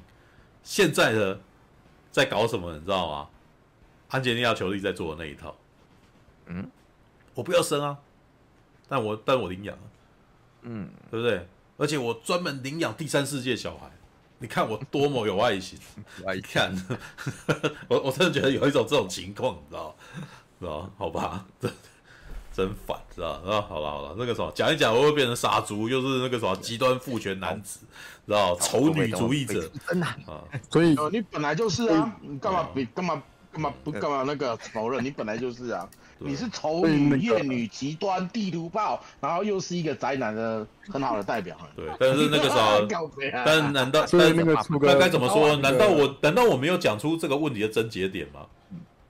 现在的在搞什么，你知道吗？安吉利亚·裘丽在做的那一套。嗯，我不要生啊。但我但我领养，嗯，对不对？而且我专门领养第三世界小孩，你看我多么有爱心！爱看，我我真的觉得有一种这种情况，你知道？知道？好吧，真真烦，知道？那，好了好了，那个什么，讲一讲我会变成杀猪，又是那个什么极端父权男子，知道？丑女主义者，真的啊！所以你本来就是啊，你干嘛比干嘛干嘛不干嘛那个否认？你本来就是啊。你是丑女、艳女、极端、地图炮，然后又是一个宅男的很好的代表。对，但是那个时候，但难道但那个那该怎么说？难道我难道我没有讲出这个问题的症结点吗？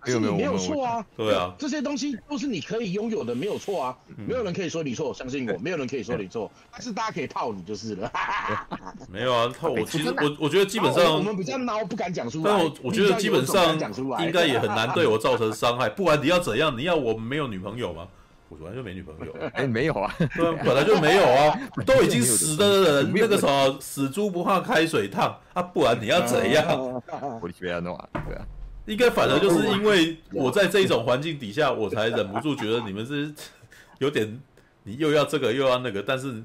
没有没有没有错啊！对啊，这些东西都是你可以拥有的，没有错啊！没有人可以说你错，相信我，没有人可以说你错，但是大家可以泡你就是了。没有啊，套我其实我我觉得基本上我们比较孬，不敢讲出来。但我我觉得基本上应该也很难对我造成伤害。不然你要怎样，你要我没有女朋友吗？我本来就没女朋友。哎，没有啊，对啊，本来就没有啊，都已经死的人，那个什么死猪不怕开水烫啊，不然你要怎样？我去要弄啊，对啊。应该反而就是因为我在这一种环境底下，我才忍不住觉得你们是 有点，你又要这个又要那个，但是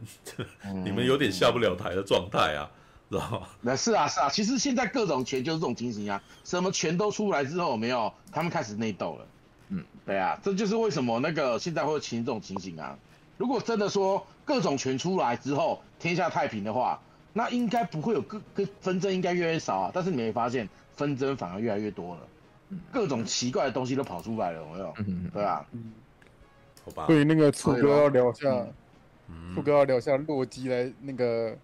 你们有点下不了台的状态啊，知道吗？那是啊是啊，其实现在各种权就是这种情形啊，什么权都出来之后，没有他们开始内斗了。嗯，对啊，这就是为什么那个现在会形成这种情形啊。如果真的说各种权出来之后天下太平的话，那应该不会有各各纷争，应该越来越少啊。但是你没发现纷争反而越来越多了。各种奇怪的东西都跑出来了，有没有？对啊，好吧。所以那个醋哥要聊一下，醋哥要聊一下洛基来那个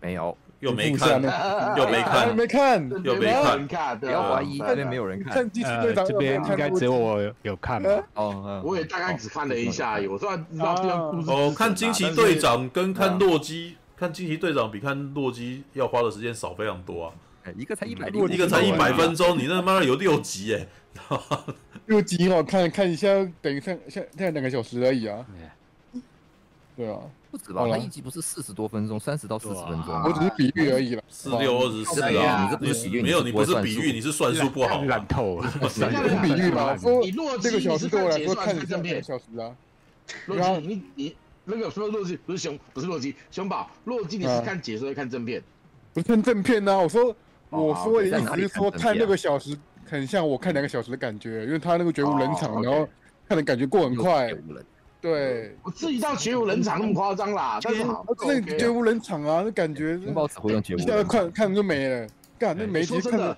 没有，又没看，又没看，没看，又没看，不要怀疑，这边没有人看。呃，这边应该只有我有看吧？哦，我也大概只看了一下而已。我说知道这个故事。哦，看惊奇队长跟看洛基，看惊奇队长比看洛基要花的时间少非常多啊。一个才一百，一个才一百分钟，你那妈的有六集哎，六集哦，看看一下，等于看现在两个小时而已啊。对啊，不止吧？他一集不是四十多分钟，三十到四十分钟，我只是比喻而已了。四六二十四啊，你这不是比喻，没有，你不是比喻，你是算术不好，烂透了。比喻吧，说这个小时对我来说看了两个小时啊。洛基，你你那个说洛基不是熊，不是洛基，熊宝，洛基你是看解说还是看正片？不是看正片呐，我说。我说的意思是说，看六个小时很像我看两个小时的感觉，因为他那个绝无冷场，然后看的感觉过很快。对，我自己到绝无冷场那么夸张啦，但是好，那绝无冷场啊，那感觉熊宝只会用绝无，一下看看就没了。干，那没说真的，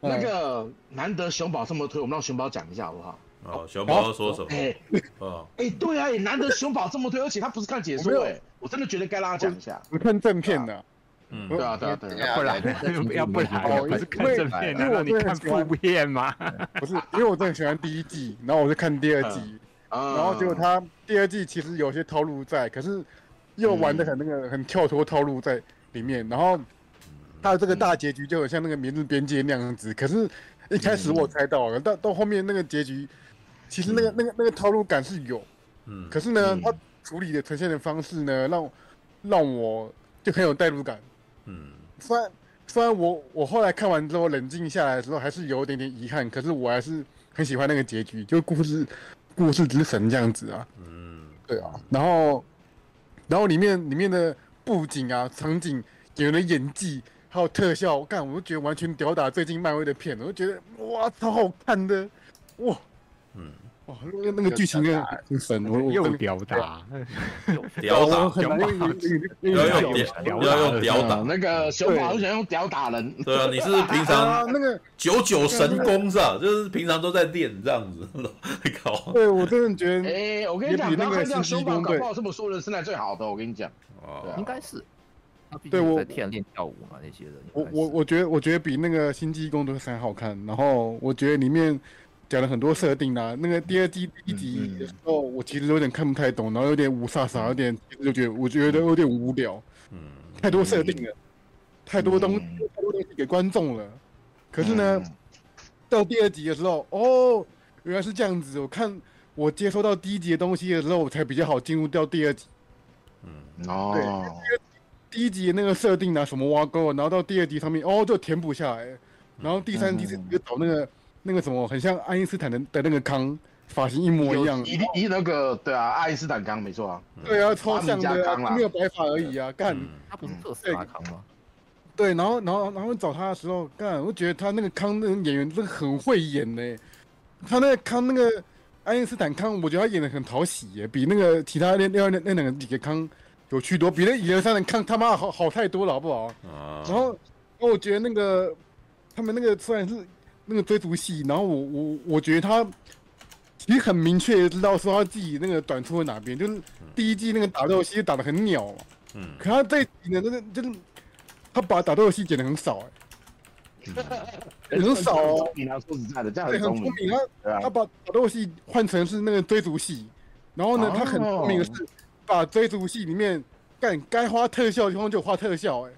那个难得熊宝这么推，我们让熊宝讲一下好不好？哦，熊宝要说什么？哎哦，哎，对啊，也难得熊宝这么推，而且他不是看解说，哎，我真的觉得该让他讲一下。我看正片的，嗯，对啊，对啊，对啊。要不然要不然哦不是看正片因为啊，让你看我真的很喜欢副片吗？不是，因为我真的很喜欢第一季，然后我就看第二季，然然后结果他第二季其实有些套路在，可是又玩的很那个很跳脱套路在里面，然后他的这个大结局就很像那个《明日边界》那样子，可是一开始我猜到了，到到后面那个结局，其实那个那个那个套路感是有，嗯，可是呢嗯，他处理的呈现的方式呢，让让我就很有代入感。嗯，虽然虽然我我后来看完之后冷静下来的时候，还是有一点点遗憾，可是我还是很喜欢那个结局，就故事故事之神这样子啊。嗯，对啊，然后然后里面里面的布景啊、场景、演员的演技还有特效，我看我都觉得完全吊打最近漫威的片，我都觉得哇超好看的，哇嗯，哇那个那个剧情真的很神，我我屌打，屌打，我很难用用要用用屌，要用屌打，那个熊宝很喜欢用屌打人。对啊，你是平啊常那个。九九神功是吧？就是平常都在练这样子，靠，对，我真的觉得，哎，我跟你讲，那个不要看这样，熊宝攻队搞不好这么说人身材最好的，我跟你讲。哦，应该是。对我竟在天练跳舞嘛，那些人。我我我觉得我觉得比那个《星际公队还》好看，然后我觉得里面讲了很多设定啊。那个第二季第一集的时候，我其实有点看不太懂，然后有点五煞煞，有点就觉得我觉得有点无聊，嗯，太多设定了，太多东太多东西给观众了。可是呢，嗯到第二集的时候，哦，原来是这样子。我看我接收到第一集的东西的时候，我才比较好进入到第二集。嗯哦，第一集的那个设定啊，什么挖沟啊，然后到第二集上面哦就填补下来，然后第三集是就找那个、那个什么，很像爱因斯坦的的那个康，发型一模一样，一定一那个对啊，爱因斯坦康没错啊。对啊，超像的、没有白发而已啊，干，嗯他不是特斯拉康吗？对，然后然后然后找他的时候，干，我觉得他那个康那个演员真的很会演呢，他那个康那个爱因斯坦康，我觉得他演的很讨喜耶，比那个其他那那那那两个几个康有趣多，比那一二三的康他妈好好太多了，好不好？啊，然后我觉得那个他们那个虽然是那个追逐戏，然后我我我觉得他其实很明确的知道说他自己那个短处在哪边，就是第一季那个打斗戏打得很鸟嘛，嗯，可他这一集呢，那个就是他把打斗戏剪的很少、欸，很少哦，你要说实在的，这样对，很聪明。他啊。他，把打斗戏换成是那个追逐戏，然后呢，他很聪明的是把追逐戏里面干该花特效的地方就花特效、欸，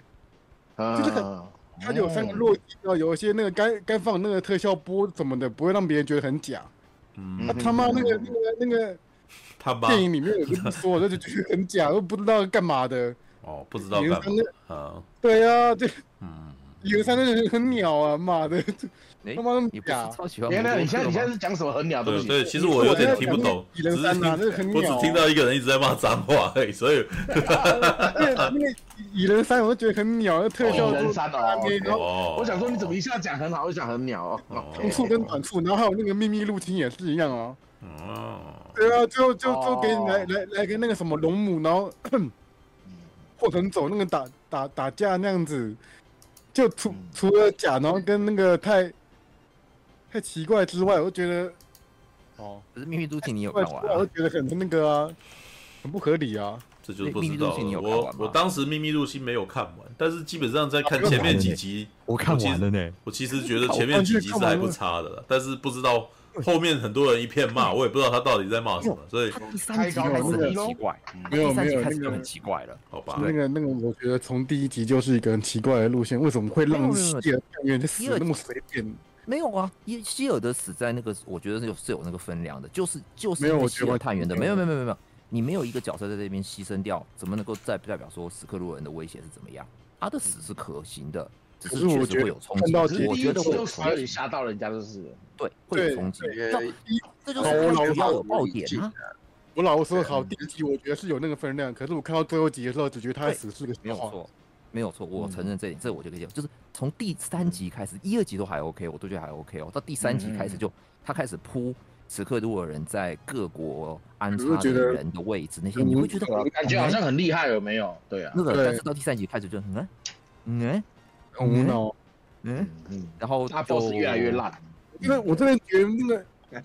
就是很嗯它有三个落地，然后有一些那个该该放那个特效波什么的，不会让别人觉得很假。嗯。啊、他妈那个那个那个他妈。电影里面有就不说，我就觉得很假，都不知道干嘛的。哦，不知道干嘛。啊，对啊，这嗯，有三个人很鸟啊，妈的，哎他妈那么你不是假。超喜欢原来你现在你现在在是讲什么很鸟东西？对对，其实我有点听不懂，蚁只是人三啊，那听个很鸟、啊。我只听到一个人一直在骂脏话而已，所以 蚁人三，我就觉得很鸟，那特效蚁人都三哦在那边然后哦，我想说你怎么一下讲很好，又讲很鸟哦。哦长处跟短处，然后还有那个秘密入侵也是一样啊。哦，对啊，就就就给你来哦来来个那个什么龙母，然后或者走那个打打打架那样子，就除嗯除了假，然后跟那个太太奇怪之外，我就觉得哦，可是《秘密入侵》你有看完啊？我就觉得很那个啊，很不合理啊。这就是不知道秘密入侵你有看我我当时秘密入侵没有看完，但是基本上在看前面几集，我看完了呢。我其实觉得前面几集是还不差的了，但是不知道后面很多人一片骂，我也不知道他到底在骂什么，所以他第三集开始很奇怪，没有没有那个集开始就很奇怪了。好吧，那个那个，我觉得从第一集就是一个很奇怪的路线，为什么会让没有没有希尔探员就死得那么随便？没有啊，希希尔的死在那个，我觉得是有是有那个分量的，就是就是没有因为希尔探员的，没有没有没有没有，你没有一个角色在这边牺牲掉，怎么能够再代表说史克鲁人的威胁是怎么样？他的死是可行的，只可是确实是我觉得会有冲击，看到结只是第一我觉得会有点冲击，吓到人家就是了。对，会有对冲击，这就是我老要有实爆点啊，我老实说，好，第一集我觉得是有那个分量，可是我看到最后集的时候，只觉得他的死是个笑话。没有错，没有错，我承认这点，这我就可以讲，就是从第三集开始，一二集都还 OK，我都觉得还 OK 哦，到第三集开始就他开始铺此刻如果人在各国安插的人的位置那些，你会觉得感觉好像很厉害，有没有？对啊，那个，对。但是到第三集开始就嗯嗯很无脑。嗯，嗯，然后他就 boss 越来越烂。因为我真的觉得那个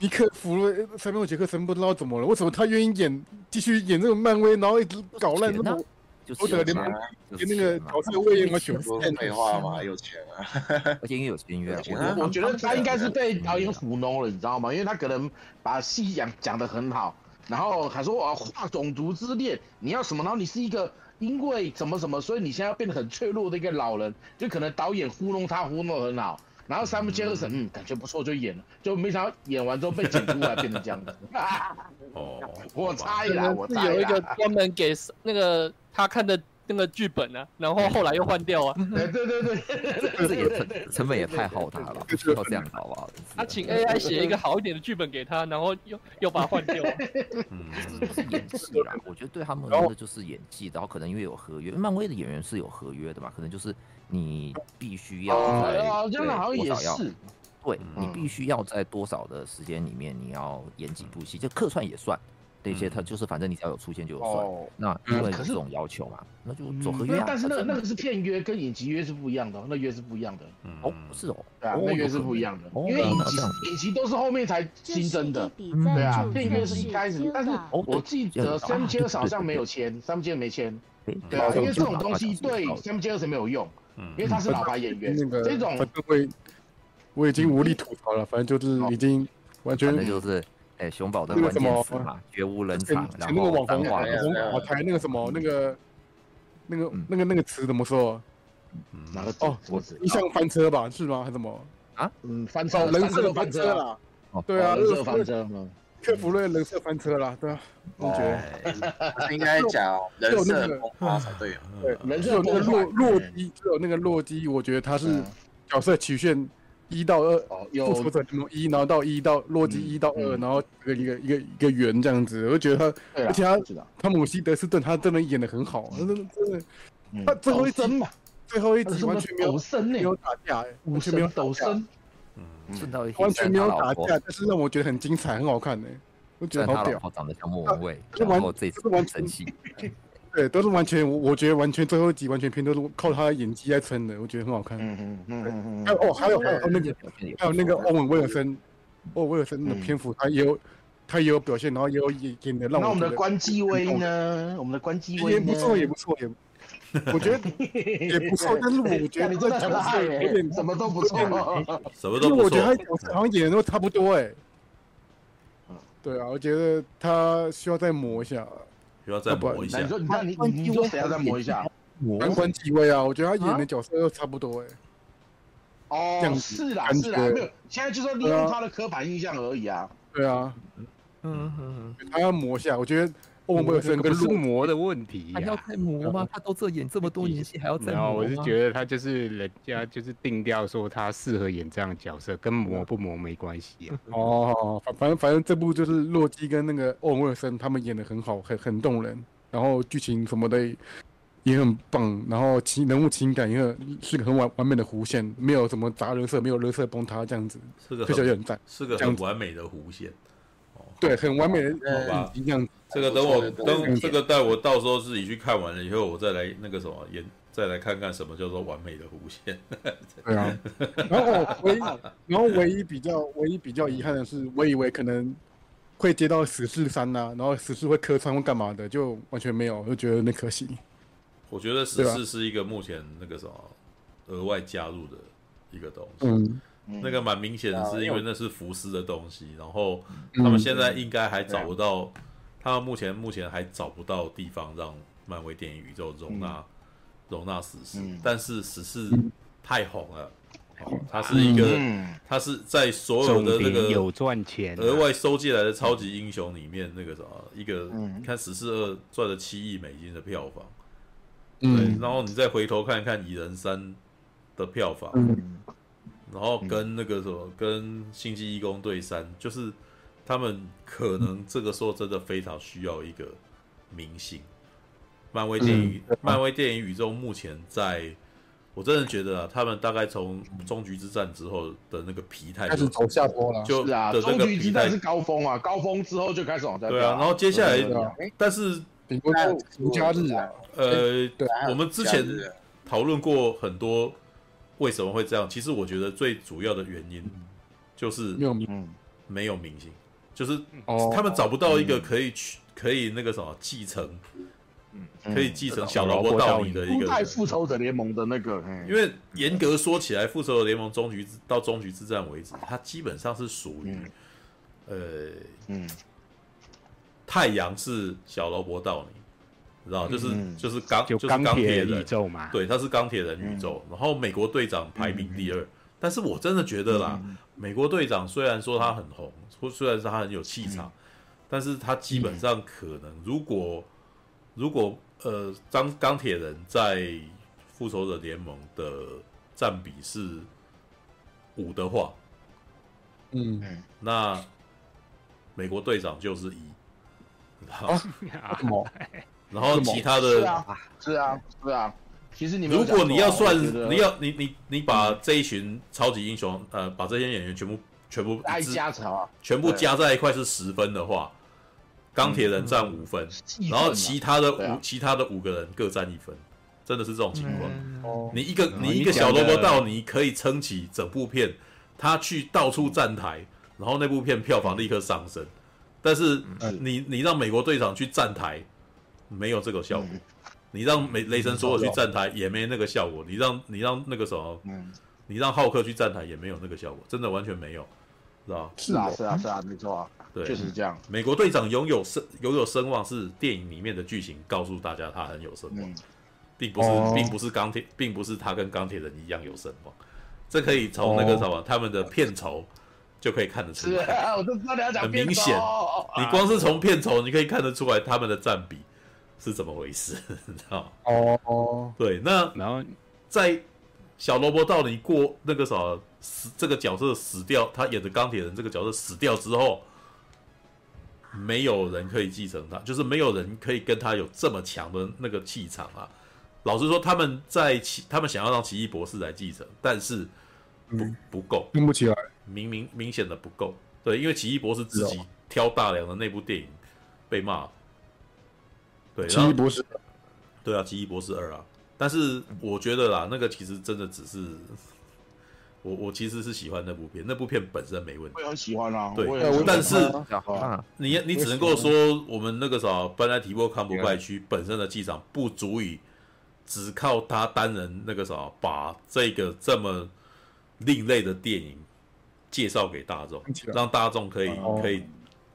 尼克弗瑞塞缪尔杰克森不知道怎么了，为什么他愿意演继续演这种漫威，然后一直搞烂就是钱啊连那个角色位演个九十说废话嘛，有钱啊。而且因为有签约我觉得我觉得他应该是被导演糊弄了，你知道吗？因为他可能把戏讲讲得很好，然后还说我要画种族之恋，你要什么？然后你是一个因为什么什么，所以你现在要变得很脆弱的一个老人，就可能导演糊弄他糊弄得很好。然后山姆杰克森，嗯，感觉不错，就演了，就没想到演完之后被剪出来变成这样子。哦，我猜可啦，我猜有一个啦。专门给那个他看的那个剧本啊，然后后来又换掉啊。对对对对，这也成成本也太浩大了，不需要这样子好不好？他请 AI 写一个好一点的剧本给他，然后又又把它换掉。嗯，就是演技啦，我觉得对他们来说就是演技，然后可能因为有合约，漫威的演员是有合约的嘛，可能就是你必须要在哦，这样好像也对多少要是。对嗯你必须要在多少的时间里面你要演几部戏，就客串也算。那些他就是反正你只要有出现就有算。哦，那因为可是这种要求嘛，那就走合约但是那个那个是片约，跟影集约是不一样的哦，那约是不一样的。哦不是哦，对啊哦，那约是不一样的，因为影集影集都是后面才新增的。嗯对啊，片约是一开始，但是哦我记得 Sam j a s 好像没有签，Sam j a s 没签。对啊，因为这种东西对 Sam j a s 没有用，嗯因为他是老牌演员。那个这种我已经无力吐槽了，反正就是已经完全就是，哎，熊宝的关那个什么键词嘛，绝无人前场，然后那个网红网红台那个什么那个那个嗯那个那个词怎么说？哪个哦什么字？一向翻车吧，是吗？还是什么？嗯，翻车，哦，人设翻车。了，哦对啊，人设翻车。嗯克弗瑞人设翻车了，对啊，我觉得应该讲人设崩塌才对啊。对，人设有那个洛洛基，只有那个洛基，我觉得他是嗯角色曲线一到二，哦，复有仇者联盟一，然后到一到洛基嗯一到二，嗯然后一个一个一个一个圆这样子，我就觉得他而且他我知道汤姆希德斯顿他真的演的很好，真的真的嗯他最后一集嘛，最后一集完全没有？没有打架，哎完全没有抖身，嗯，完全没有打架，但是让我觉得很精彩，很好看呢，我觉得好屌长得像莫文蔚，然后这次生气，对，都是完全，我我觉得完全最后一集完全片都是靠他的演技在撑的，我觉得很好看。嗯嗯嗯嗯嗯还有哦，还有还有那个还有那个欧文威尔森，欧文威尔森的嗯篇幅他也有他也有表现，然后也有演演的让那我们的我觉得关机威呢？我们的关机威呢？也不错，也不错，也我觉得 也不错，但是我觉得你真的很角色，有点什么都不错。什么都不因为我觉得他错。角色好像演的都差不多哎嗯。对啊，我觉得他需要再磨一下。需要再磨一下那你。说，你看你你你说谁要再磨一下？难关几位啊？我觉得他演的角色都差不多哎。这哦，样子是啦感是啦，没有，现在就是利用他的刻板印象而已啊。对啊，嗯嗯，他要磨一下。我觉得欧文威尔森不是跟入魔的问题呀。还要再磨吗？他都这演这么多年戏，还要再然后磨吗？我是觉得他就是人家就是定调说他适合演这样的角色，跟磨不磨没关系啊。哦，反反正反正这部就是洛基跟那个欧文威尔森他们演的很好，很很动人，然后剧情什么的也很棒，然后情人物情感也很是个很完完美的弧线，没有什么杂人设，没有人设崩塌这样子，是个很很赞。是个这样子很完美的弧线。哦，对，很完美的这样子。这个等我等对这个待我到时候自己去看完了以后，我再来那个什么演，再来看看什么叫做完美的弧线。对啊，然后唯一，然后唯一比较唯一比较遗憾的是，我以为可能会接到死侍三呐，然后死侍会客串或干嘛的，就完全没有，我就觉得有点可惜。我觉得十四是一个目前那个什么额外加入的一个东西。嗯，那个蛮明显的是因为那是福斯的东西，然后嗯他们现在应该还找不到，他们目前目前还找不到地方让漫威电影宇宙容纳容纳死侍嗯，但是死侍太红了，哦，它是一个，嗯，它是在所有的那个有个赚钱啊，额外收进来的超级英雄里面，那个什么一个，嗯。你看死侍二赚了七亿美金的票房，对，嗯然后你再回头看看蚁人三的票房，嗯。然后跟那个什么，跟星际义工队三，就是他们可能这个时候真的非常需要一个明星。漫威电影，漫威电影宇宙目前在，我真的觉得啊，他们大概从终局之战之后的那个疲态就开始走下坡了。就是啊，终局之疲态，战是高峰啊，高峰之后就开始往下。对啊，然后接下来啊，但是顶多就无家日啊。呃，对啊我们之前讨论过很多为什么会这样，其实我觉得最主要的原因就是没有明嗯，没有明星，就是哦。他们找不到一个可以去可以那个什么继承，可以继承小萝卜道尼的一个复仇者联盟的那个，嘿。因为严格说起来，复仇者联盟终局之到终局之战为止，它基本上是属于呃嗯。太阳是小萝卜道尼，你知道，就是嗯。就是钢就就是钢铁人。宇，宙嘛，对，他是钢铁人宇宙，然后美国队长排名第二，但是我真的觉得啦，美国队长虽然说他很红，或虽然说他很有气场，但是他基本上可能如果如果呃钢钢铁人在复仇者联盟的占比是五的话，嗯，那美国队长就是一，好哦啊什么？然后其他的是啊是啊是啊。其实你没有如果你要算你要你你你把这一群超级英雄，呃，把这些演员全部全部加成啊，全部加在一块是十分的话，钢铁人占五分，然后其他的五其他的五个人各占一分，真的是这种情况。哦，你一个嗯你一个小萝卜道，你可以撑起整部片，他去到处站台，然后那部片票房立刻上升。但是嗯。你你让美国队长去站台，没有这个效果。你让美雷神索尔去站台也没那个效果。你让你让那个什么，嗯，你让浩克去站台也没有那个效果，真的完全没有，知道吧？是啊是啊是啊，没错啊，对，确实是这样。美国队长拥有声拥有声望，是电影里面的剧情告诉大家他很有声望。嗯并不是，哦并不是钢铁，并不是他跟钢铁人一样有声望，这可以从那个什么、他们的片酬就可以看得出来，是啊，我就知道你要讲很明显你光是从片酬，你可以看得出来他们的占比是怎么回事，你知道吗？哦哦，对，那然后在小萝卜道尼过那个什么死这个角色死掉，他演的钢铁人这个角色死掉之后，没有人可以继承他，就是没有人可以跟他有这么强的那个气场啊。老实说，他们在奇，他们想要让奇异博士来继承，但是不嗯不够，拼不起来，明明明显的不够。对，因为奇异博士自己挑大梁的那部电影被骂。对，奇异博士，对啊，奇异博士二啊，但是我觉得啦，那个其实真的只是我我其实是喜欢那部片，那部片本身没问题。我。也很喜欢啊，对但是啊，你你只能够说我们那个啥，本来提波康普拜区本身的气场不足以只靠他单人那个啥，把这个这么另类的电影介绍给大众让大众可以哦。可以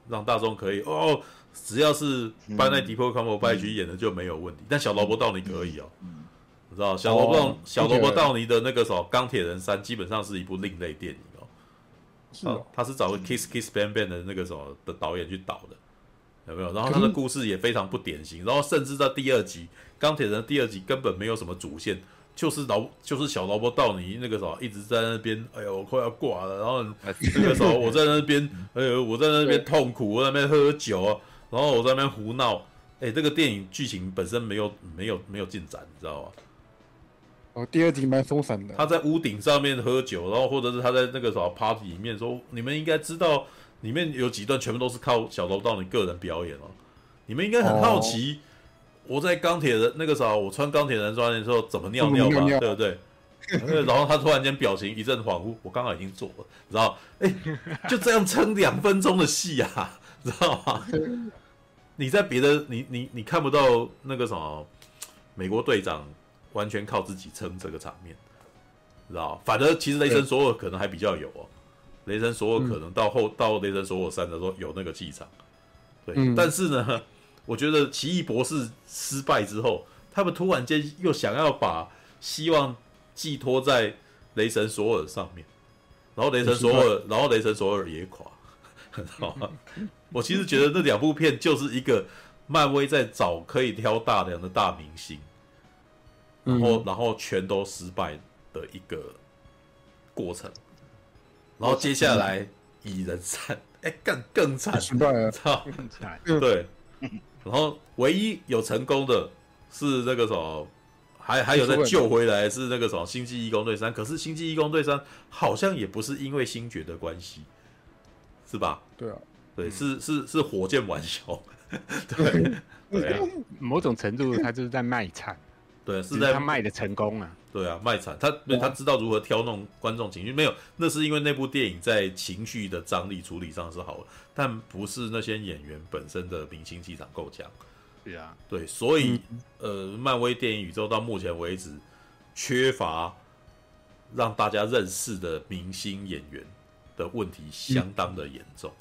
让大众可以哦，只要是班奈迪波康普拜区演的就没有问题，但小萝卜道尼可以哦。你知道小萝卜、哦小萝卜道尼的那个什么钢铁人三，基本上是一部另类电影哦。是哦，他是找个 Kiss Kiss Bang Bang 的那个什么的导演去导的，有没有？然后他的故事也非常不典型，然后甚至在第二集钢铁人第二集根本没有什么主线，就是老就是小萝卜道尼那个什么一直在那边，哎呦我快要挂了，然后那个时候 我在那边，哎呦我在那边痛苦，我在那边喝酒，然后我在那边胡闹，哎，这个电影剧情本身没有没有没有进展，你知道吗？哦，第二集蛮松散的，他在屋顶上面喝酒，然后或者是他在那个什么 party 里面说，你们应该知道里面有几段全部都是靠小楼道尼个人表演哦。你们应该很好奇，我在钢铁人那个时候，我穿钢铁人装的时候怎么尿尿吧，对不对？然后他突然间表情一阵恍惚，我刚好已经做了，你知道？哎，就这样撑两分钟的戏啊，知道吗？你在别的你你你看不到那个什么美国队长。完全靠自己撑这个场面，知道？反而其实雷神索尔可能还比较有哦，雷神索尔可能到后、嗯、到雷神索尔三的时候有那个气场，对。嗯、但是呢，我觉得奇异博士失败之后，他们突然间又想要把希望寄托在雷神索尔上面，然后雷神索尔，然后雷神索尔也垮，知道吗？我其实觉得这两部片就是一个漫威在找可以挑大梁的大明星。然后，然后全都失败的一个过程。然后接下来蚁人三，哎，更更惨，失败了，操，更惨。对。然后唯一有成功的是那个什么，还还有再救回来是那个什么星际义工队三。可是星际义工队三好像也不是因为星爵的关系，是吧？对啊，对，是是是火箭玩笑，对对啊，某种程度他就是在卖惨。对，是在他卖的成功啊。对啊，卖惨，他他知道如何挑弄观众情绪，没有，那是因为那部电影在情绪的张力处理上是好的，但不是那些演员本身的明星气场够强。对啊，对，所以呃，漫威电影宇宙到目前为止缺乏让大家认识的明星演员的问题相当的严重，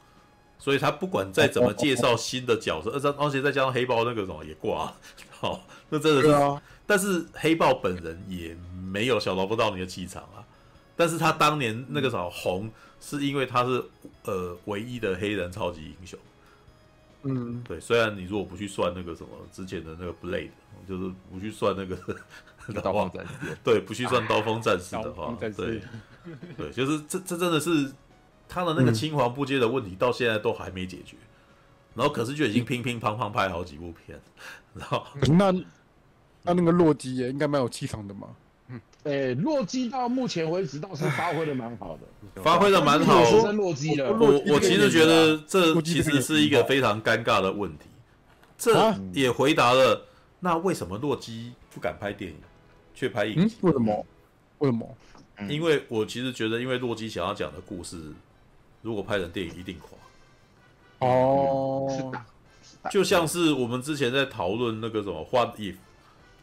所以他不管再怎么介绍新的角色，而 且而且再加上黑豹那个什么也挂，好，那真的是。啊，但是黑豹本人也没有小劳勃道尼的气场啊。但是他当年那个什么红，是因为他是呃唯一的黑人超级英雄。嗯，对，虽然你如果不去算那个什么之前的那个 Blade，就是不去算那个 刀锋战士，对，不去算刀锋战士的话，对，对，就是这这真的是他的那个青黄不接的问题，到现在都还没解决。然后可是就已经乒乒乓乓拍好几部片，然后那那那个洛基也应该蛮有气场的嘛。哎，洛基到目前为止倒是发挥的蛮好的，发挥的蛮好。我升洛基了。我我其实觉得这其实是一个非常尴尬的问题，这也回答了那为什么洛基不敢拍电影，却拍影集？为什么？为什么？因为我其实觉得，因为洛基想要讲的故事，如果拍成电影一定垮。哦，就像是我们之前在讨论那个什么《What If》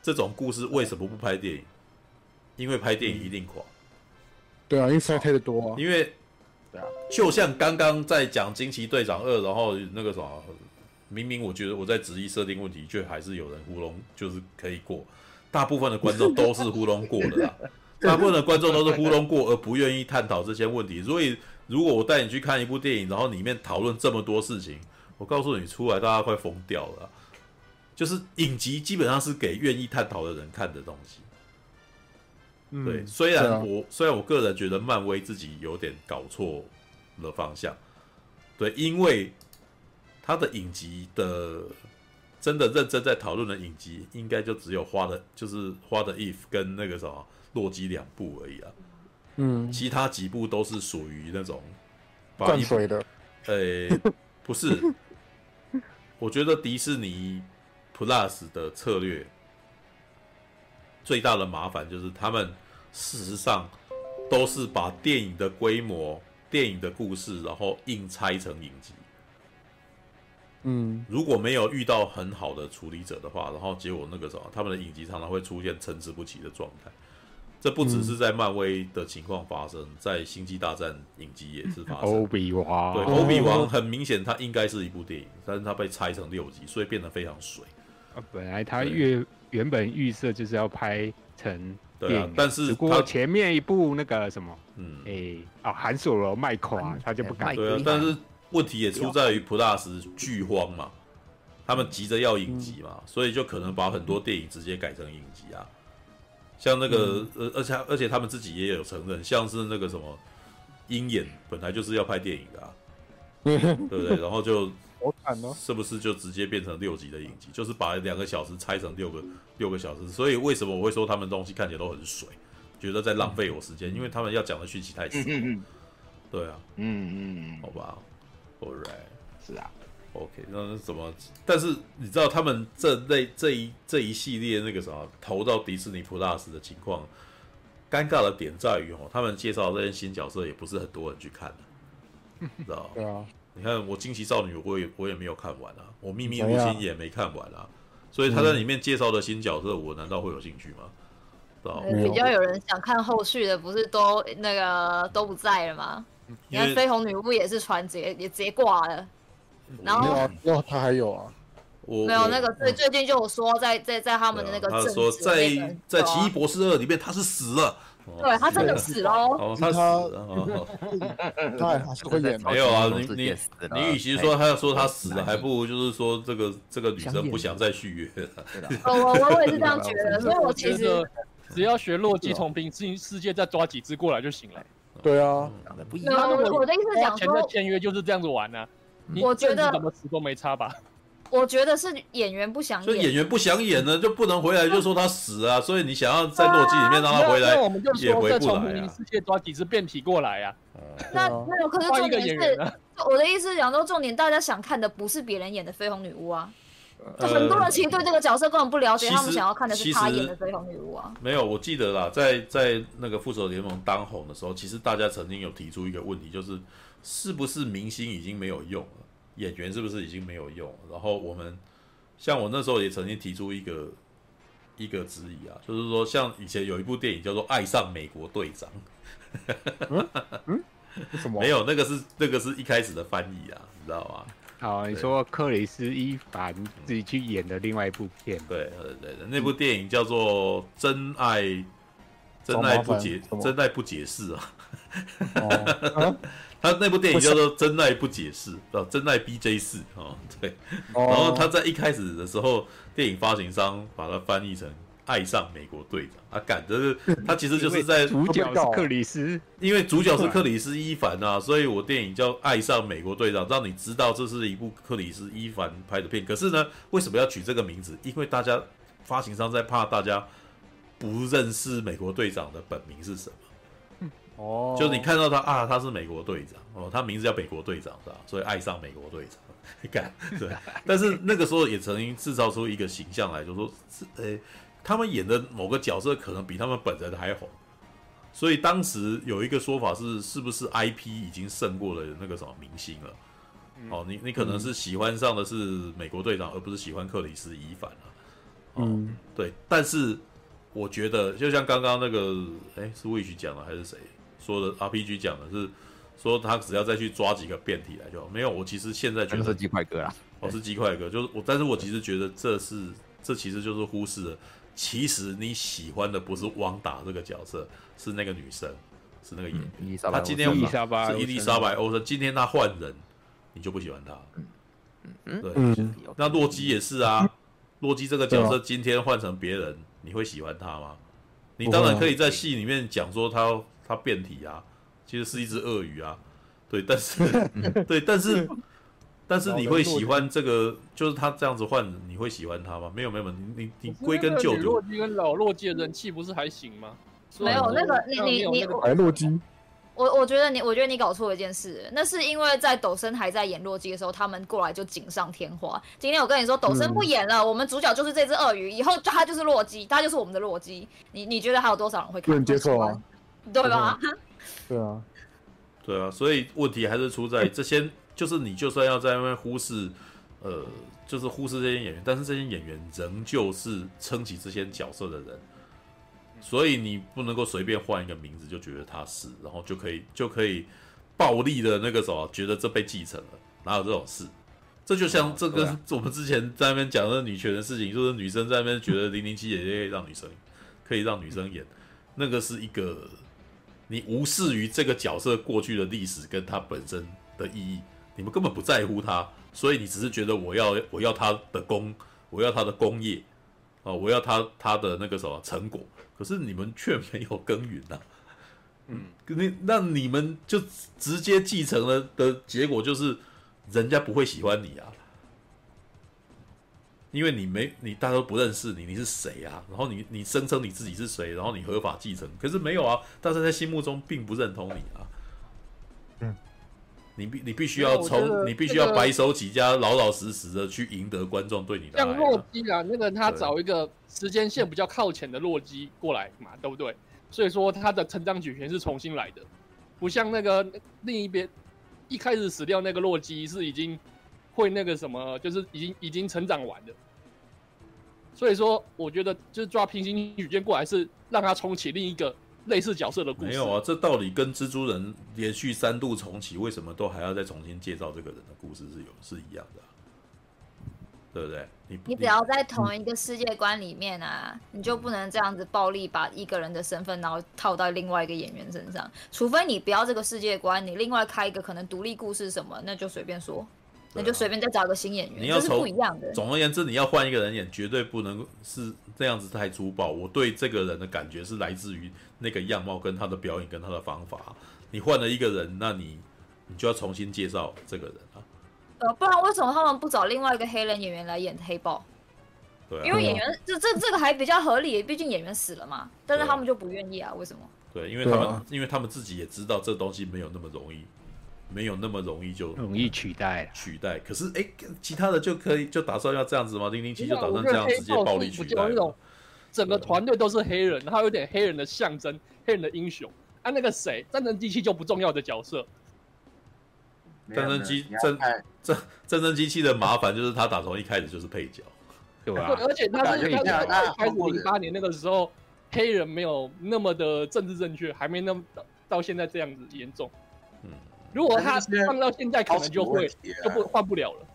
这种故事，为什么不拍电影？因为拍电影一定垮。对啊，因为塞太的多啊。因为，对啊，就像刚刚在讲《惊奇队长二》，然后那个什么，明明我觉得我在执意设定问题，却还是有人糊弄，就是可以过。大部分的观众都是糊弄过的啦，大部分的观众都是糊弄过而不愿意探讨这些问题。所以，如果我带你去看一部电影，然后里面讨论这么多事情，我告诉你，出来大家快疯掉了。就是影集基本上是给愿意探讨的人看的东西。对，虽然我、啊、虽然我个人觉得漫威自己有点搞错了方向，对，因为他的影集的真的认真在讨论的影集，应该就只有花的，就是花的 if 跟那个什么洛基两部而已啊，嗯，其他几部都是属于那种灌水的，呃、欸，不是，我觉得迪士尼 Plus 的策略最大的麻烦就是他们。事实上，都是把电影的规模、电影的故事，然后硬拆成影集。嗯，如果没有遇到很好的处理者的话，然后结果那个时候，他们的影集常常会出现参差不齐的状态。这不只是在漫威的情况发生，在星际大战影集也是发生。欧比王，对，欧比王很明显，它应该是一部电影，但是它被拆成六集，所以变得非常水。啊，本来它原原本预设就是要拍成。对啊，但是不过前面一部那个什么，嗯，哎、欸，哦，韩索罗麦垮，他就不敢。对啊，但是问题也出在于 Plus 剧荒嘛，他们急着要影集嘛，嗯，所以就可能把很多电影直接改成影集啊。像那个，呃、嗯，而且而且他们自己也有承认，像是那个什么鹰眼本来就是要拍电影的啊，对不对？然后就。是不是就直接变成六集的影集？就是把两个小时拆成六个六个小时。所以为什么我会说他们东西看起来都很水？觉得在浪费我时间，因为他们要讲的讯息太少。对啊，嗯嗯嗯，好吧，All right，是啊，OK，那是怎么？但是你知道他们这类这一这一系列那个什么投到迪士尼 Plus 的情况，尴尬的点在于哦，他们介绍这些新角色也不是很多人去看的，知道对啊。你看我惊奇少女，我也我也没有看完啊，我秘密入侵也没看完啊，所以他在里面介绍的新角色，我难道会有兴趣吗？嗯、比较有人想看后续的，不是都那个都不在了吗？你看绯红女巫也是传直接也直接挂了，然后哇，他还有啊，我没有那个最最近就有说在在在他们的那个、啊，他说在在奇异博士二里面他是死了。对他真的死了哦，他死了，他还是会演。没有啊，你你你与其说他要说他死了，还不如就是说这个这个女生不想再续约了。我我我也 是这样觉得，所以我其实只要学洛基从平行世界再抓几只过来就行了。对啊，不一样。我的意思讲说，签约就是这样子玩呢。我觉得怎么死都没差吧。我觉得是演员不想演，所以演员不想演呢，就不能回来，就说他死啊。所以你想要在洛基里面让他回来，那我们就抓几只变体过来呀。那那有可是重点是，我的意思是讲说，重点大家想看的不是别人演的绯红女巫啊。呃很多人其实对这个角色根本不了解，他们想要看的是他演的绯红女巫啊。没有，我记得啦，在在那个复仇者联盟当红的时候，其实大家曾经有提出一个问题，就是是不是明星已经没有用了，演员是不是已经没有用了？然后我们像我那时候也曾经提出一个一个质疑啊，就是说像以前有一部电影叫做《爱上美国队长》，为什么？没有，那个是那个是一开始的翻译啊，你知道吗？好，你说克里斯伊凡自己去演的另外一部片，对对对，那部电影叫做《真爱》，真爱不解，真爱不解释啊。哦，他那部电影叫做《真爱不解释》，啊，《真爱 BJ 四》啊，对。然后他在一开始的时候，电影发行商把它翻译成。爱上美国队长，啊，赶的是 他其实就是在主角是克里斯，因为主角是克里斯伊凡啊，所以我电影叫《爱上美国队长》，让你知道这是一部克里斯伊凡拍的片。可是呢，为什么要取这个名字？因为大家发行商在怕大家不认识美国队长的本名是什么。哦，就是你看到他啊，他是美国队长哦，他名字叫美国队长是吧？所以爱上美国队长，干对。但是那个时候也曾经制造出一个形象来，就是说是诶。他们演的某个角色可能比他们本人还红，所以当时有一个说法是，是不是 IP 已经胜过了那个什么明星了？哦，你你可能是喜欢上的是美国队长，而不是喜欢克里斯伊凡啊。嗯，对。但是我觉得，就像刚刚那个，哎，是 Wish 讲的还是谁说的？RPG 讲的是说他只要再去抓几个变体来就好。没有。我其实现在觉得是鸡块哥啦，我是鸡块哥，就是我，但是我其实觉得这是这其实就是忽视了。其实你喜欢的不是汪达这个角色，是那个女生，是那个演员。嗯、他今天伊丽莎白是伊丽莎白欧森，今天他换人，你就不喜欢他。嗯对。嗯、那洛基也是啊，洛基这个角色今天换成别人，你会喜欢他吗？你当然可以在戏里面讲说他他变体啊，其实是一只鳄鱼啊，对，但是 对，但是。但是你会喜欢这个，就是他这样子换，你会喜欢他吗？没有没有，你你你归根究底，洛基跟老洛基的人气不是还行吗？没有那个，你你你，白洛基，我我觉得你，我觉得你搞错一件事，那是因为在抖森还在演洛基的时候，他们过来就锦上添花。今天我跟你说，抖森不演了，我们主角就是这只鳄鱼，以后他就是洛基，他就是我们的洛基。你你觉得还有多少人会看？不能接受啊，对吧？对啊，对啊，所以问题还是出在这些。就是你就算要在外面忽视，呃，就是忽视这些演员，但是这些演员仍旧是撑起这些角色的人，所以你不能够随便换一个名字就觉得他是，然后就可以就可以暴力的那个什么，觉得这被继承了，哪有这种事？这就像这个我们之前在那边讲的女权的事情，就是女生在那边觉得零零七也可以让女生可以让女生演，那个是一个你无视于这个角色过去的历史跟他本身的意义。你们根本不在乎他，所以你只是觉得我要我要他的功，我要他的功业，啊，我要他他的那个什么成果，可是你们却没有耕耘呐，嗯，你那你们就直接继承了的结果就是，人家不会喜欢你啊，因为你没你大家都不认识你，你是谁啊？然后你你声称你自己是谁，然后你合法继承，可是没有啊，大家在心目中并不认同你啊。嗯你必你必须要从你必须要白手起家，老老实实的去赢得观众对你的爱。像洛基啊，那个他找一个时间线比较靠前的洛基过来嘛，对不对？所以说他的成长曲线是重新来的，不像那个另一边一开始死掉那个洛基是已经会那个什么，就是已经已经成长完的。所以说，我觉得就是抓平行宇宙过来是让他重启另一个。类似角色的故事没有啊，这道理跟蜘蛛人连续三度重启，为什么都还要再重新介绍这个人的故事是有是一样的、啊，对不对？你你只要在同一个世界观里面啊，你就不能这样子暴力把一个人的身份然后套到另外一个演员身上，除非你不要这个世界观，你另外开一个可能独立故事什么，那就随便说。那就随便再找个新演员，你要这是不一样的。总而言之，你要换一个人演，绝对不能是这样子太粗暴。我对这个人的感觉是来自于那个样貌、跟他的表演、跟他的方法。你换了一个人，那你你就要重新介绍这个人啊。呃，不然为什么他们不找另外一个黑人演员来演黑豹？对啊，因为演员这这这个还比较合理，毕竟演员死了嘛。但是他们就不愿意啊？为什么？对，因为他们因为他们自己也知道这东西没有那么容易。没有那么容易就容易取代。取代。可是哎，其他的就可以就打算要这样子吗？零零七就打算这样直接暴力取代整个团队都是黑人，然后有点黑人的象征，黑人的英雄。啊，那个谁，战争机器就不重要的角色。战争机战战战争机器的麻烦就是他打从一开始就是配角，对吧？而且他是他是开始零八年那个时候，黑人没有那么的政治正确，还没那么到现在这样子严重。嗯，如果他放到现在，可能就会就不换不了了。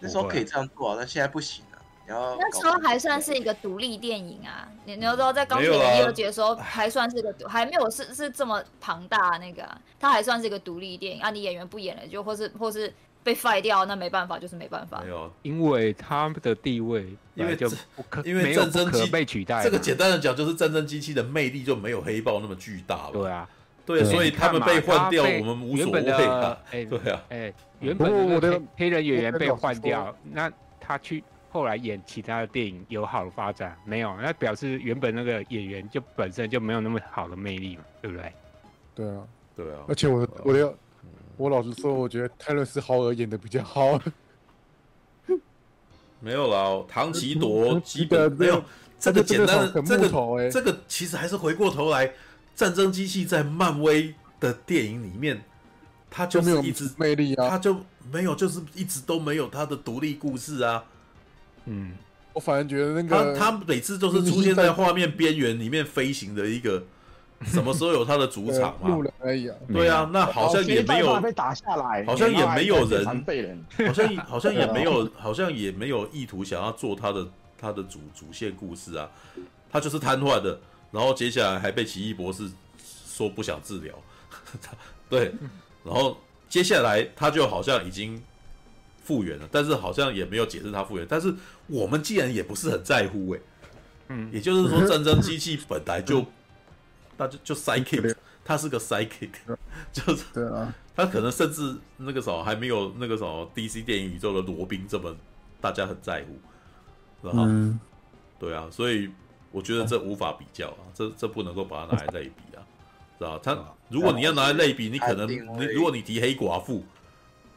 那时候可以这样做，但现在不行。那时候还算是一个独立电影啊，你你说在钢铁人一二集的时候还算是一个，还没有是是这么庞大那个，它还算是一个独立电影啊。你演员不演了，就或是或是被废掉，那没办法，就是没办法。没有，因为他们的地位，因为就不可因为战争机被取代。这个简单的讲，就是战争机器的魅力就没有黑豹那么巨大了。对啊，对，所以他们被换掉，我们无所谓啊。哎，对啊，哎，原本的黑人演员被换掉，那他去。后来演其他的电影有好的发展没有？那表示原本那个演员就本身就没有那么好的魅力嘛，对不对？对啊，对啊。而且我我要我老实说，我觉得泰勒斯豪尔演的比较好。没有啦，唐吉朵基本没有这个简单的这个这个其实还是回过头来，战争机器在漫威的电影里面，它就是一直魅力啊，他就没有就是一直都没有它的独立故事啊。嗯，我反而觉得那个他他每次都是出现在画面边缘里面飞行的一个，什么时候有他的主场嘛？路人而已啊。对啊，那好像也没有被打下来，好像也没有人，好像好像也没有，好像也没有意图想要做他的他的主主线故事啊。他就是瘫痪的，然后接下来还被奇异博士说不想治疗，对，然后接下来他就好像已经。复原了，但是好像也没有解释他复原。但是我们既然也不是很在乎，哎，嗯，也就是说，战争机器本来就，那就就 psychic，他是个 psychic，就是对啊，他可能甚至那个时候还没有那个什么 DC 电影宇宙的罗宾这么大家很在乎，嗯，对啊，所以我觉得这无法比较啊，这这不能够把它拿来类比啊，知道他如果你要拿来类比，你可能你如果你提黑寡妇。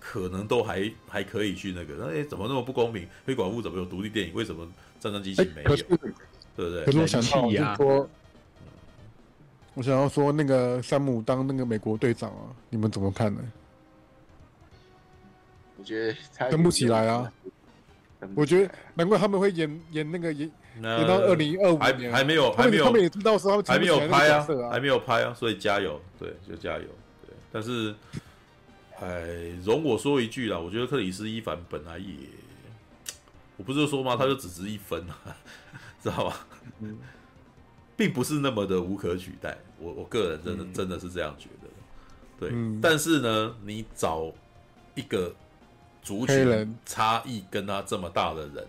可能都还还可以去那个，哎，怎么那么不公平？黑寡妇怎么有独立电影？为什么战争机器没有？对不对？可是我想到就是说，我想要说那个山姆当那个美国队长啊，你们怎么看呢？我觉得跟不起来啊。我觉得难怪他们会演演那个演演到二零二五年，还没有还没有，他们也知道说他们还没有拍啊，还没有拍啊，所以加油，对，就加油，对，但是。哎，容我说一句啦，我觉得克里斯·伊凡本来也，我不是说吗？他就只值一分啊，知道吧？嗯，并不是那么的无可取代。我我个人真的、嗯、真的是这样觉得。对，嗯、但是呢，你找一个族群差异跟他这么大的人，人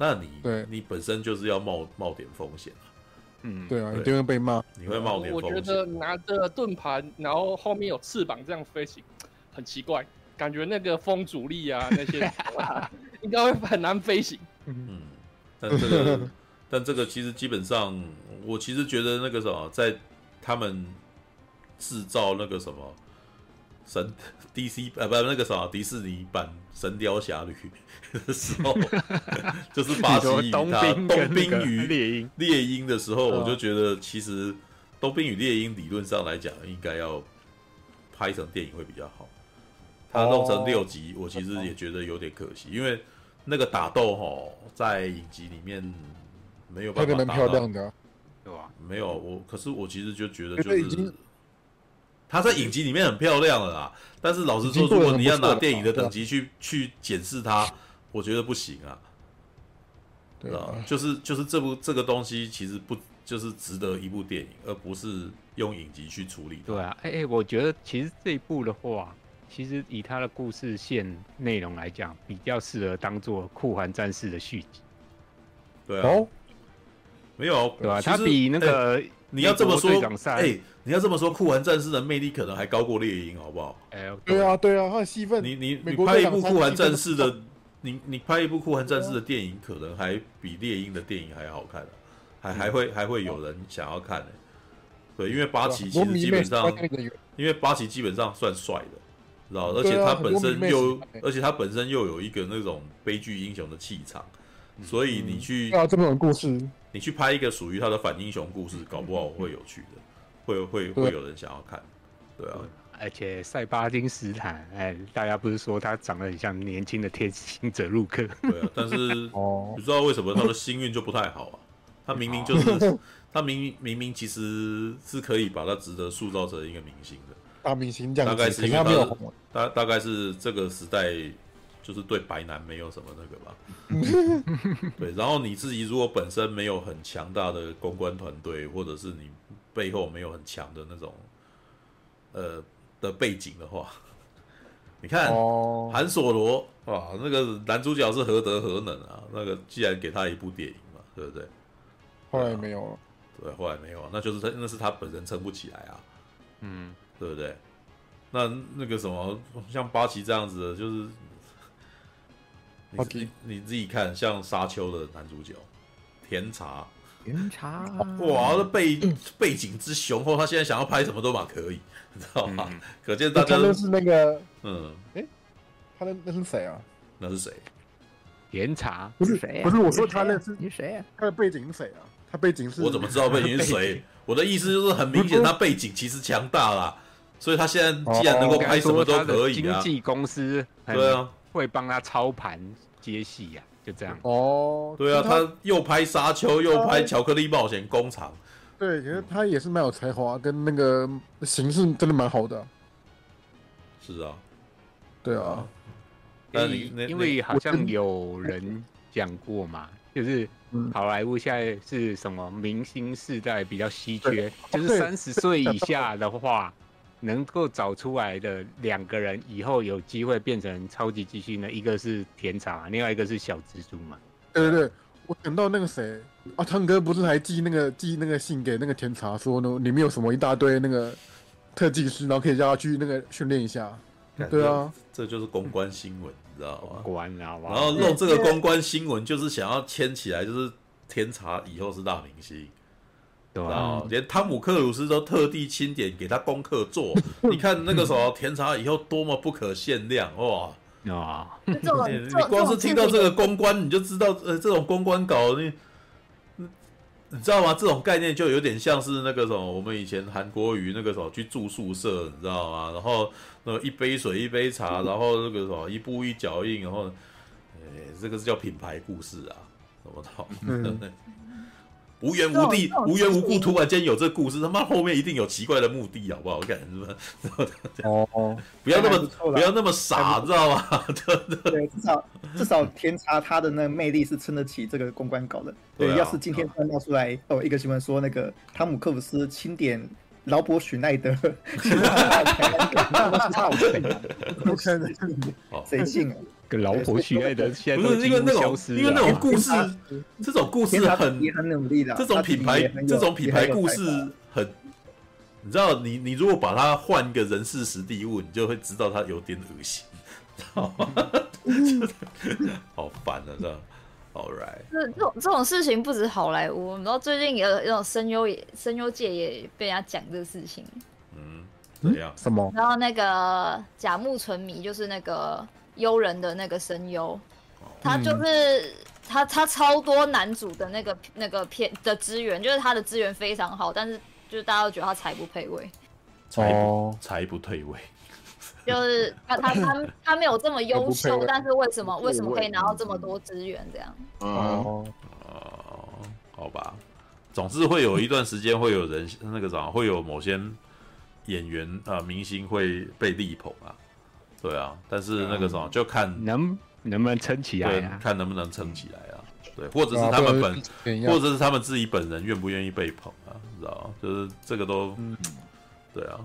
那你对你本身就是要冒冒点风险啊。嗯，对啊，你就会被骂，你会冒点风险。我觉得拿着盾牌，然后后面有翅膀这样飞行。很奇怪，感觉那个风阻力啊，那些应该会很难飞行。嗯，但这个，但这个其实基本上，我其实觉得那个什么，在他们制造那个什么神 DC 呃不那个什么迪士尼版《神雕侠侣》的时候，就是巴西与他冬兵与猎鹰猎鹰的时候，我就觉得其实冬兵与猎鹰理论上来讲，应该要拍成电影会比较好。他弄成六集，我其实也觉得有点可惜，因为那个打斗哈，在影集里面没有办法打漂亮的，对吧？没有我，可是我其实就觉得就是他在影集里面很漂亮了啦。但是老实说，如果你要拿电影的等级去去检视它，我觉得不行啊。对啊，就是就是这部这个东西其实不就是值得一部电影，而不是用影集去处理。对啊，哎哎，我觉得其实这一部的话。其实以它的故事线内容来讲，比较适合当做酷寒战士的续集。对啊，哦、没有对吧、啊？他比那个、欸、你要这么说，哎、欸，你要这么说，酷寒战士的魅力可能还高过猎鹰，好不好？哎，对啊，对啊，他的戏份，你你你拍一部酷寒战士的，你你拍一部酷寒战士的电影，可能还比猎鹰的电影还好看、啊，还还会还会有人想要看呢、欸。对，因为八旗其实基本上，因为八旗基本上算帅的。知道？而且他本身又而且他本身又有一个那种悲剧英雄的气场，所以你去对啊，这种故事，你去拍一个属于他的反英雄故事，搞不好会有趣的，会会会有人想要看，对啊，而且塞巴金斯坦，哎，大家不是说他长得很像年轻的天行者入克？对啊，但是 哦不知道为什么他的星运就不太好啊，他明明就是他明明明明其实是可以把他值得塑造成一个明星的。大明星这样，大概是因为他大大概是这个时代就是对白男没有什么那个吧，对。然后你自己如果本身没有很强大的公关团队，或者是你背后没有很强的那种呃的背景的话，你看哦，韩索罗啊，那个男主角是何德何能啊？那个既然给他一部电影嘛，对不对？后来没有了，对，后来没有了，那就是他那是他本人撑不起来啊。嗯，对不对？那那个什么，像八旗这样子的，就是你自己你自己看，像沙丘的男主角甜茶，云茶，哇，这背背景之雄厚，他现在想要拍什么都蛮可以，你知道吗？嗯可见大家都是那个，嗯，他那那是谁啊？那是谁？甜茶不是谁呀不是，我说他那是你谁呀？他的背景是谁啊？他背景是我怎么知道背景是谁？我的意思就是很明显，他背景其实强大啦，所以他现在既然能够拍什么都可以啊。经纪公司对啊，会帮他操盘接戏呀，就这样。哦，对啊，他又拍沙丘，又拍巧克力冒险工厂。对，其实他也是蛮有才华，跟那个形式真的蛮好的啊。是啊，对啊，因因为好像有人讲过嘛，就是嗯好莱坞现在是什么明星世代比较稀缺，就是三十岁以下的话，能够找出来的两个人以后有机会变成超级巨星的，一个是甜茶，另外一个是小蜘蛛嘛。对对对，我想到那个谁啊，汤哥不是还寄那个寄那个信给那个甜茶，说呢里面有什么一大堆那个特技师，然后可以叫他去那个训练一下。对啊，这就是公关新闻，你知道吗？然后好？弄这个公关新闻，就是想要牵起来，就是甜茶以后是大明星，对啊，连汤姆克鲁斯都特地清点给他功课做。你看那个时候甜茶以后多么不可限量哇！啊，你光是听到这个公关，你就知道呃这种公关搞你。你知道吗？这种概念就有点像是那个什么，我们以前韩国瑜那个什么去住宿舍，你知道吗？然后那个一杯水一杯茶，然后那个什么一步一脚印，然后，哎，这个是叫品牌故事啊，什么的？嗯 无缘无地、无缘无故，突然间有这故事，他妈后面一定有奇怪的目的，好不好？我感觉是不是？哦，不要那么还不不要那么傻，知道吗？对至少至少甜茶它的那个魅力是撑得起这个公关稿的。对啊，要是今天突然冒出来哦一个新闻说那个汤姆克鲁斯钦点劳勃许奈德，那都是他好信的，不可能，好谁信啊？跟老婆许爱的现在都不是因为那种因为那种故事，这种故事很也很努力的，这种品牌这种品牌故事很你知道，你你如果把它换一个人事实地物，你就会知道它有点恶心，知道吗？好烦啊，这样。All right，这这种这种事情不止好莱坞，然后最近有有种声优也声优界也被人家讲这个事情。嗯，怎样？什么？然后那个甲木纯迷就是那个悠人的那个声优，他就是、他他超多男主的那个那个片的资源，就是他的资源非常好，但是就是大家都觉得他才不配位，才才不退位，就是他他他他没有这么优秀，但是为什么为什么可以拿到这么多资源这样？嗯，哦，哦，好吧。总之会有一段时间会有人那个啥，会有某些演员啊、呃明星会被力捧啊，对啊。但是那个什么，就看能能不能撑起来？看能不能撑起来啊，对，或者是他们本，或者是他们自己本人愿不愿意被捧啊，你知道吗？就是这个都，嗯对啊，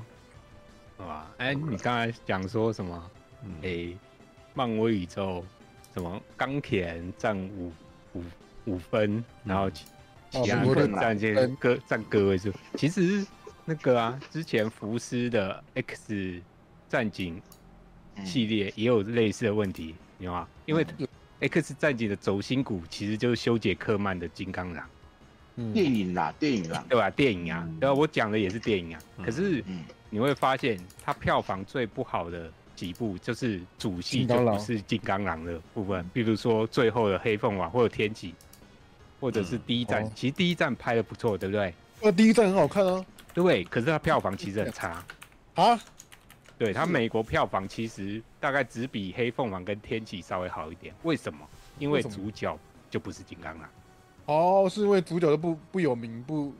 好吧？哎，你刚才讲说什么？嗯，哎，漫威宇宙什么钢铁人占五五五分，然后其其他哦人占这嗯个占个位数。其实那个啊，之前福斯的 X 战警系列也有类似的问题，你知道吗？因为 X 战警的轴心骨其实就是修杰克曼的金刚狼，嗯电影啦，电影啦，对吧？电影啊，对吧？我讲的也是电影啊。嗯可是嗯，你会发现，它票房最不好的几部就是主系金刚狼就不是金刚狼的部分，比如说最后的黑凤凰或者天启，或者是第一站，哦其实第一站拍的不错，对不对？那第一站很好看啊对，可是它票房其实很差。啊！对它美国票房其实大概只比黑凤凰跟天启稍微好一点，为什么？因为主角就不是金刚狼。哦，是因为主角都不不有名不，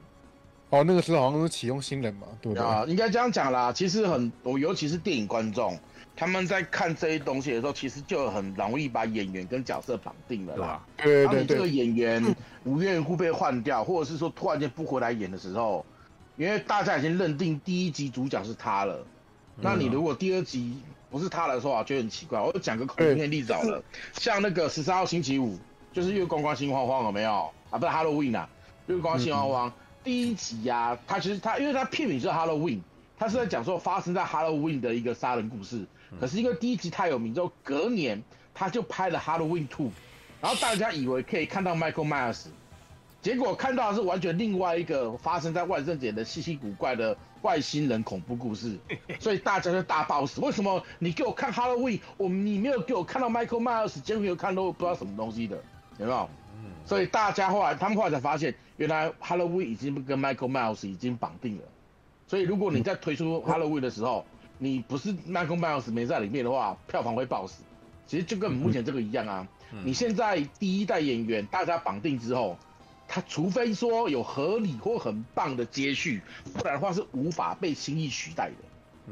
哦，那个时候好像是启用新人嘛，对不对？啊，应该这样讲啦。其实很，我尤其是电影观众，他们在看这些东西的时候，其实就很容易把演员跟角色绑定了啦对吧。对对当你这个，演员无缘无故被换掉，或者是说突然间不回来演的时候，因为大家已经认定第一集主角是他了，那你如果第二集不是他的话，就很奇怪。我讲个恐怖片例子好了，像那个十三号星期五，就是月光光心慌慌有没有啊？不是 Halloween 啊，月光光心慌慌、第一集呀、啊，他其实他因为他片名是 Halloween，他是在讲说发生在 Halloween 的一个杀人故事。可是因为第一集太有名之后，隔年他就拍了 Halloween Two，然后大家以为可以看到 Michael Myers。结果看到的是完全另外一个发生在万圣节的稀奇古怪的外星人恐怖故事，所以大家就大爆死。为什么你给我看 Halloween，我你没有给我看到 Michael Myers，结果没有看到不知道什么东西的，有没有？所以大家后来他们后来才发现，原来 Halloween 已经跟 Michael Myers 已经绑定了。所以如果你在推出 Halloween 的时候，你不是 Michael Myers 没在里面的话，票房会爆死。其实就跟目前这个一样啊，你现在第一代演员大家绑定之后。他除非说有合理或很棒的接续，不然的话是无法被轻易取代的。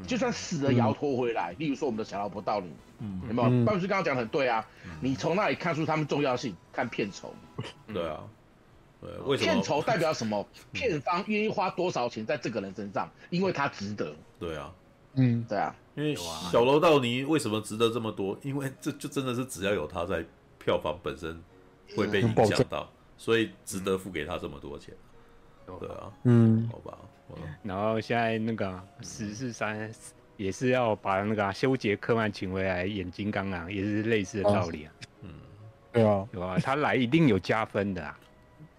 就算死了也要拖回来。例如说我们的小老婆道理，嗯，有没有？嗯办公室刚刚讲的很对啊，你从那里看出他们重要性？看片酬，对啊，对，为什么？片酬代表什么？片方愿意花多少钱在这个人身上，因为他值得。对啊，嗯，对啊，因为小楼道尼为什么值得这么多？因为这就真的是只要有他在，票房本身会被影响到。所以值得付给他这么多钱，对啊，嗯，好吧。然后现在那个十四三也是要把那个修杰克曼请回来演金刚狼，也是类似的道理啊。嗯，对啊，对啊？他来一定有加分的啊。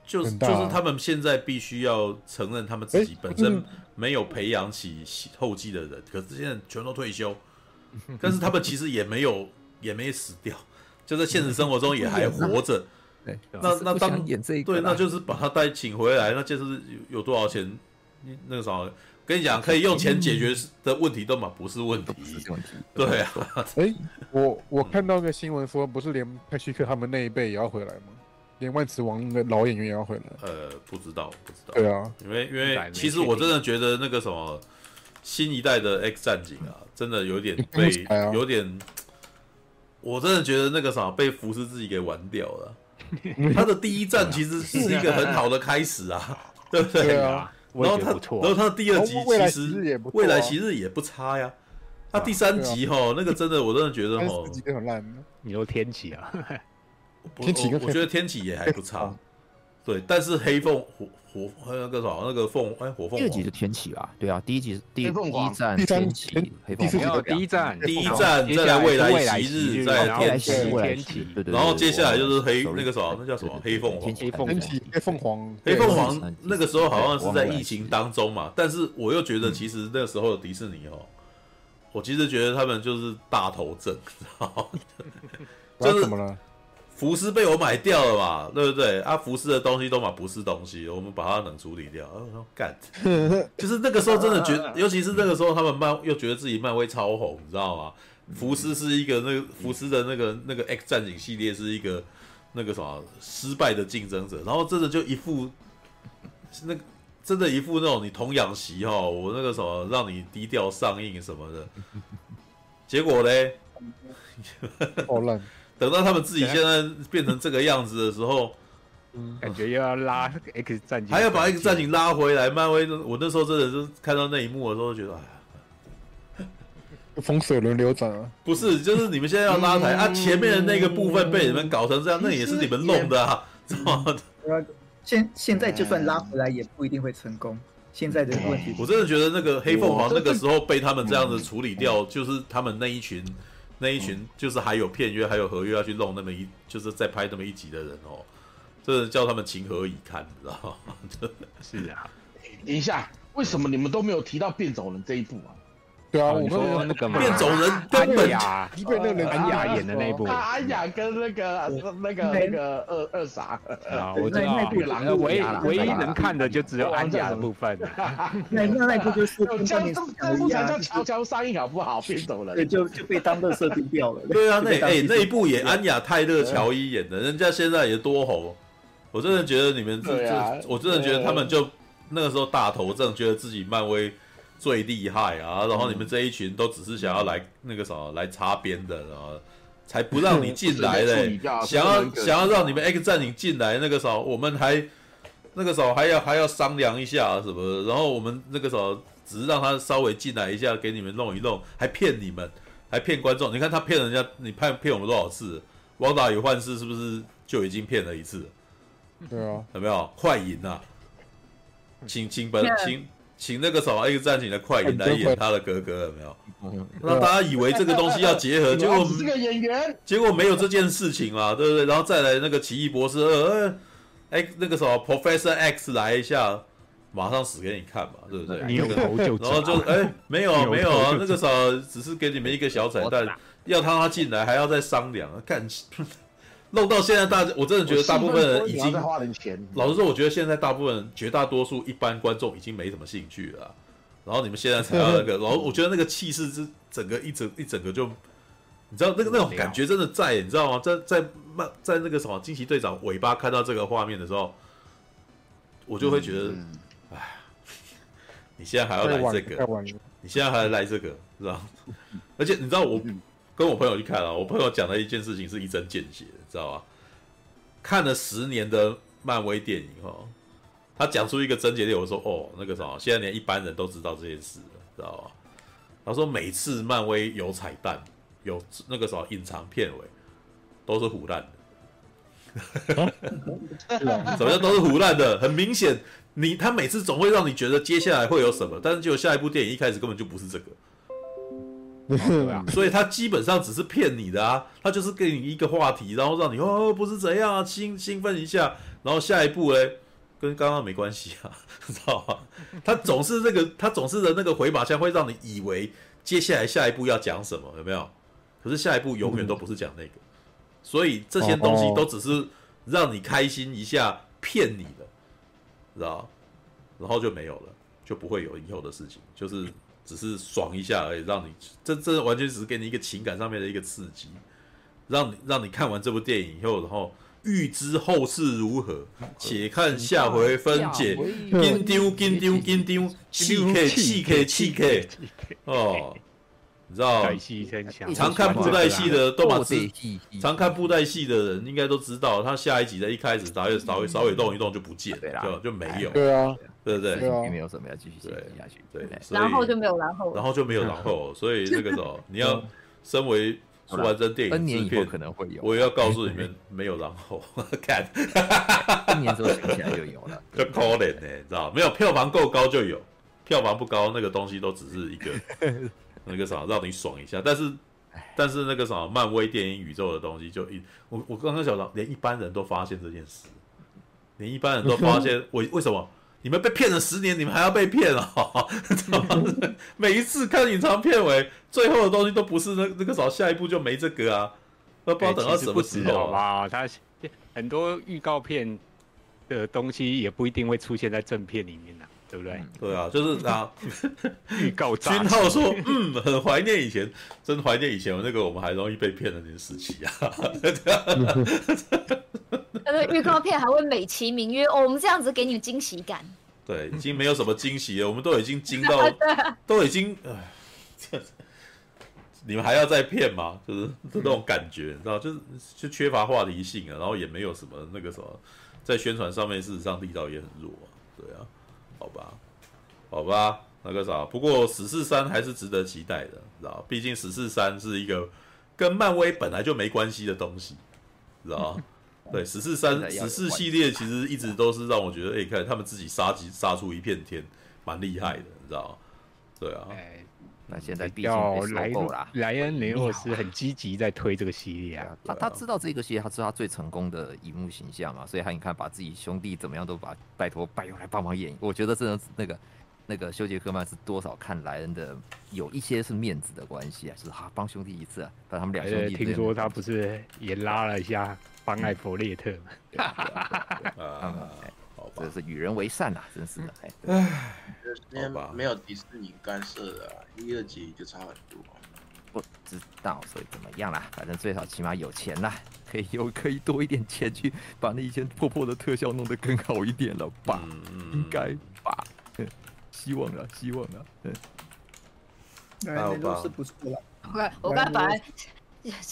就是就是他们现在必须要承认他们自己本身没有培养起后继的人，可是现在全都退休，但是他们其实也没有也没死掉，就在现实生活中也还活着。对，那那当演这一对，那就是把他带请回来，那就是有有多少钱？那个啥，跟你讲，可以用钱解决的问题都嘛不是问题，对啊。哎，我我看到个新闻说，不是连派屈克他们那一辈也要回来吗？连万磁王那个老演员也要回来？呃，不知道，不知道。对啊，因为因为其实我真的觉得那个什么新一代的 X 战警啊，真的有点被有点，我真的觉得那个啥被福斯自己给玩掉了。他的第一站其实是一个很好的开始啊，对不对？对啊，然后他，然后他的第二集其实未来其实也不差呀。他第三集哈，那个真的我真的觉得哈，很烂。你说天启啊？天启，我觉得天启也还不差。对，但是黑凤火火那个啥那个凤哎火凤，第二集是天启吧？对啊，第一集第一站天启，黑凤凰第一站第一站再来未来昔日，再天启天启，对对。然后接下来就是黑那个什么，那叫什么黑凤凰？黑凤天启黑凤凰，黑凤凰那个时候好像是在疫情当中嘛，但是我又觉得其实那个时候的迪士尼哦，我其实觉得他们就是大头症，知道吗？就是怎么了？福斯被我买掉了嘛，对不对？啊，福斯的东西都嘛不是东西，我们把它冷处理掉。然后说干，就是那个时候真的觉得，尤其是那个时候他们漫又觉得自己漫威超红，你知道吗？福斯是一个那个福斯的那个那个 X 战警系列是一个那个什么失败的竞争者，然后真的就一副那个真的一副那种你童养媳哈，我那个什么让你低调上映什么的，结果嘞，好烂。等到他们自己现在变成这个样子的时候，感觉又要拉 X 战警，还要把 X 战警拉回来。漫威，我那时候真的是看到那一幕的时候，觉得哎，风水轮流转啊！不是，就是你们现在要拉抬啊，前面的那个部分被你们搞成这样，那也是你们弄的啊，知道吗？现现在就算拉回来，也不一定会成功。现在的问题，我真的觉得那个黑凤凰那个时候被他们这样子处理掉，就是他们那一群。那一群就是还有片约，还有合约要去弄那么一，就是再拍那么一集的人哦，真的叫他们情何以堪，你知道吗？是啊，等一下，为什么你们都没有提到变种人这一部啊？对啊，哦你我们说那个嘛变种人根本安雅，基本那个人安雅演的那一部啊，安雅跟那个那个那个二二傻，啊，我知道唯狼唯一能看的就只有安雅的部分了。那那那部就是这这这部才叫，悄悄上映好不好？变种对，人，就就被当垃圾丢掉了。对啊，那哎、那一部也安雅泰勒乔伊演的，人家现在也多红，我真的觉得你们这这，我真的觉得他们就那个时候大头症，觉得自己漫威最厉害啊，然后你们这一群都只是想要来那个什么来擦边的，然后才不让你进来 处嘞想要想要让你们 X 战警进来，那个时候我们还那个时候还要还要商量一下什么的，然后我们那个时候只是让他稍微进来一下，给你们弄一弄，还骗你们，还骗观众。你看他骗人家，你骗骗我们多少次？汪达与幻视是不是就已经骗了一次？对啊，有没有快赢啊？请请本请请那个什么 X 战警的快银来演他的哥哥，有没有？让大家以为这个东西要结合，结果你是个演员，结果没有这件事情嘛，对不对？然后再来那个奇异博士二，哎、欸，那个什么 Professor X 来一下，马上死给你看嘛，对不对？你有头就然后就哎、欸，没有啊，没有啊，那个时候只是给你们一个小彩蛋，要他他进来还要再商量，看弄到现在大家，我真的觉得大部分人已经花点钱。老实说，我觉得现在大部分绝大多数一般观众已经没什么兴趣了啊。然后你们现在才要那个，然后我觉得那个气势是整个一整一整个就，你知道那个那种感觉真的在，你知道吗？在在漫在那个什么惊奇队长尾巴看到这个画面的时候，我就会觉得，哎、嗯，你现在还要来这个，你现在还要来这个，是吧？而且你知道我跟我朋友去看了，我朋友讲的一件事情是一针见血，知道吧？看了十年的漫威电影哦。他讲出一个症结点，我说哦，那个什么，现在连一般人都知道这件事了，知道吧？他说每次漫威有彩蛋，有那个什么隐藏片尾，都是胡烂的。什么叫都是胡烂的？很明显，你他每次总会让你觉得接下来会有什么，但是结果下一部电影一开始根本就不是这个。所以他基本上只是骗你的啊，他就是给你一个话题，然后让你哦不是怎样啊，兴兴奋一下，然后下一步嘞。跟刚刚没关系啊，知道吗？他总是那个，他总是的那个回马枪会让你以为接下来下一步要讲什么，有没有？可是下一步永远都不是讲那个，所以这些东西都只是让你开心一下，骗你的，知道？然后就没有了，就不会有以后的事情，就是只是爽一下而已，让你这这完全只是给你一个情感上面的一个刺激，让你让你看完这部电影以后，然后。预知后事如何，且看下回分解。金丢金丢金丢，气 K 气 K 气 K 哦，你知道？常看布袋戏的都嘛知，常看布袋戏的人应该都知道，他下一集的一开始，稍微稍微稍微动一动就不见，就就没有。对啊，对不对？并没有什么要继续写下去。对，然后就没有然后，然后就没有然后，所以那个时候你要身为。出完这电影制片可能会有，我也要告诉你们，没有然后。看，一年之后想起来就有了，就可怜呢，知道没有票房够高就有，票房不高那个东西都只是一个 那个啥让你爽一下，但是但是那个啥漫威电影宇宙的东西就一我我刚刚想到，连一般人都发现这件事，连一般人都发现为为什么？你们被骗了十年，你们还要被骗哦？每一次看隐藏片尾，最后的东西都不是那那个啥，下一步就没这个啊，都不知道等到什么时候啊。他很多预告片的东西也不一定会出现在正片里面啊，对不对？嗯、对啊，就是啊，预告。君浩说：“嗯，很怀念以前，真怀念以前那个我们还容易被骗的那件事情啊。”他的预告片还会美其名曰哦，我们这样子给你惊喜感。对，已经没有什么惊喜了，我们都已经惊到，都已经，唉，你们还要再骗吗？就是这种感觉，你知道，就是就缺乏话题性啊，然后也没有什么那个什么，在宣传上面事实上力道也很弱啊，对啊，好吧，好吧，那个啥，不过死侍三还是值得期待的，知道，毕竟死侍三是一个跟漫威本来就没关系的东西，知道。对，死侍三、死侍系列其实一直都是让我觉得，哎、欸，看他们自己杀鸡杀出一片天，蛮厉害的，你知道吗？对啊，欸、那现在比较莱莱恩雷诺斯很积极在推这个系列啊，他他知道这个系列，他知道他最成功的荧幕形象嘛，所以他你看把自己兄弟怎么样都把拜托拜用来帮忙演，我觉得真的那个那个修杰克曼是多少看莱恩的有一些是面子的关系啊，就是哈帮兄弟一次啊，把他们两兄弟。听说他不是也拉了一下帮艾弗列特吗？啊，这是与人为善啊，真是的。唉，没有迪士尼干涉的，一、二集就差很多。不知道，所以怎么样啦？反正最少起码有钱啦，可以有可以多一点钱去把那一些破破的特效弄得更好一点了吧？嗯、应该吧。希望啊，希望啊，对，那都是不错了。我我刚才本来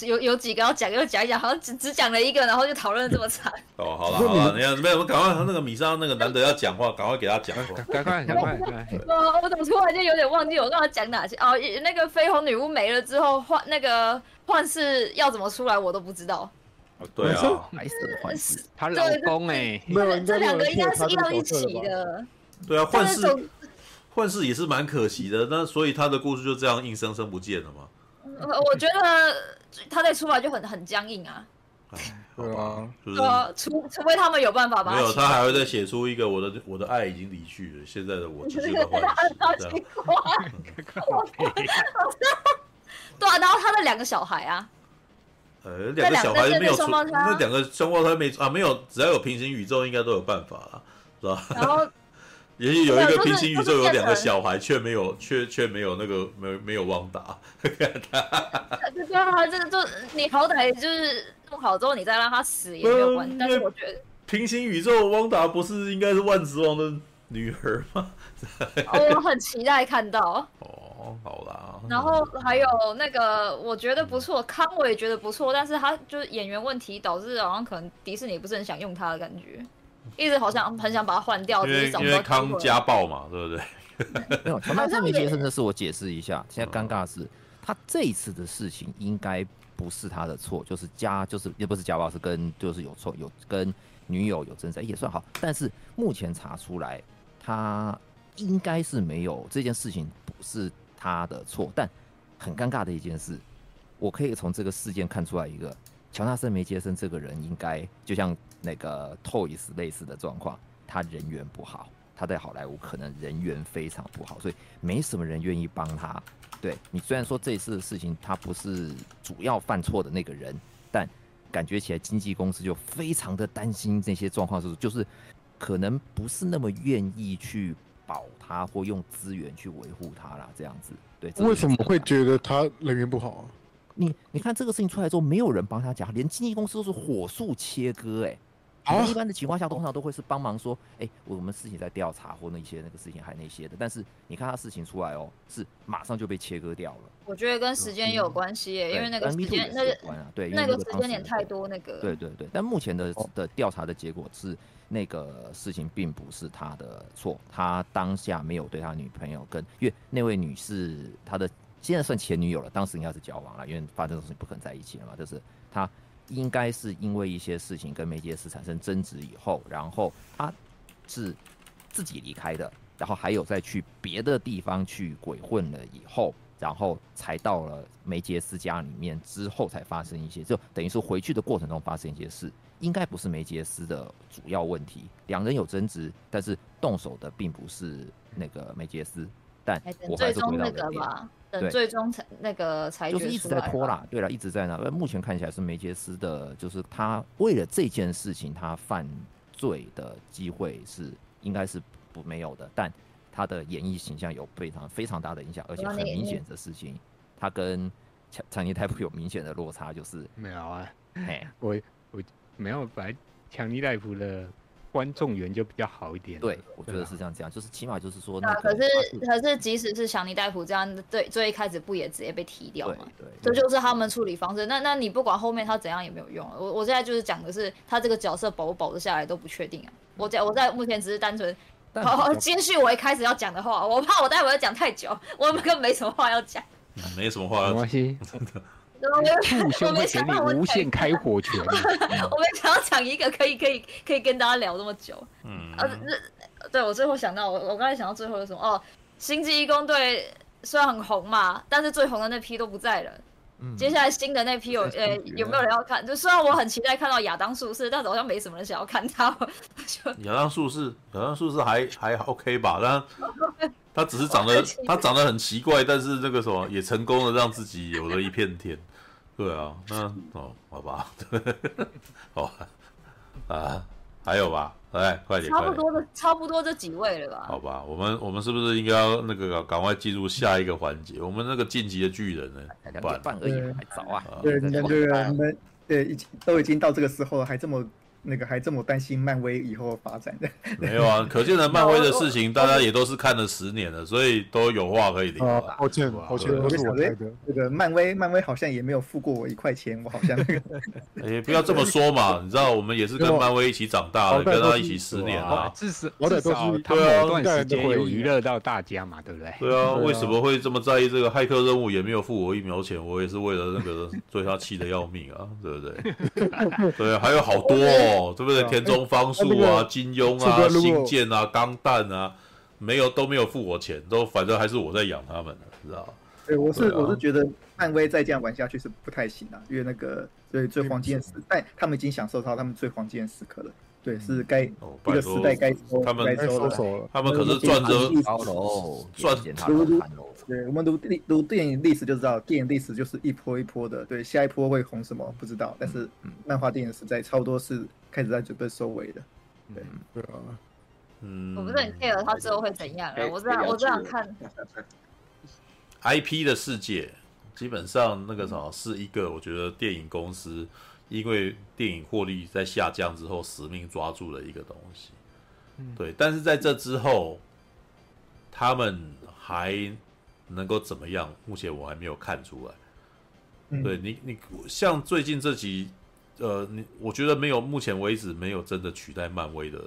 有有几个要讲，又讲一讲，好像只只讲了一个，然后就讨论这么惨。哦，好了好了，你看没有？赶快那个米莎那个难得要讲话，赶快给他讲话，赶快赶快赶快。我 我怎么突然间有点忘记我刚才讲哪些？哦，那个绯红女巫没了之后，幻那个幻视要怎么出来，我都不知道。对啊，白色的幻视，她老公哎，这两个应该是要一起的。对啊，幻视。幻视也是蛮可惜的，那所以他的故事就这样硬生生不见了吗？我觉得他再出来就很很僵硬啊。对啊，就是除除非他们有办法吧没有，他还会再写出一个我的我的爱已经离去了，现在的我只是个幻视。对啊，然后他的两个小孩啊，呃，两个小孩没有出，那两个双胞胎没啊，没有，只要有平行宇宙，应该都有办法了，是吧？然后。也许有一个平行宇宙有两个小孩，却没有，却却没有那个没没有旺达。对 啊，这个就你好歹就是弄好之后，你再让他死也没有关系。但是我觉得平行宇宙汪达不是应该是万磁王的女儿吗？我很期待看到。哦，好啦。然后还有那个我觉得不错，康我也觉得不错，但是他就是演员问题导致好像可能迪士尼不是很想用他的感觉。一直好像很想把它换掉，因为因为康家暴嘛，对不对？没有，乔纳森梅杰森的事我解释一下。现在尴尬的是，他这一次的事情应该不是他的错，就是家就是也不是家暴，是跟就是有错有跟女友有争执，也算好。但是目前查出来，他应该是没有这件事情不是他的错。但很尴尬的一件事，我可以从这个事件看出来一个。乔纳森·梅杰森这个人应该就像那个 Toys 类似的状况，他人缘不好，他在好莱坞可能人缘非常不好，所以没什么人愿意帮他。对，你虽然说这一次的事情他不是主要犯错的那个人，但感觉起来经纪公司就非常的担心这些状况，就是就是可能不是那么愿意去保他或用资源去维护他啦，这样子。对，为什么会觉得他人缘不好啊？你你看这个事情出来之后，没有人帮他讲，连经纪公司都是火速切割，哎，啊，一般的情况下通常都会是帮忙说，哎，我们事情在调查或那些那个事情还那些的，但是你看他事情出来哦，是马上就被切割掉了。我觉得跟时间有关系耶，因为那个时间那个对那个时间点太多那个。对对对，但目前的的调查的结果是，那个事情并不是他的错，他当下没有对他女朋友跟，因为那位女士他的。现在算前女友了，当时应该是交往了，因为发生的事情不可能在一起了嘛。就是他应该是因为一些事情跟梅杰斯产生争执以后，然后他是自己离开的，然后还有再去别的地方去鬼混了以后，然后才到了梅杰斯家里面之后才发生一些，就等于是回去的过程中发生一些事，应该不是梅杰斯的主要问题，两人有争执，但是动手的并不是那个梅杰斯，但我还是回到了点。等最终才那个裁决就是一直在拖啦，对了，一直在那。目前看起来是梅杰斯的，就是他为了这件事情，他犯罪的机会是应该是不没有的，但他的演艺形象有非常非常大的影响，而且很明显的事情，他跟强强尼戴普有明显的落差，就是没有啊，嘿，我我没有，本来强尼戴普的。观众缘就比较好一点，对，我觉得是这样讲，就是起码就是说，那可是可是即使是强尼戴普这样，对，最一开始不也直接被踢掉吗？对，这就是他们处理方式。那那你不管后面他怎样也没有用。我我现在就是讲的是他这个角色保不保得下来都不确定啊。我在我在目前只是单纯好好接续我一开始要讲的话，我怕我待会要讲太久，我根本没什么话要讲。没什么话要讲，没关系，真的。兔兄会给你无限开火权。我们想要讲一个可以可以可以跟大家聊这么久。嗯。呃，对，我最后想到，我我刚才想到最后是什么？哦，星际义工队虽然很红嘛，但是最红的那批都不在了。嗯。接下来新的那批有呃有没有人要看？就虽然我很期待看到亚当术士，但是好像没什么人想要看他。亚当术士，亚当术士还还 OK 吧？但 他只是长得他长得很奇怪，但是那个什么也成功的让自己有了一片天。对啊，那哦，好吧，好，啊，还有吧，来快点，差不多的，差不多这几位了吧？好吧，我们我们是不是应该要那个赶快进入下一个环节？我们那个晋级的巨人呢？两点半而已，还早啊。对，你们这个你们对已经都已经到这个时候了，还这么。那个还这么担心漫威以后发展的？没有啊，可见的漫威的事情，大家也都是看了十年了，所以都有话可以聊。抱歉，抱歉，都是我猜的。这个漫威，漫威好像也没有付过我一块钱，我好像那个。哎，不要这么说嘛，你知道我们也是跟漫威一起长大的，跟他一起十年啊。至少至少他某段时间有娱乐到大家嘛，对不对？对啊，为什么会这么在意这个骇客任务？也没有付我一毛钱，我也是为了那个 对他气得要命啊，对不对？对，还有好多哦，对不对？田中芳树啊，金庸啊，星舰啊，钢弹啊，没有都没有付我钱，都反正还是我在养他们的，知道对，我是我是觉得漫威再这样玩下去是不太行啊，因为那个最最黄金的时代，他们已经享受到他们最黄金的时刻了。对，是该一个时代该收，他们该收了。他们可是赚着高楼，赚读读。对，我们读历读电影历史就知道，电影历史就是一波一波的。对，下一波会红什么不知道，但是漫画电影时代差不多是开始在准备收尾了。对，对啊，嗯，我不是很 care 他之后会怎样，我这样我这样看。IP 的世界基本上那个什么是一个，我觉得电影公司。因为电影获利在下降之后，使命抓住了一个东西，对。但是在这之后，他们还能够怎么样？目前我还没有看出来。对你，你像最近这集，呃，你我觉得没有，目前为止没有真的取代漫威的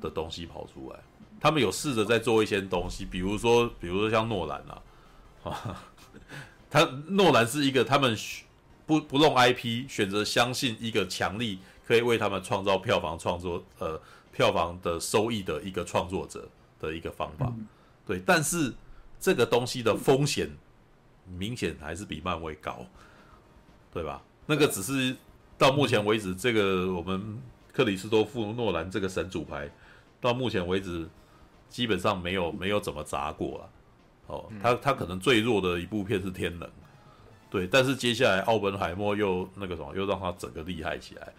的东西跑出来。他们有试着在做一些东西，比如说，比如说像诺兰啊，啊 他诺兰是一个他们。不不弄 IP，选择相信一个强力可以为他们创造票房创作呃票房的收益的一个创作者的一个方法，嗯、对，但是这个东西的风险明显还是比漫威高，对吧？那个只是到目前为止，这个我们克里斯多夫诺兰这个神主牌到目前为止基本上没有没有怎么砸过了，哦，他他可能最弱的一部片是天能。对，但是接下来奥本海默又那个什么，又让他整个厉害起来。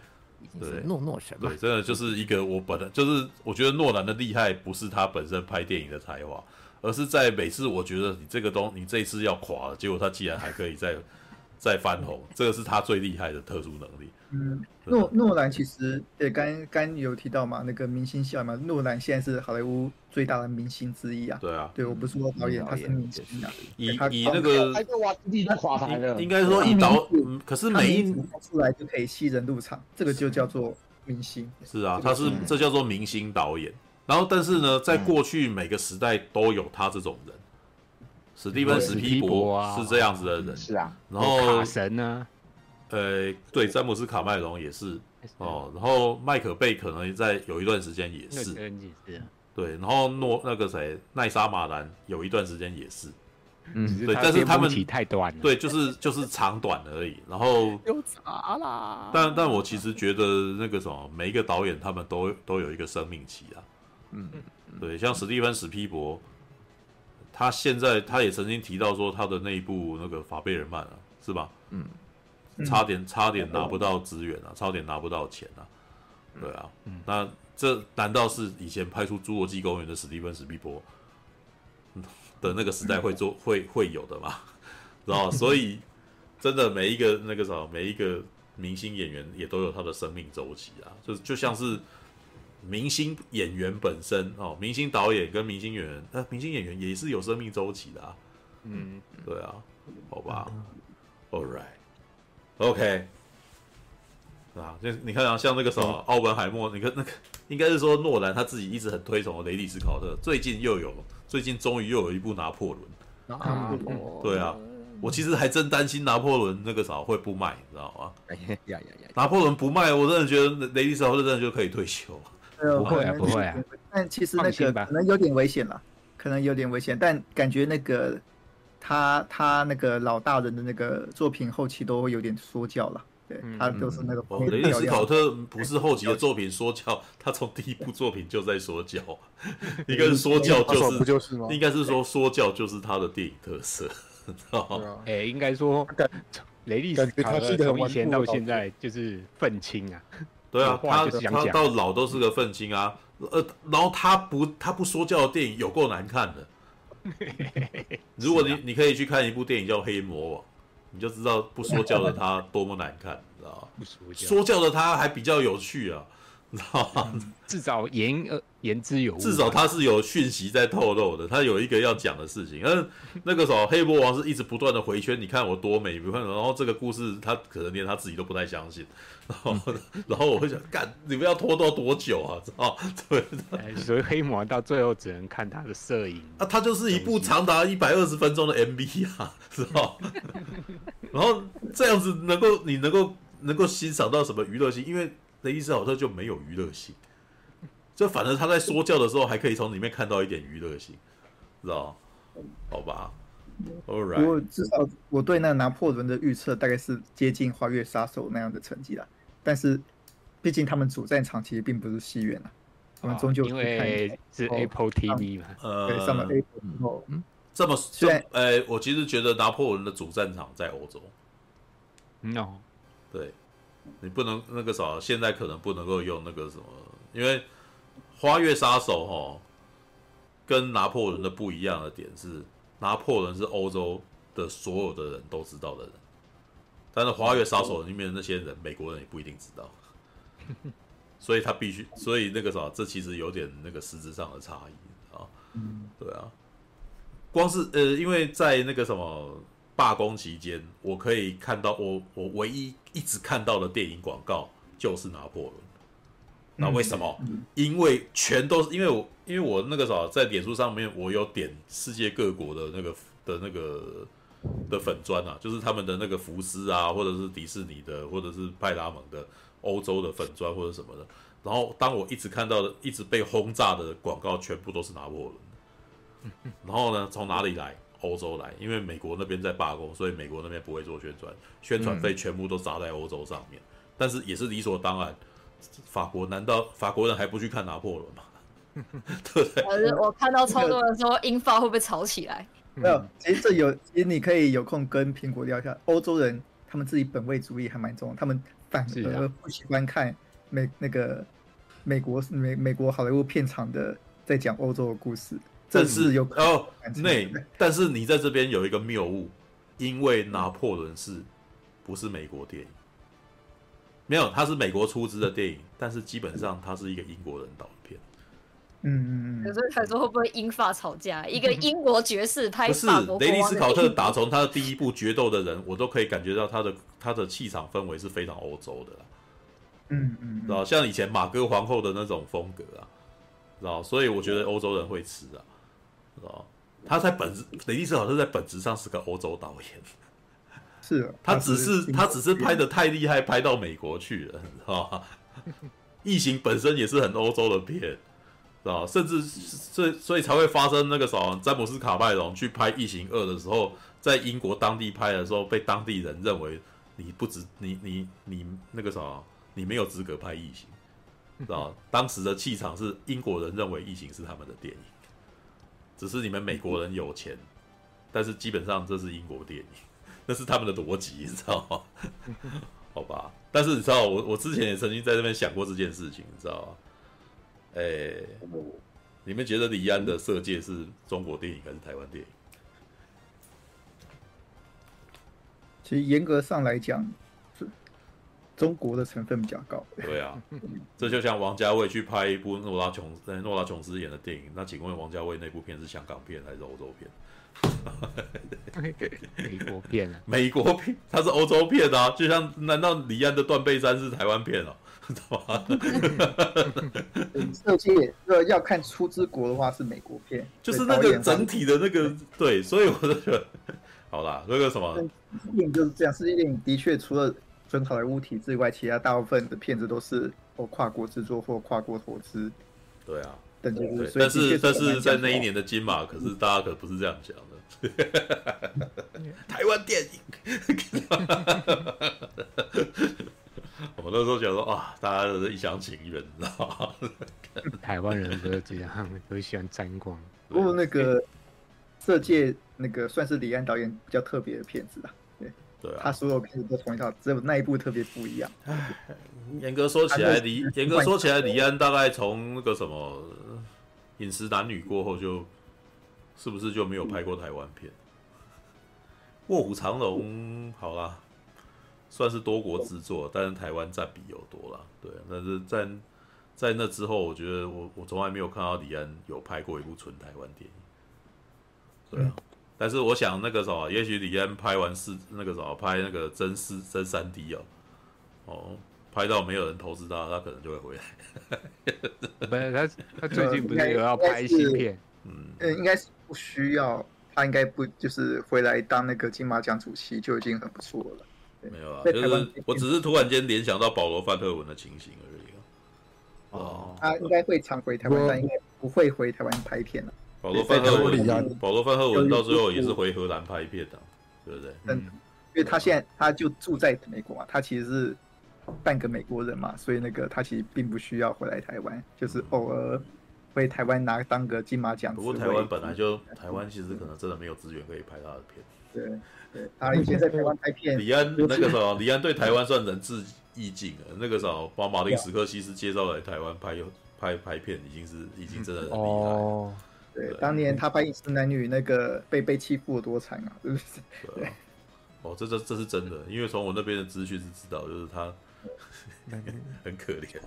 对，诺诺神。对，真的就是一个我本来就是我觉得诺兰的厉害不是他本身拍电影的才华，而是在每次我觉得你这个东你这一次要垮了，结果他竟然还可以再再翻红，这个是他最厉害的特殊能力。嗯，诺诺兰其实对，刚刚有提到嘛，那个明星效应嘛，诺兰现在是好莱坞最大的明星之一啊。对啊，对我不是说导演，他是明星啊。以以那个，应该说以导，可是每一出来就可以吸人入场，这个就叫做明星。是啊，他是这叫做明星导演。然后，但是呢，在过去每个时代都有他这种人，史蒂芬史皮博是这样子的人，是啊。然后卡神呢？呃，对，詹姆斯卡麦隆也是。哦，然后麦可贝可能在有一段时间也是，对，然后诺那个谁奈莎马兰有一段时间也是，嗯，对，但是他们太短了，对，就是就是长短而已，然后 又差啦，但但我其实觉得那个什么，每一个导演他们都都有一个生命期啊，嗯，对，像史蒂芬史皮博，他现在他也曾经提到说他的那一部那个法贝尔曼啊，是吧？嗯。差点差点拿不到资源啊，差点拿不到钱啊，对啊，那这难道是以前拍出《侏罗纪公园》的史蒂芬史匹柏 的那个时代会做 会会有的吗？知道？所以真的每一个那个什么，每一个明星演员也都有他的生命周期啊，就就像是明星演员本身哦，明星导演跟明星演员，那明星演员也是有生命周期的啊，嗯，对啊，好吧，All right。OK，啊，就你看啊，像那个什么奥本海默，你看那个应该是说诺兰他自己一直很推崇的雷利斯考特，最近又有，最近终于又有一部拿破仑。拿破仑。对啊，我其实还真担心拿破仑那个啥会不卖，你知道吗？哎呀呀呀！拿破仑不卖，我真的觉得雷利斯考特真的就可以退休。不会啊，不会啊。但其实那个可能有点危险了，可能有点危险，但感觉那个。他他那个老大人的那个作品后期都会有点说教了，对，他就是那个哦，雷利斯考特不是后期的作品说教，他从第一部作品就在说教，一个是说教就是，不就是吗？应该是说说教就是他的电影特色，哎、欸，应该说雷利斯考特从以前到现在就是愤青啊，对啊，他他到老都是个愤青啊，呃，然后他不他不说教的电影有够难看的。如果你、啊、你可以去看一部电影叫《黑魔王》，你就知道不说教的他多么难看，你知道吗？不说教，的他还比较有趣啊，你知道吗？嗯、至少言呃言之有物，至少他是有讯息在透露的，他有一个要讲的事情。而那个时候，黑魔王是一直不断的回圈，你看我多美，不看，然后这个故事他可能连他自己都不太相信。然后，然后我会想，干，你们要拖到多久啊？知道？对，所以黑魔王到最后只能看他的摄影。啊，他就是一部长达一百二十分钟的 MV 啊，知道？然后这样子能够，你能够能够欣赏到什么娱乐性？因为雷利斯考特就没有娱乐性，就反正他在说教的时候，还可以从里面看到一点娱乐性，知道？好吧。All right. 我至少我对那个拿破仑的预测大概是接近《花月杀手》那样的成绩啦。但是，毕竟他们主战场其实并不是戏院啊，他们终究因为是 Apple TV 嘛，呃，对，上了 Apple 之后，嗯，这么虽然，呃，我其实觉得拿破仑的主战场在欧洲。No，对，你不能那个啥，现在可能不能够用那个什么，因为《花月杀手》哈，跟拿破仑的不一样的点是，拿破仑是欧洲的所有的人都知道的人。但是《花月杀手》里面的那些人，美国人也不一定知道，所以他必须，所以那个啥，这其实有点那个实质上的差异啊。对啊，光是呃，因为在那个什么罢工期间，我可以看到我我唯一一直看到的电影广告就是拿破仑。那为什么？因为全都是因为我因为我那个啥，在脸书上面我有点世界各国的那个的那个。的粉砖啊，就是他们的那个福斯啊，或者是迪士尼的，或者是派拉蒙的欧洲的粉砖或者什么的。然后当我一直看到的，一直被轰炸的广告，全部都是拿破仑。然后呢，从哪里来？欧洲来，因为美国那边在罢工，所以美国那边不会做宣传，宣传费全部都砸在欧洲上面。但是也是理所当然，法国难道法国人还不去看拿破仑吗？对不对？我我看到超多人说英法会不会吵起来？没有，其实这有，其实你可以有空跟苹果聊一下。欧洲人他们自己本位主义还蛮重，他们反而不喜欢看美那个美国美美国好莱坞片场的在讲欧洲的故事。这是有哦，那但是你在这边有一个谬误，因为拿破仑是不是美国电影？没有，它是美国出资的电影，但是基本上它是一个英国人导的片。嗯嗯嗯，可是他说会不会英法吵架？一个 英国爵士拍法国，不是雷利斯考特打从他的第一部决斗的人，我都可以感觉到他的他的气场氛围是非常欧洲的啦。嗯嗯，知道像以前马哥皇后的那种风格啊，知道？所以我觉得欧洲人会吃啊，知道？他在本质雷利斯考特在本质上是个欧洲导演，是啊，他只是他只是拍的太厉害，拍到美国去了，知道吗？异形本身也是很欧洲的片。啊，甚至所以所以才会发生那个什么，詹姆斯卡麦隆去拍《异形二》的时候，在英国当地拍的时候，被当地人认为你不值，你你你那个什么，你没有资格拍《异形》，知道？当时的气场是英国人认为《异形》是他们的电影，只是你们美国人有钱，但是基本上这是英国电影，那是他们的逻辑，你知道吗？好吧，但是你知道，我我之前也曾经在这边想过这件事情，你知道吗？哎、你们觉得李安的《色戒》是中国电影还是台湾电影？其实严格上来讲，中国的成分比较高。对啊，这就像王家卫去拍一部诺拉琼诺拉琼斯演的电影，那请问王家卫那部片是香港片还是欧洲片？美国片啊，美国片，它是欧洲片啊。就像难道李安的《断背山》是台湾片啊？色戒，呃，要看出资国的话是美国片，就是那个整体的那个对，所以我就觉得，好啦，那个什么电影就是这样，世界电影的确除了准好莱坞体制以外，其他大部分的片子都是或跨国制作或跨国投资。对啊，但是但是在那一年的金马，可是大家可不是这样讲的。台湾电影，我那时候觉得说啊，大家都是一厢情愿，你知道吗？台湾人都这样，都喜欢沾光。不过那个色戒那个算是李安导演比较特别的片子啦。对，对啊，他所有片子都同一套，只有那一部特别不一样。严格说起来，李严格说起来，李安大概从那个什么《饮食男女》过后，就是不是就没有拍过台湾片？《卧虎藏龙》好啦，算是多国制作，但是台湾占比有多了。对，但是在在那之后，我觉得我我从来没有看到李安有拍过一部纯台湾电影。对啊，但是我想那个什么，也许李安拍完四那个什么，拍那个真四真三 D 哦，哦。拍到没有人投资他，他可能就会回来。不是他，他最近不是有要拍新片？嗯，应该是不需要，他应该不就是回来当那个金马奖主席就已经很不错了。没有啊，就是我只是突然间联想到保罗范特文的情形而已。哦，他应该会常回台湾，但应该不会回台湾拍片了。保罗范赫文，保罗范赫文到最后也是回荷兰拍片的，对不对？嗯，因为他现在他就住在美国嘛，他其实是。半个美国人嘛，所以那个他其实并不需要回来台湾，就是偶尔回台湾拿当个金马奖。不过台湾本来就台湾其实可能真的没有资源可以拍他的片。对对，他以前在台湾拍片。李安那个时候，李安对台湾算仁至义尽了。那个时候把马丁史克西斯介绍来台湾拍拍拍片，已经是已经真的很厉害。哦，对，当年他拍《饮食男女》那个被被欺负有多惨啊，是不是？对。哦，这这这是真的，因为从我那边的资讯是知道，就是他。很可怜，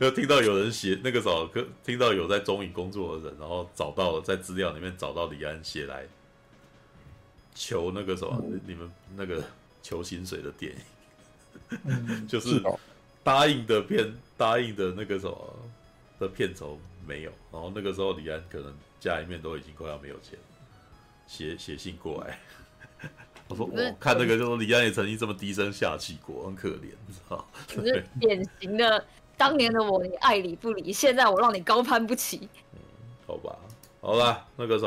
就 听到有人写那个时候，听到有在中影工作的人，然后找到了在资料里面找到李安写来求那个什么，你们那个求薪水的电影，就是答应的片，答应的那个什么的片酬没有，然后那个时候李安可能家里面都已经快要没有钱，写写信过来。我说我看那个，就说李安也曾经这么低声下气过，很可怜，你知道？是典型的当年的我，你爱理不理，现在我让你高攀不起。嗯，好吧，好了，那个啥，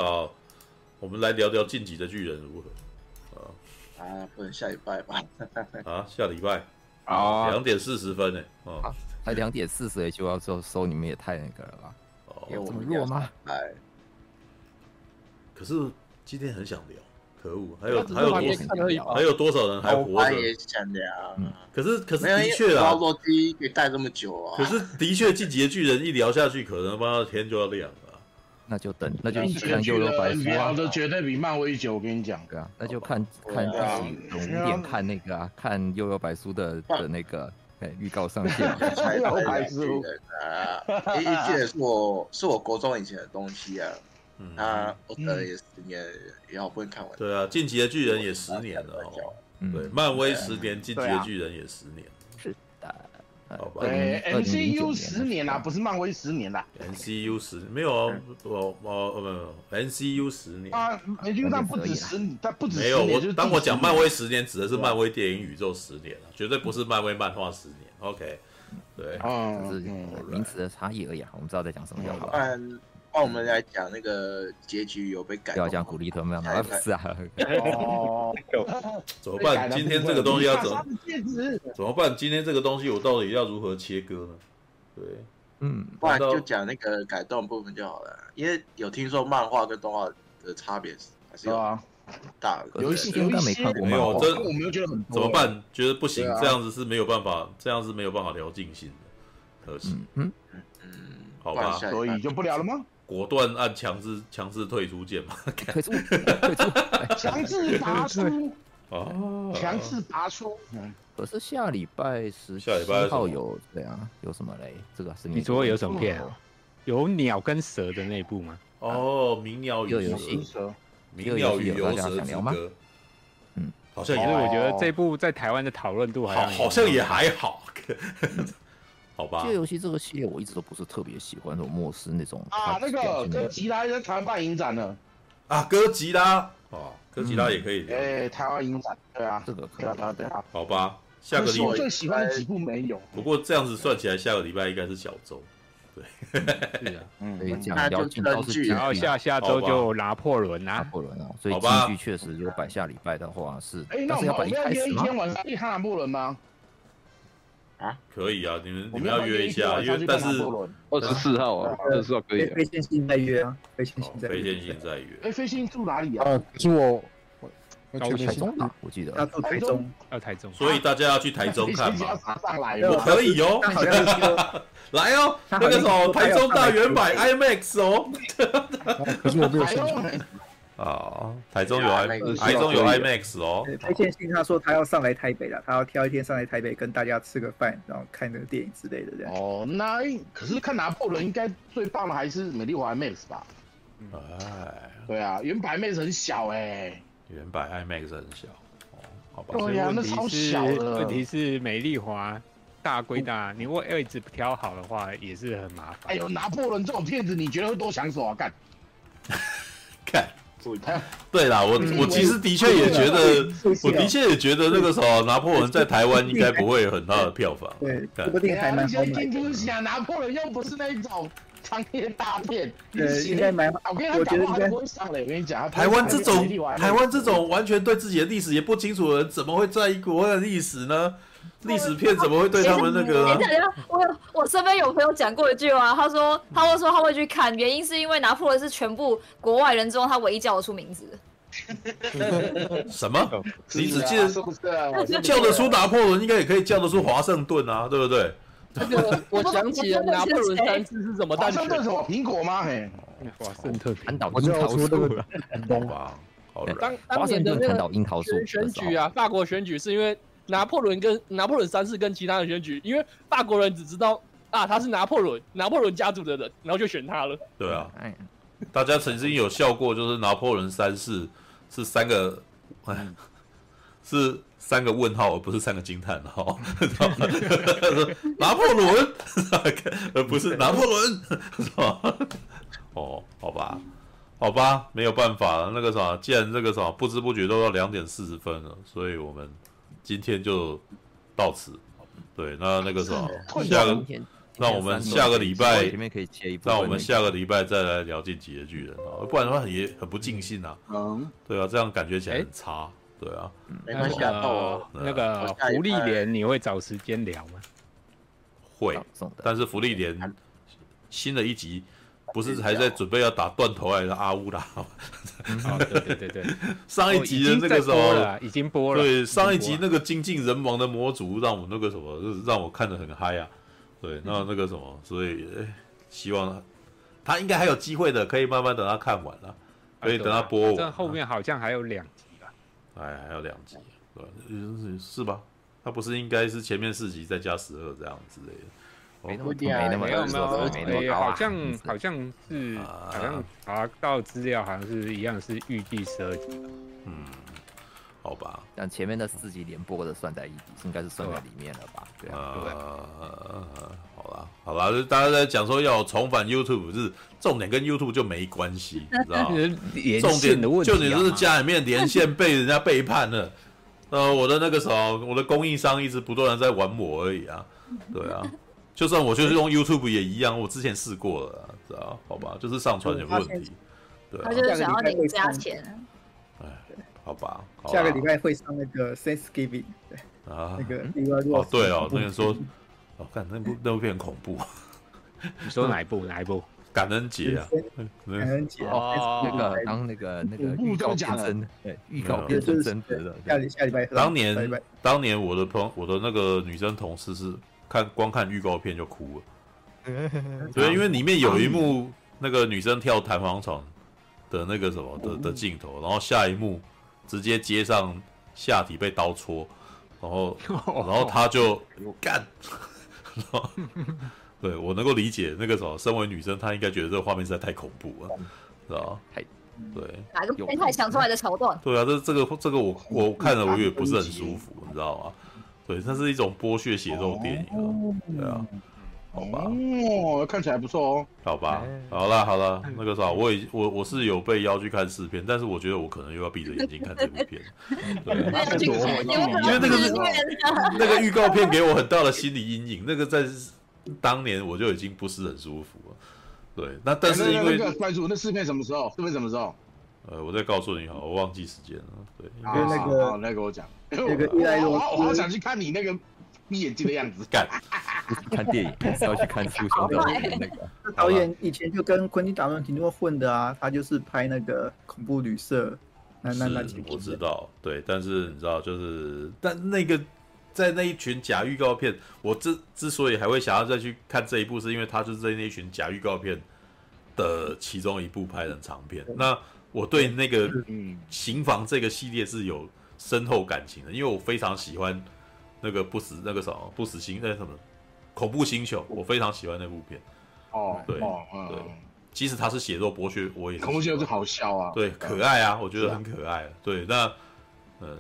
我们来聊聊进击的巨人如何？啊啊，不能下礼拜吧？啊，下礼拜啊，两点四十分呢？哦，才两点四十就要收收，你们也太那个了吧？这么弱吗？哎，可是今天很想聊。可恶，还有还有多还有多少人还活着？可是可是的确啊，洛基可以带这么久啊。可是的确，进击的巨人一聊下去，可能他妈天就要亮了。那就等，那就一起看幽游白书啊。聊的绝对比漫威久，我跟你讲。对啊，那就看看自己五点看那个啊，看幽游白书的的那个哎预告上线。幽游白书啊，一巨人是我是我国中以前的东西啊。啊，我等了也十年，也好不容易看完。对啊，进击的巨人也十年了哦。对，漫威十年，进击的巨人也十年。好吧。对，MCU 十年啦，不是漫威十年啦。MCU 十没有哦，我我没有 MCU 十年啊，MCU 但不止十，但不止没有。我当我讲漫威十年，指的是漫威电影宇宙十年了，绝对不是漫威漫画十年。OK，对，只是名词的差异而已。我们知道在讲什么就好了。那我们来讲那个结局有被改，要讲鼓励他们吗？不是啊。哦，怎么办？今天这个东西要怎么？怎么办？今天这个东西我到底要如何切割呢？对，嗯，不然就讲那个改动部分就好了。因为有听说漫画跟动画的差别还是有啊大的。游戏应该没看过，没有，这我没有觉得很怎么办？觉得不行，这样子是没有办法，这样是没有办法聊尽兴的，可惜。嗯嗯，好吧，所以就不聊了吗？果断按强制强制退出键嘛，退出，退出，强制拔出，哦，强制拔出。嗯，可是下礼拜十下礼拜号有对啊，有什么嘞？这个是你说有什么片啊？有鸟跟蛇的那部吗？哦，鸣鸟与蛇，鸣鸟与游蛇之歌。嗯，好像也，是我觉得这部在台湾的讨论度还好像也还好。好吧，这个游戏这个系列我一直都不是特别喜欢，那种末世那种啊，那个哥吉拉在台湾办影展了啊，哥吉拉哦，哥吉拉也可以，哎，台湾影展，对啊，这个对啊对啊，好吧，下个礼拜我最喜欢的几部没有，不过这样子算起来，下个礼拜应该是小周，对，是啊，嗯，讲那就聊进都是然后下下周就拿破仑拿啊，破仑哦，所以好吧京剧确实如果摆下礼拜的话是，哎，那我们但是要摆一我们要约开始吗？一天晚上去看拿破仑吗？可以啊，你们你们要约一下，因为但是二十四号啊，二十四号可以啊。非非线性再约啊，飞线哦性再非约。线性再约。哎，飞信住哪里啊？啊，可是我高台中吧，我记得。要住台中，要台中，所以大家要去台中 看嘛，我？可以哦，来哦，那个什么台中大圆百 IMAX 哦，可是我没有哎想呦，啊，台中有 IMAX，台中有 IMAX 哦，对非线性他说他要上来台北了，他要挑一天上来台北跟大家吃个饭，然后看那个电影之类的这样。哦，那可是看拿破仑应该最棒的还是美丽华 IMAX 吧？哎，对啊，原版 IMAX 很小哎、原版 IMAX 很小，哦，好吧，对呀、问那超题是小的。问题是美丽华大归大，你位置挑好的话也是很麻烦。哎呦，拿破仑这种片子，你觉得会多抢手啊？干，对啦，我嗯我其实的确也觉得，我的确也觉得那个时候拿破仑在台湾应该不会有很大的票房。对，看这部电影还蛮好的。去想，拿破仑又不是那一种商业大片，对，应该蛮，我跟你讲，我觉得应该不好他不会上嘞。我跟你讲，台湾这种台湾这种完全对自己的历史也不清楚的人，怎么会在意国外的历史呢？历史片怎么会对他们那个啊等一？下，我有我身边有朋友讲过一句话，他说他会说他会去看，原因是因为拿破仑是全部国外人中他唯一叫得出名字。什么？你只记得叫得出拿破仑，应该也可以叫得出华盛顿啊，对不对？那个我想起了拿破仑三次是什么诞华盛顿什。么苹果吗？嘿，华盛顿砍倒我就要樱桃树了。好吧，好，当当华盛顿砍年的那个倒樱桃树选选举啊，法国选举是因为拿破仑跟拿破仑三世跟其他人选举，因为法国人只知道啊他是拿破仑，拿破仑家族的人，然后就选他了。对啊，哎，大家曾经有笑过，就是拿破仑三世是三个，哎，是三个问号，而不是三个惊叹号。拿破仑，而不是拿破仑，是吧？哦，好吧，好吧，没有办法了。那个啥，既然这个啥不知不觉都要两点四十分了，所以我们今天就到此。对，那那个什么，下个那我们下个礼拜前面可以切一那那个，我们下个礼拜再来聊进击的巨人啊，不然的话也很不尽兴啊。嗯，对啊，这样感觉起来很差。对啊，没关系啊，那个福利连你会找时间聊吗？会，但是福利连新的一集不是还在准备要打断头来的阿乌拉？哦，对对对对，上一集的那个时哦已经播候，了，已经播了。对上一集那个精尽人亡的魔族，让我那个什么，就是让我看得很嗨啊。对，那那个什么，所以诶希望他应该还有机会的，可以慢慢等他看完了，可以等他播完。这后面好像还有两集吧？哎，还有两集，对，是是吧？他不是应该是前面四集再加十二这样之类的？没那么没那么没有没有，没那么哎高啊好像好像是啊好像查到资料，好像是一样是预计十二集。嗯，好吧，但前面的四集连播的算在一起，应该是算在里面了吧？对啊，对不对？呃，好啦，好啦，就大家在讲说要重返 YouTube，是重点跟 YouTube 就没关系，你知道吗？连重点线的问题啊就你就是家里面连线被人家背叛了，呃，我的那个什么，我的供应商一直不断的在玩我而已啊，对啊，就算我就是用 YouTube 也一样，我之前试过了啊，知道？好吧，就是上传有问题，对啊。他，就是想要你加钱。好吧，好吧下个礼拜会上那个 Thanksgiving，对，啊那，个礼拜六哦对哦，那个说，哦，看那部那部片很恐怖，你说哪一部？哪一部？感恩节啊，感恩节哦那个当那个那个预告变真，对，预告嗯变成真实的，下礼下礼拜当年当年我的朋我的那个女生同事是看光看预告片就哭了，对，因为里面有一幕那个女生跳弹簧床的那个什么的的镜头，然后下一幕直接接上下体被刀戳，然后 然后他就干，然 后对我能够理解那个什么，身为女生她应该觉得这个画面实在太恐怖了，知道吗？太对。哪个变态想出来的桥段？对啊，这这个这个我我看了我也不是很舒服，你知道吗？对，它是一种剥削血肉电影啊，对啊，好吧，哦，看起来不错哦。好吧哎，好啦好啦，那个啥，我已我我是有被邀去看试片，但是我觉得我可能又要闭着眼睛看这部片，对，因为那个是那个预告片给我很大的心理阴影，那个在当年我就已经不是很舒服了。对，那但是因为那个关注那试片什么时候？试片什么时候？呃，我再告诉你好，我忘记时间了。对，因为那个那个我讲，那个伊莱罗，我好想去看你那个闭眼睛的样子。干，看电影 是要去看书熊导演那个导演以前就跟昆汀达伦挺多混的啊，他就是拍那个恐怖旅社。那那那我知道，对，但是你知道，就是但那个在那一群假预告片，我之之所以还会想要再去看这一部，是因为他就是在那一群假预告片的其中一部拍的长片。那我对那个《刑房》这个系列是有深厚感情的，因为我非常喜欢那个不死那个什么不死星那什么恐怖星球，我非常喜欢那部片。哦，对，哦，对。即使他是血肉剥削，我也恐怖星球是好笑啊，对，可爱啊，我觉得很可爱。对，那呃，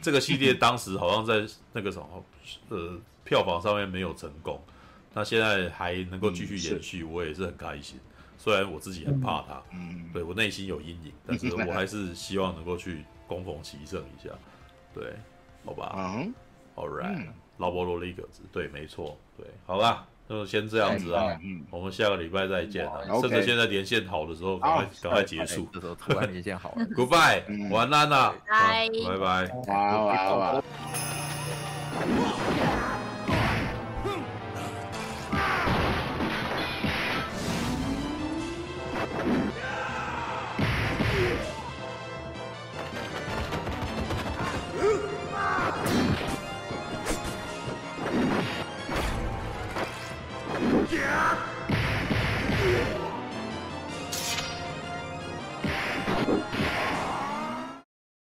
这个系列当时好像在那个什么呃票房上面没有成功，那现在还能够继续延续，我也是很开心。虽然我自己很怕他，嗯，对我内心有阴影，但是 我还是希望能够去攻逢其胜一下。对，好吧，嗯，All right，劳勃罗利格子，对，没错，对，好吧。就先这样子啊，我们下个礼拜再见啊！趁着现在连线好的时候，赶快赶快结束。这时候突然连线好了，Goodbye，晚安啦，拜拜，拜拜。Yeah!